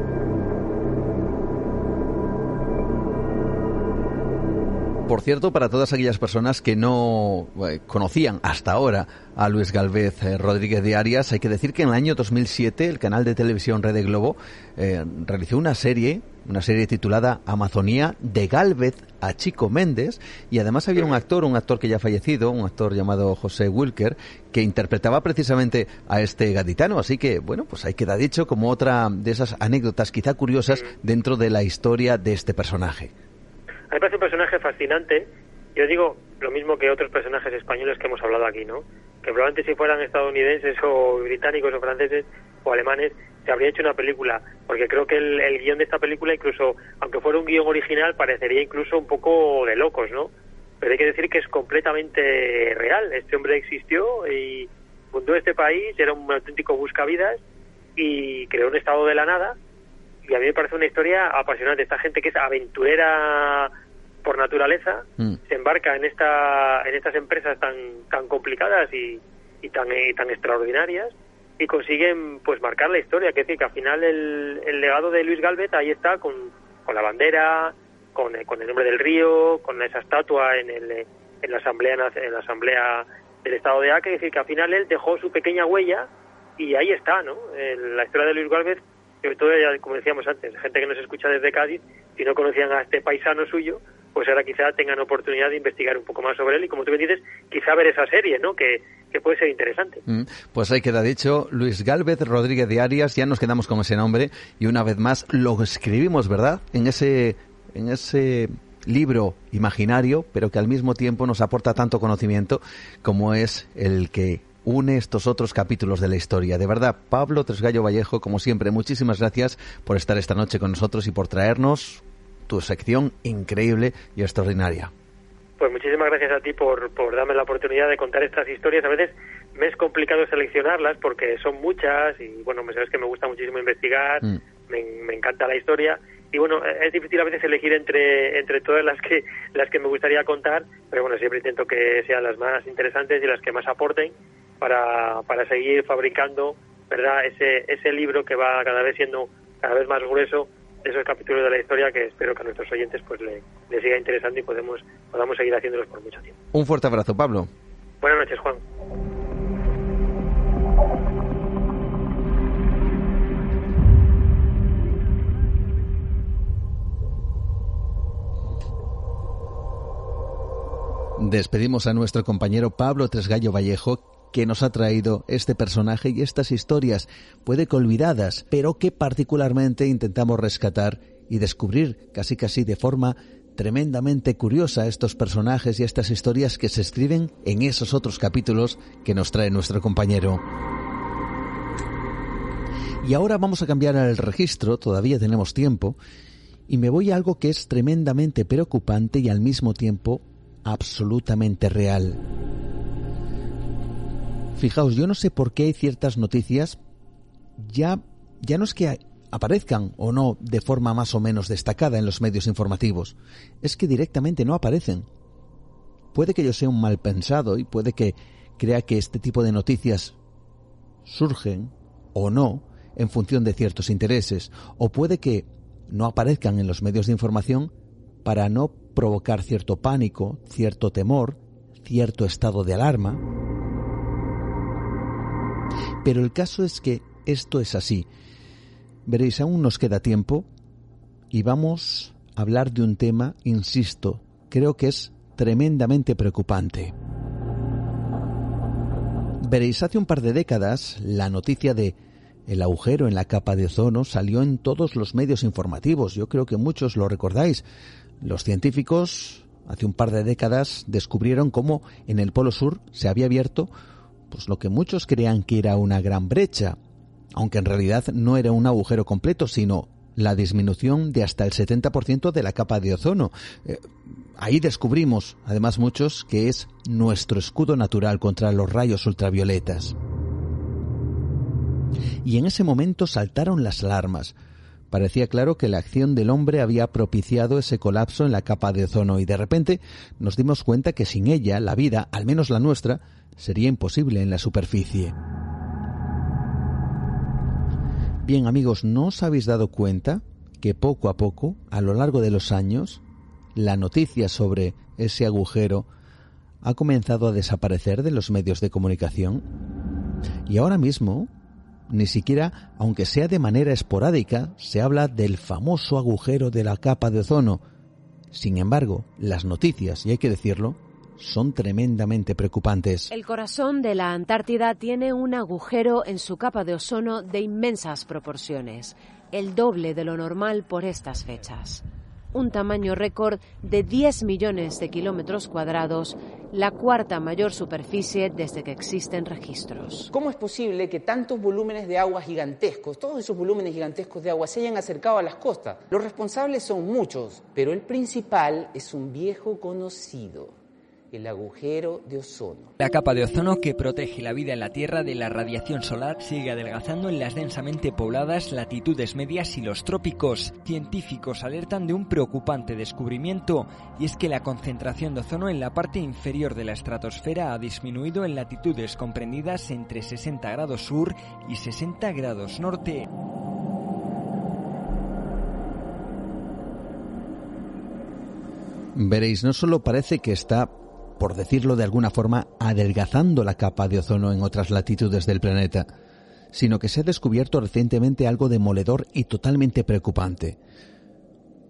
Por cierto, para todas aquellas personas que no eh, conocían hasta ahora a Luis Galvez eh, Rodríguez de Arias, hay que decir que en el año 2007 el canal de televisión Red Globo eh, realizó una serie, una serie titulada Amazonía de Galvez a Chico Méndez y además había un actor, un actor que ya ha fallecido, un actor llamado José Wilker, que interpretaba precisamente a este gaditano. Así que, bueno, pues ahí queda dicho como otra de esas anécdotas quizá curiosas dentro de la historia de este personaje. A mí me parece un personaje fascinante. Yo digo lo mismo que otros personajes españoles que hemos hablado aquí, ¿no? Que probablemente si fueran estadounidenses o británicos o franceses o alemanes se habría hecho una película, porque creo que el, el guion de esta película, incluso, aunque fuera un guion original, parecería incluso un poco de locos, ¿no? Pero hay que decir que es completamente real. Este hombre existió y fundó este país, era un auténtico buscavidas y creó un estado de la nada y a mí me parece una historia apasionante. Esta gente que es aventurera por naturaleza mm. se embarca en esta en estas empresas tan tan complicadas y, y tan tan extraordinarias y consiguen pues marcar la historia que decir que al final el, el legado de Luis Galvez ahí está con, con la bandera con, con el nombre del río con esa estatua en el en la asamblea en la asamblea del estado de Acre es decir que al final él dejó su pequeña huella y ahí está no la historia de Luis Galvez sobre todo, como decíamos antes, gente que nos escucha desde Cádiz, si no conocían a este paisano suyo, pues ahora quizá tengan oportunidad de investigar un poco más sobre él y, como tú me dices, quizá ver esa serie, ¿no? Que, puede ser interesante. Mm, pues ahí queda dicho, Luis Galvez Rodríguez de Arias, ya nos quedamos con ese nombre y una vez más lo escribimos, ¿verdad? En ese, en ese libro imaginario, pero que al mismo tiempo nos aporta tanto conocimiento como es el que une estos otros capítulos de la historia. De verdad, Pablo Tresgallo Vallejo, como siempre, muchísimas gracias por estar esta noche con nosotros y por traernos tu sección increíble y extraordinaria. Pues muchísimas gracias a ti por, por darme la oportunidad de contar estas historias. A veces me es complicado seleccionarlas porque son muchas y bueno, me sabes que me gusta muchísimo investigar, mm. me, me encanta la historia y bueno, es difícil a veces elegir entre, entre todas las que, las que me gustaría contar, pero bueno, siempre intento que sean las más interesantes y las que más aporten para, para seguir fabricando verdad ese, ese libro que va cada vez siendo cada vez más grueso de esos capítulos de la historia que espero que a nuestros oyentes pues le, siga interesando y podemos, podamos seguir haciéndolos por mucho tiempo. Un fuerte abrazo, Pablo. Buenas noches, Juan. Despedimos a nuestro compañero Pablo Tresgallo Vallejo, que nos ha traído este personaje y estas historias, puede que olvidadas, pero que particularmente intentamos rescatar y descubrir casi casi de forma tremendamente curiosa estos personajes y estas historias que se escriben en esos otros capítulos que nos trae nuestro compañero. Y ahora vamos a cambiar el registro, todavía tenemos tiempo, y me voy a algo que es tremendamente preocupante y al mismo tiempo absolutamente real. Fijaos, yo no sé por qué hay ciertas noticias ya, ya no es que aparezcan o no de forma más o menos destacada en los medios informativos, es que directamente no aparecen. Puede que yo sea un mal pensado y puede que crea que este tipo de noticias surgen o no en función de ciertos intereses, o puede que no aparezcan en los medios de información para no provocar cierto pánico, cierto temor, cierto estado de alarma. Pero el caso es que esto es así. Veréis, aún nos queda tiempo y vamos a hablar de un tema, insisto, creo que es tremendamente preocupante. Veréis, hace un par de décadas la noticia de el agujero en la capa de ozono salió en todos los medios informativos. Yo creo que muchos lo recordáis. Los científicos hace un par de décadas descubrieron cómo en el Polo Sur se había abierto pues lo que muchos creían que era una gran brecha, aunque en realidad no era un agujero completo, sino la disminución de hasta el 70% de la capa de ozono. Eh, ahí descubrimos, además muchos, que es nuestro escudo natural contra los rayos ultravioletas. Y en ese momento saltaron las alarmas. Parecía claro que la acción del hombre había propiciado ese colapso en la capa de ozono y de repente nos dimos cuenta que sin ella la vida, al menos la nuestra, sería imposible en la superficie. Bien amigos, ¿no os habéis dado cuenta que poco a poco, a lo largo de los años, la noticia sobre ese agujero ha comenzado a desaparecer de los medios de comunicación? Y ahora mismo, ni siquiera, aunque sea de manera esporádica, se habla del famoso agujero de la capa de ozono. Sin embargo, las noticias, y hay que decirlo, son tremendamente preocupantes. El corazón de la Antártida tiene un agujero en su capa de ozono de inmensas proporciones, el doble de lo normal por estas fechas un tamaño récord de 10 millones de kilómetros cuadrados, la cuarta mayor superficie desde que existen registros. ¿Cómo es posible que tantos volúmenes de agua gigantescos, todos esos volúmenes gigantescos de agua, se hayan acercado a las costas? Los responsables son muchos, pero el principal es un viejo conocido el agujero de ozono. La capa de ozono que protege la vida en la Tierra de la radiación solar sigue adelgazando en las densamente pobladas latitudes medias y los trópicos. Científicos alertan de un preocupante descubrimiento y es que la concentración de ozono en la parte inferior de la estratosfera ha disminuido en latitudes comprendidas entre 60 grados sur y 60 grados norte. Veréis, no solo parece que está por decirlo de alguna forma, adelgazando la capa de ozono en otras latitudes del planeta, sino que se ha descubierto recientemente algo demoledor y totalmente preocupante.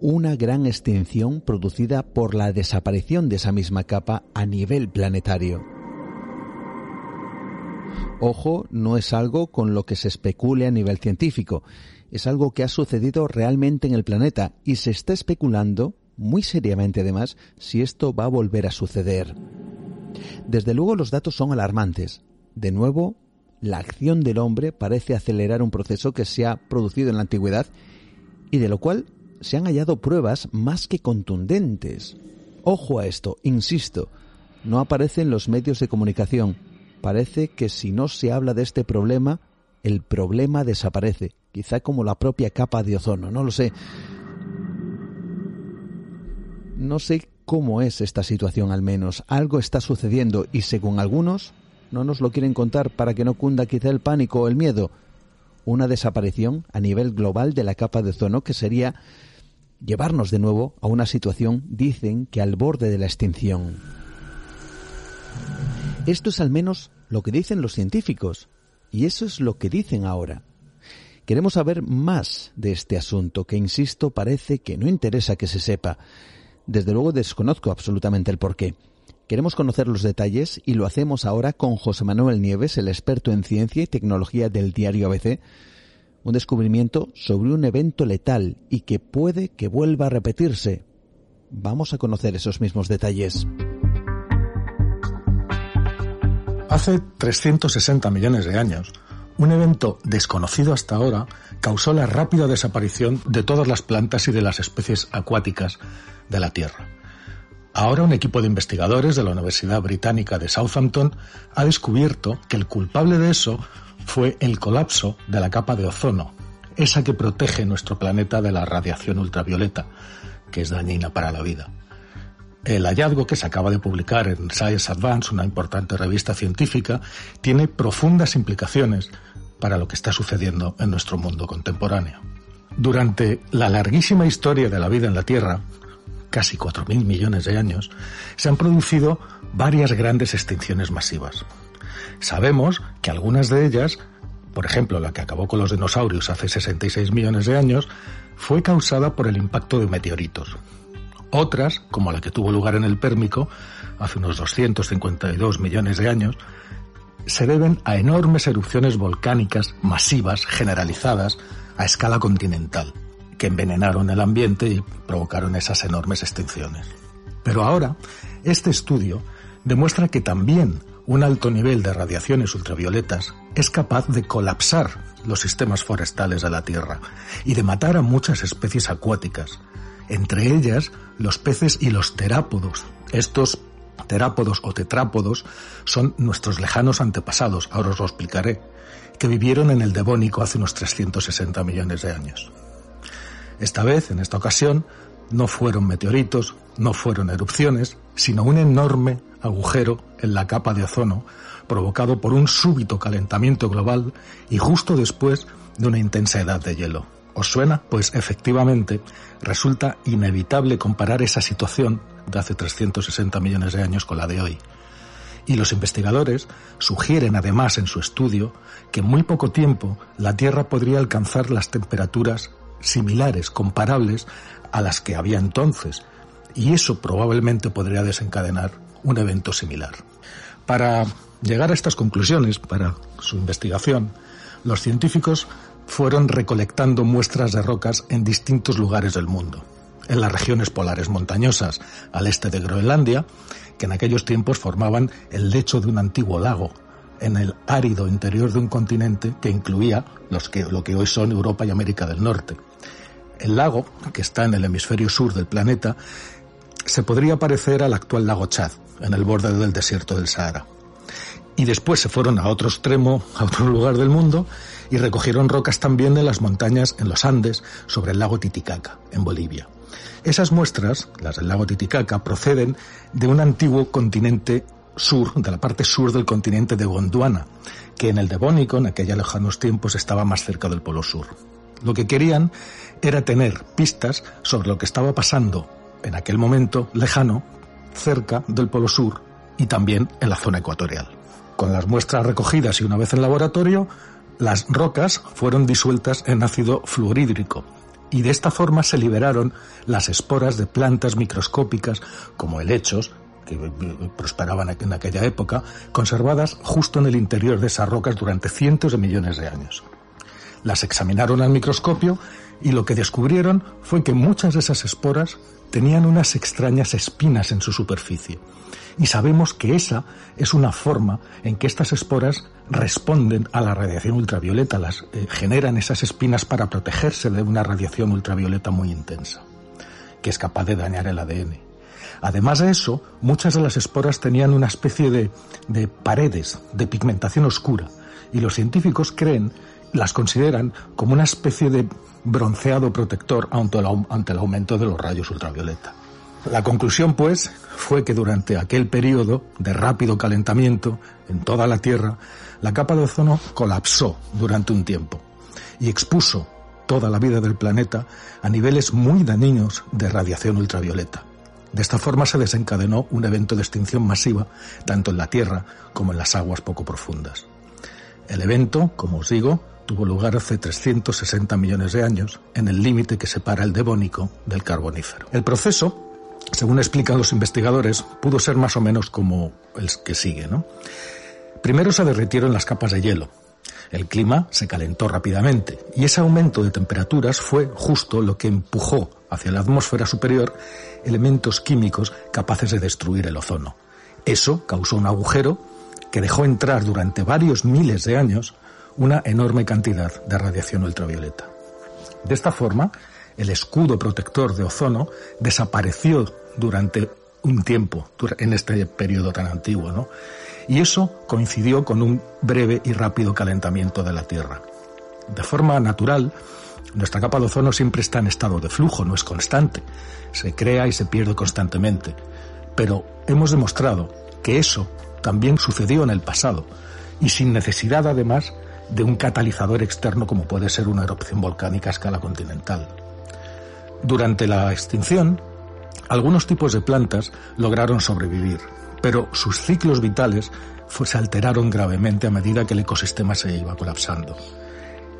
Una gran extinción producida por la desaparición de esa misma capa a nivel planetario. Ojo, no es algo con lo que se especule a nivel científico, es algo que ha sucedido realmente en el planeta y se está especulando muy seriamente además si esto va a volver a suceder. Desde luego los datos son alarmantes. De nuevo, la acción del hombre parece acelerar un proceso que se ha producido en la antigüedad y de lo cual se han hallado pruebas más que contundentes. Ojo a esto, insisto, no aparece en los medios de comunicación. Parece que si no se habla de este problema, el problema desaparece, quizá como la propia capa de ozono, no lo sé. No sé cómo es esta situación al menos. Algo está sucediendo y según algunos no nos lo quieren contar para que no cunda quizá el pánico o el miedo. Una desaparición a nivel global de la capa de ozono que sería llevarnos de nuevo a una situación, dicen, que al borde de la extinción. Esto es al menos lo que dicen los científicos, y eso es lo que dicen ahora. Queremos saber más de este asunto, que, insisto, parece que no interesa que se sepa. Desde luego desconozco absolutamente el porqué. Queremos conocer los detalles y lo hacemos ahora con José Manuel Nieves, el experto en ciencia y tecnología del diario ABC. Un descubrimiento sobre un evento letal y que puede que vuelva a repetirse. Vamos a conocer esos mismos detalles. Hace 360 millones de años, un evento desconocido hasta ahora causó la rápida desaparición de todas las plantas y de las especies acuáticas de la Tierra. Ahora un equipo de investigadores de la Universidad Británica de Southampton ha descubierto que el culpable de eso fue el colapso de la capa de ozono, esa que protege nuestro planeta de la radiación ultravioleta, que es dañina para la vida. El hallazgo que se acaba de publicar en Science Advance, una importante revista científica, tiene profundas implicaciones para lo que está sucediendo en nuestro mundo contemporáneo. Durante la larguísima historia de la vida en la Tierra, casi 4.000 millones de años, se han producido varias grandes extinciones masivas. Sabemos que algunas de ellas, por ejemplo la que acabó con los dinosaurios hace 66 millones de años, fue causada por el impacto de meteoritos. Otras, como la que tuvo lugar en el Pérmico, hace unos 252 millones de años, se deben a enormes erupciones volcánicas masivas, generalizadas, a escala continental, que envenenaron el ambiente y provocaron esas enormes extinciones. Pero ahora, este estudio demuestra que también un alto nivel de radiaciones ultravioletas es capaz de colapsar los sistemas forestales de la Tierra y de matar a muchas especies acuáticas, entre ellas los peces y los terápodos. Estos terápodos o tetrápodos son nuestros lejanos antepasados, ahora os lo explicaré, que vivieron en el Devónico hace unos 360 millones de años. Esta vez, en esta ocasión, no fueron meteoritos, no fueron erupciones, sino un enorme agujero en la capa de ozono provocado por un súbito calentamiento global y justo después de una intensa edad de hielo. ¿Os suena? Pues efectivamente resulta inevitable comparar esa situación de hace 360 millones de años con la de hoy. Y los investigadores sugieren además en su estudio que en muy poco tiempo la Tierra podría alcanzar las temperaturas similares, comparables a las que había entonces, y eso probablemente podría desencadenar un evento similar. Para llegar a estas conclusiones, para su investigación, los científicos fueron recolectando muestras de rocas en distintos lugares del mundo. En las regiones polares montañosas al este de Groenlandia, que en aquellos tiempos formaban el lecho de un antiguo lago, en el árido interior de un continente que incluía los que, lo que hoy son Europa y América del Norte. El lago, que está en el hemisferio sur del planeta, se podría parecer al actual lago Chad, en el borde del desierto del Sahara. Y después se fueron a otro extremo, a otro lugar del mundo, y recogieron rocas también de las montañas en los Andes, sobre el lago Titicaca, en Bolivia. Esas muestras, las del lago Titicaca, proceden de un antiguo continente sur, de la parte sur del continente de Gondwana, que en el Devónico, en aquellos lejanos tiempos, estaba más cerca del Polo Sur. Lo que querían era tener pistas sobre lo que estaba pasando en aquel momento lejano, cerca del Polo Sur y también en la zona ecuatorial. Con las muestras recogidas y una vez en laboratorio, las rocas fueron disueltas en ácido fluorhídrico y de esta forma se liberaron las esporas de plantas microscópicas como helechos, que prosperaban en aquella época, conservadas justo en el interior de esas rocas durante cientos de millones de años. Las examinaron al microscopio y lo que descubrieron fue que muchas de esas esporas tenían unas extrañas espinas en su superficie. Y sabemos que esa es una forma en que estas esporas responden a la radiación ultravioleta, las eh, generan esas espinas para protegerse de una radiación ultravioleta muy intensa, que es capaz de dañar el ADN. Además de eso, muchas de las esporas tenían una especie de, de paredes de pigmentación oscura, y los científicos creen las consideran como una especie de bronceado protector ante el, aumento de los rayos ultravioleta. La conclusión, pues, fue que durante aquel periodo de rápido calentamiento en toda la Tierra, la capa de ozono colapsó durante un tiempo y expuso toda la vida del planeta a niveles muy dañinos de radiación ultravioleta. De esta forma se desencadenó un evento de extinción masiva tanto en la Tierra como en las aguas poco profundas. El evento, como os digo, tuvo lugar hace 360 millones de años, en el límite que separa el Devónico del Carbonífero. El proceso, según explican los investigadores, pudo ser más o menos como el que sigue. ¿no? Primero se derritieron las capas de hielo. El clima se calentó rápidamente y ese aumento de temperaturas fue justo lo que empujó hacia la atmósfera superior elementos químicos capaces de destruir el ozono. Eso causó un agujero que dejó entrar durante varios miles de años una enorme cantidad de radiación ultravioleta. De esta forma, el escudo protector de ozono desapareció durante un tiempo en este periodo tan antiguo, ¿no? Y eso coincidió con un breve y rápido calentamiento de la Tierra. De forma natural, nuestra capa de ozono siempre está en estado de flujo, no es constante. Se crea y se pierde constantemente. Pero hemos demostrado que eso también sucedió en el pasado y sin necesidad además de un catalizador externo como puede ser una erupción volcánica a escala continental. Durante la extinción, algunos tipos de plantas lograron sobrevivir, pero sus ciclos vitales se alteraron gravemente a medida que el ecosistema se iba colapsando.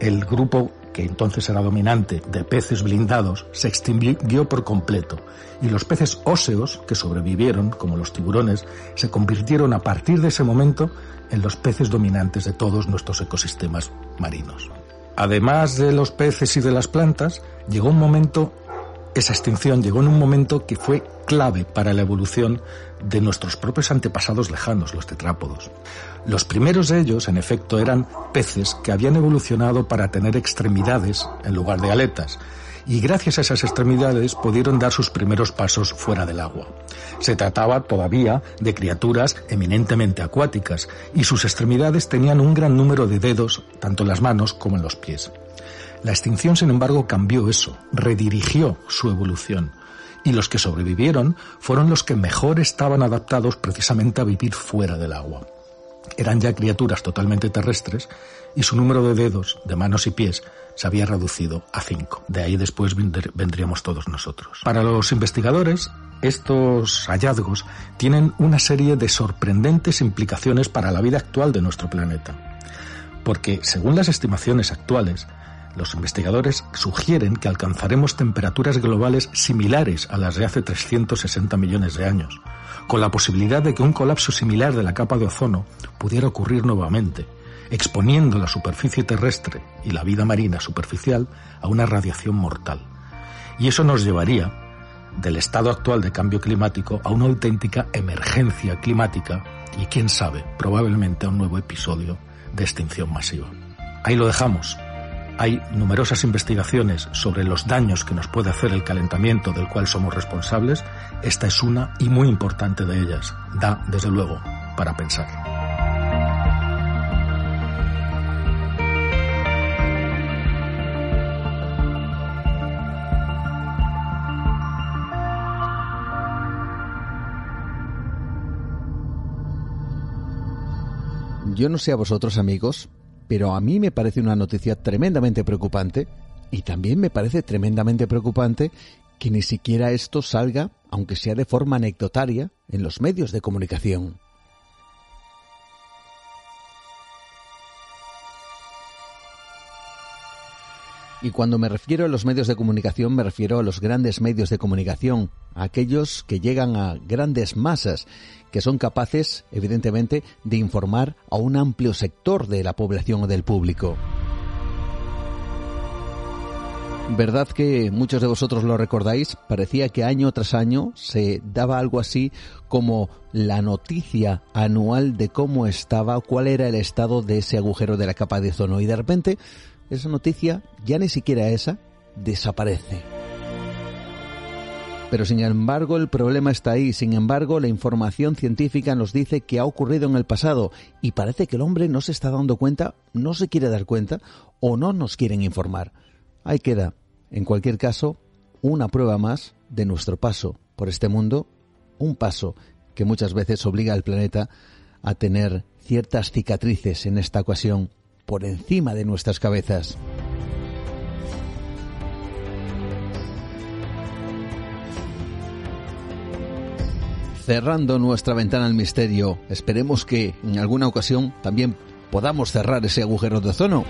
El grupo que entonces era dominante de peces blindados se extinguió por completo y los peces óseos que sobrevivieron, como los tiburones, se convirtieron a partir de ese momento en los peces dominantes de todos nuestros ecosistemas marinos. Además de los peces y de las plantas, llegó un momento esa extinción llegó en un momento que fue clave para la evolución de nuestros propios antepasados lejanos, los tetrápodos. Los primeros de ellos, en efecto, eran peces que habían evolucionado para tener extremidades en lugar de aletas, y gracias a esas extremidades pudieron dar sus primeros pasos fuera del agua. Se trataba todavía de criaturas eminentemente acuáticas, y sus extremidades tenían un gran número de dedos, tanto en las manos como en los pies. La extinción, sin embargo, cambió eso, redirigió su evolución. Y los que sobrevivieron fueron los que mejor estaban adaptados precisamente a vivir fuera del agua. Eran ya criaturas totalmente terrestres y su número de dedos, de manos y pies, se había reducido a cinco. De ahí después vendríamos todos nosotros. Para los investigadores, estos hallazgos tienen una serie de sorprendentes implicaciones para la vida actual de nuestro planeta. Porque, según las estimaciones actuales, los investigadores sugieren que alcanzaremos temperaturas globales similares a las de hace 360 millones de años, con la posibilidad de que un colapso similar de la capa de ozono pudiera ocurrir nuevamente, exponiendo la superficie terrestre y la vida marina superficial a una radiación mortal. Y eso nos llevaría del estado actual de cambio climático a una auténtica emergencia climática y quién sabe, probablemente a un nuevo episodio de extinción masiva. Ahí lo dejamos. Hay numerosas investigaciones sobre los daños que nos puede hacer el calentamiento del cual somos responsables. Esta es una y muy importante de ellas. Da, desde luego, para pensar. Yo no sé a vosotros amigos, pero a mí me parece una noticia tremendamente preocupante y también me parece tremendamente preocupante que ni siquiera esto salga, aunque sea de forma anecdotaria, en los medios de comunicación. Y cuando me refiero a los medios de comunicación, me refiero a los grandes medios de comunicación, a aquellos que llegan a grandes masas, que son capaces, evidentemente, de informar a un amplio sector de la población o del público. ¿Verdad que muchos de vosotros lo recordáis? Parecía que año tras año se daba algo así como la noticia anual de cómo estaba, cuál era el estado de ese agujero de la capa de ozono y de repente esa noticia, ya ni siquiera esa, desaparece. Pero sin embargo el problema está ahí, sin embargo la información científica nos dice que ha ocurrido en el pasado y parece que el hombre no se está dando cuenta, no se quiere dar cuenta o no nos quieren informar. Ahí queda, en cualquier caso, una prueba más de nuestro paso por este mundo, un paso que muchas veces obliga al planeta a tener ciertas cicatrices en esta ocasión por encima de nuestras cabezas. Cerrando nuestra ventana al misterio, esperemos que en alguna ocasión también podamos cerrar ese agujero de ozono.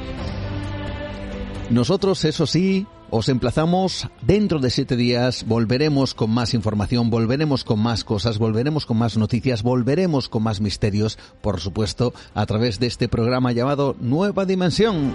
Nosotros, eso sí, os emplazamos dentro de siete días, volveremos con más información, volveremos con más cosas, volveremos con más noticias, volveremos con más misterios, por supuesto, a través de este programa llamado Nueva Dimensión.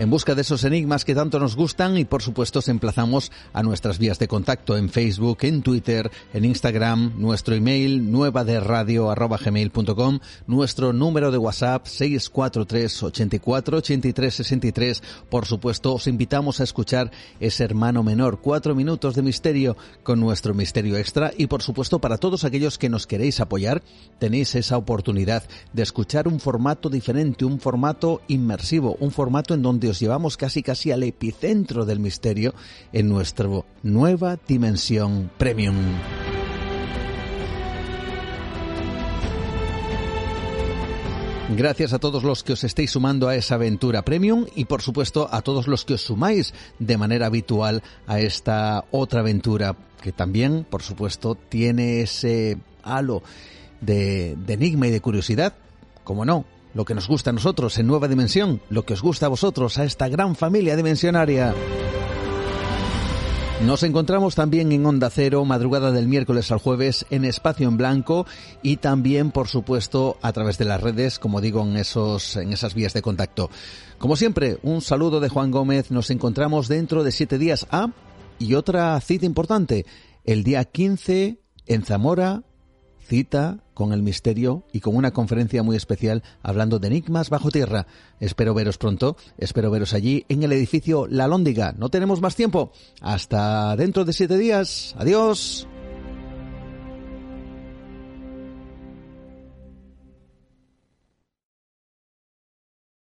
En busca de esos enigmas que tanto nos gustan y por supuesto os emplazamos a nuestras vías de contacto en Facebook, en Twitter, en Instagram, nuestro email nueva de radio arroba gmail.com, nuestro número de WhatsApp 643 84 83 63. Por supuesto, os invitamos a escuchar ese hermano menor, cuatro minutos de misterio con nuestro misterio extra y por supuesto para todos aquellos que nos queréis apoyar, tenéis esa oportunidad de escuchar un formato diferente, un formato inmersivo, un formato en donde os llevamos casi casi al epicentro del misterio en nuestra nueva dimensión premium. Gracias a todos los que os estéis sumando a esa aventura premium y por supuesto a todos los que os sumáis de manera habitual a esta otra aventura que también por supuesto tiene ese halo de, enigma y de curiosidad. Como no, lo que nos gusta a nosotros en Nueva Dimensión, lo que os gusta a vosotros, a esta gran familia dimensionaria. Nos encontramos también en Onda Cero, madrugada del miércoles al jueves, en Espacio en Blanco y también, por supuesto, a través de las redes, como digo, en, esos, en esas vías de contacto. Como siempre, un saludo de Juan Gómez. Nos encontramos dentro de siete días. Ah, y otra cita importante. El día 15 en Zamora, cita con el misterio y con una conferencia muy especial hablando de enigmas bajo tierra. Espero veros pronto, espero veros allí en el edificio La Lóndiga. No tenemos más tiempo. Hasta dentro de siete días. Adiós.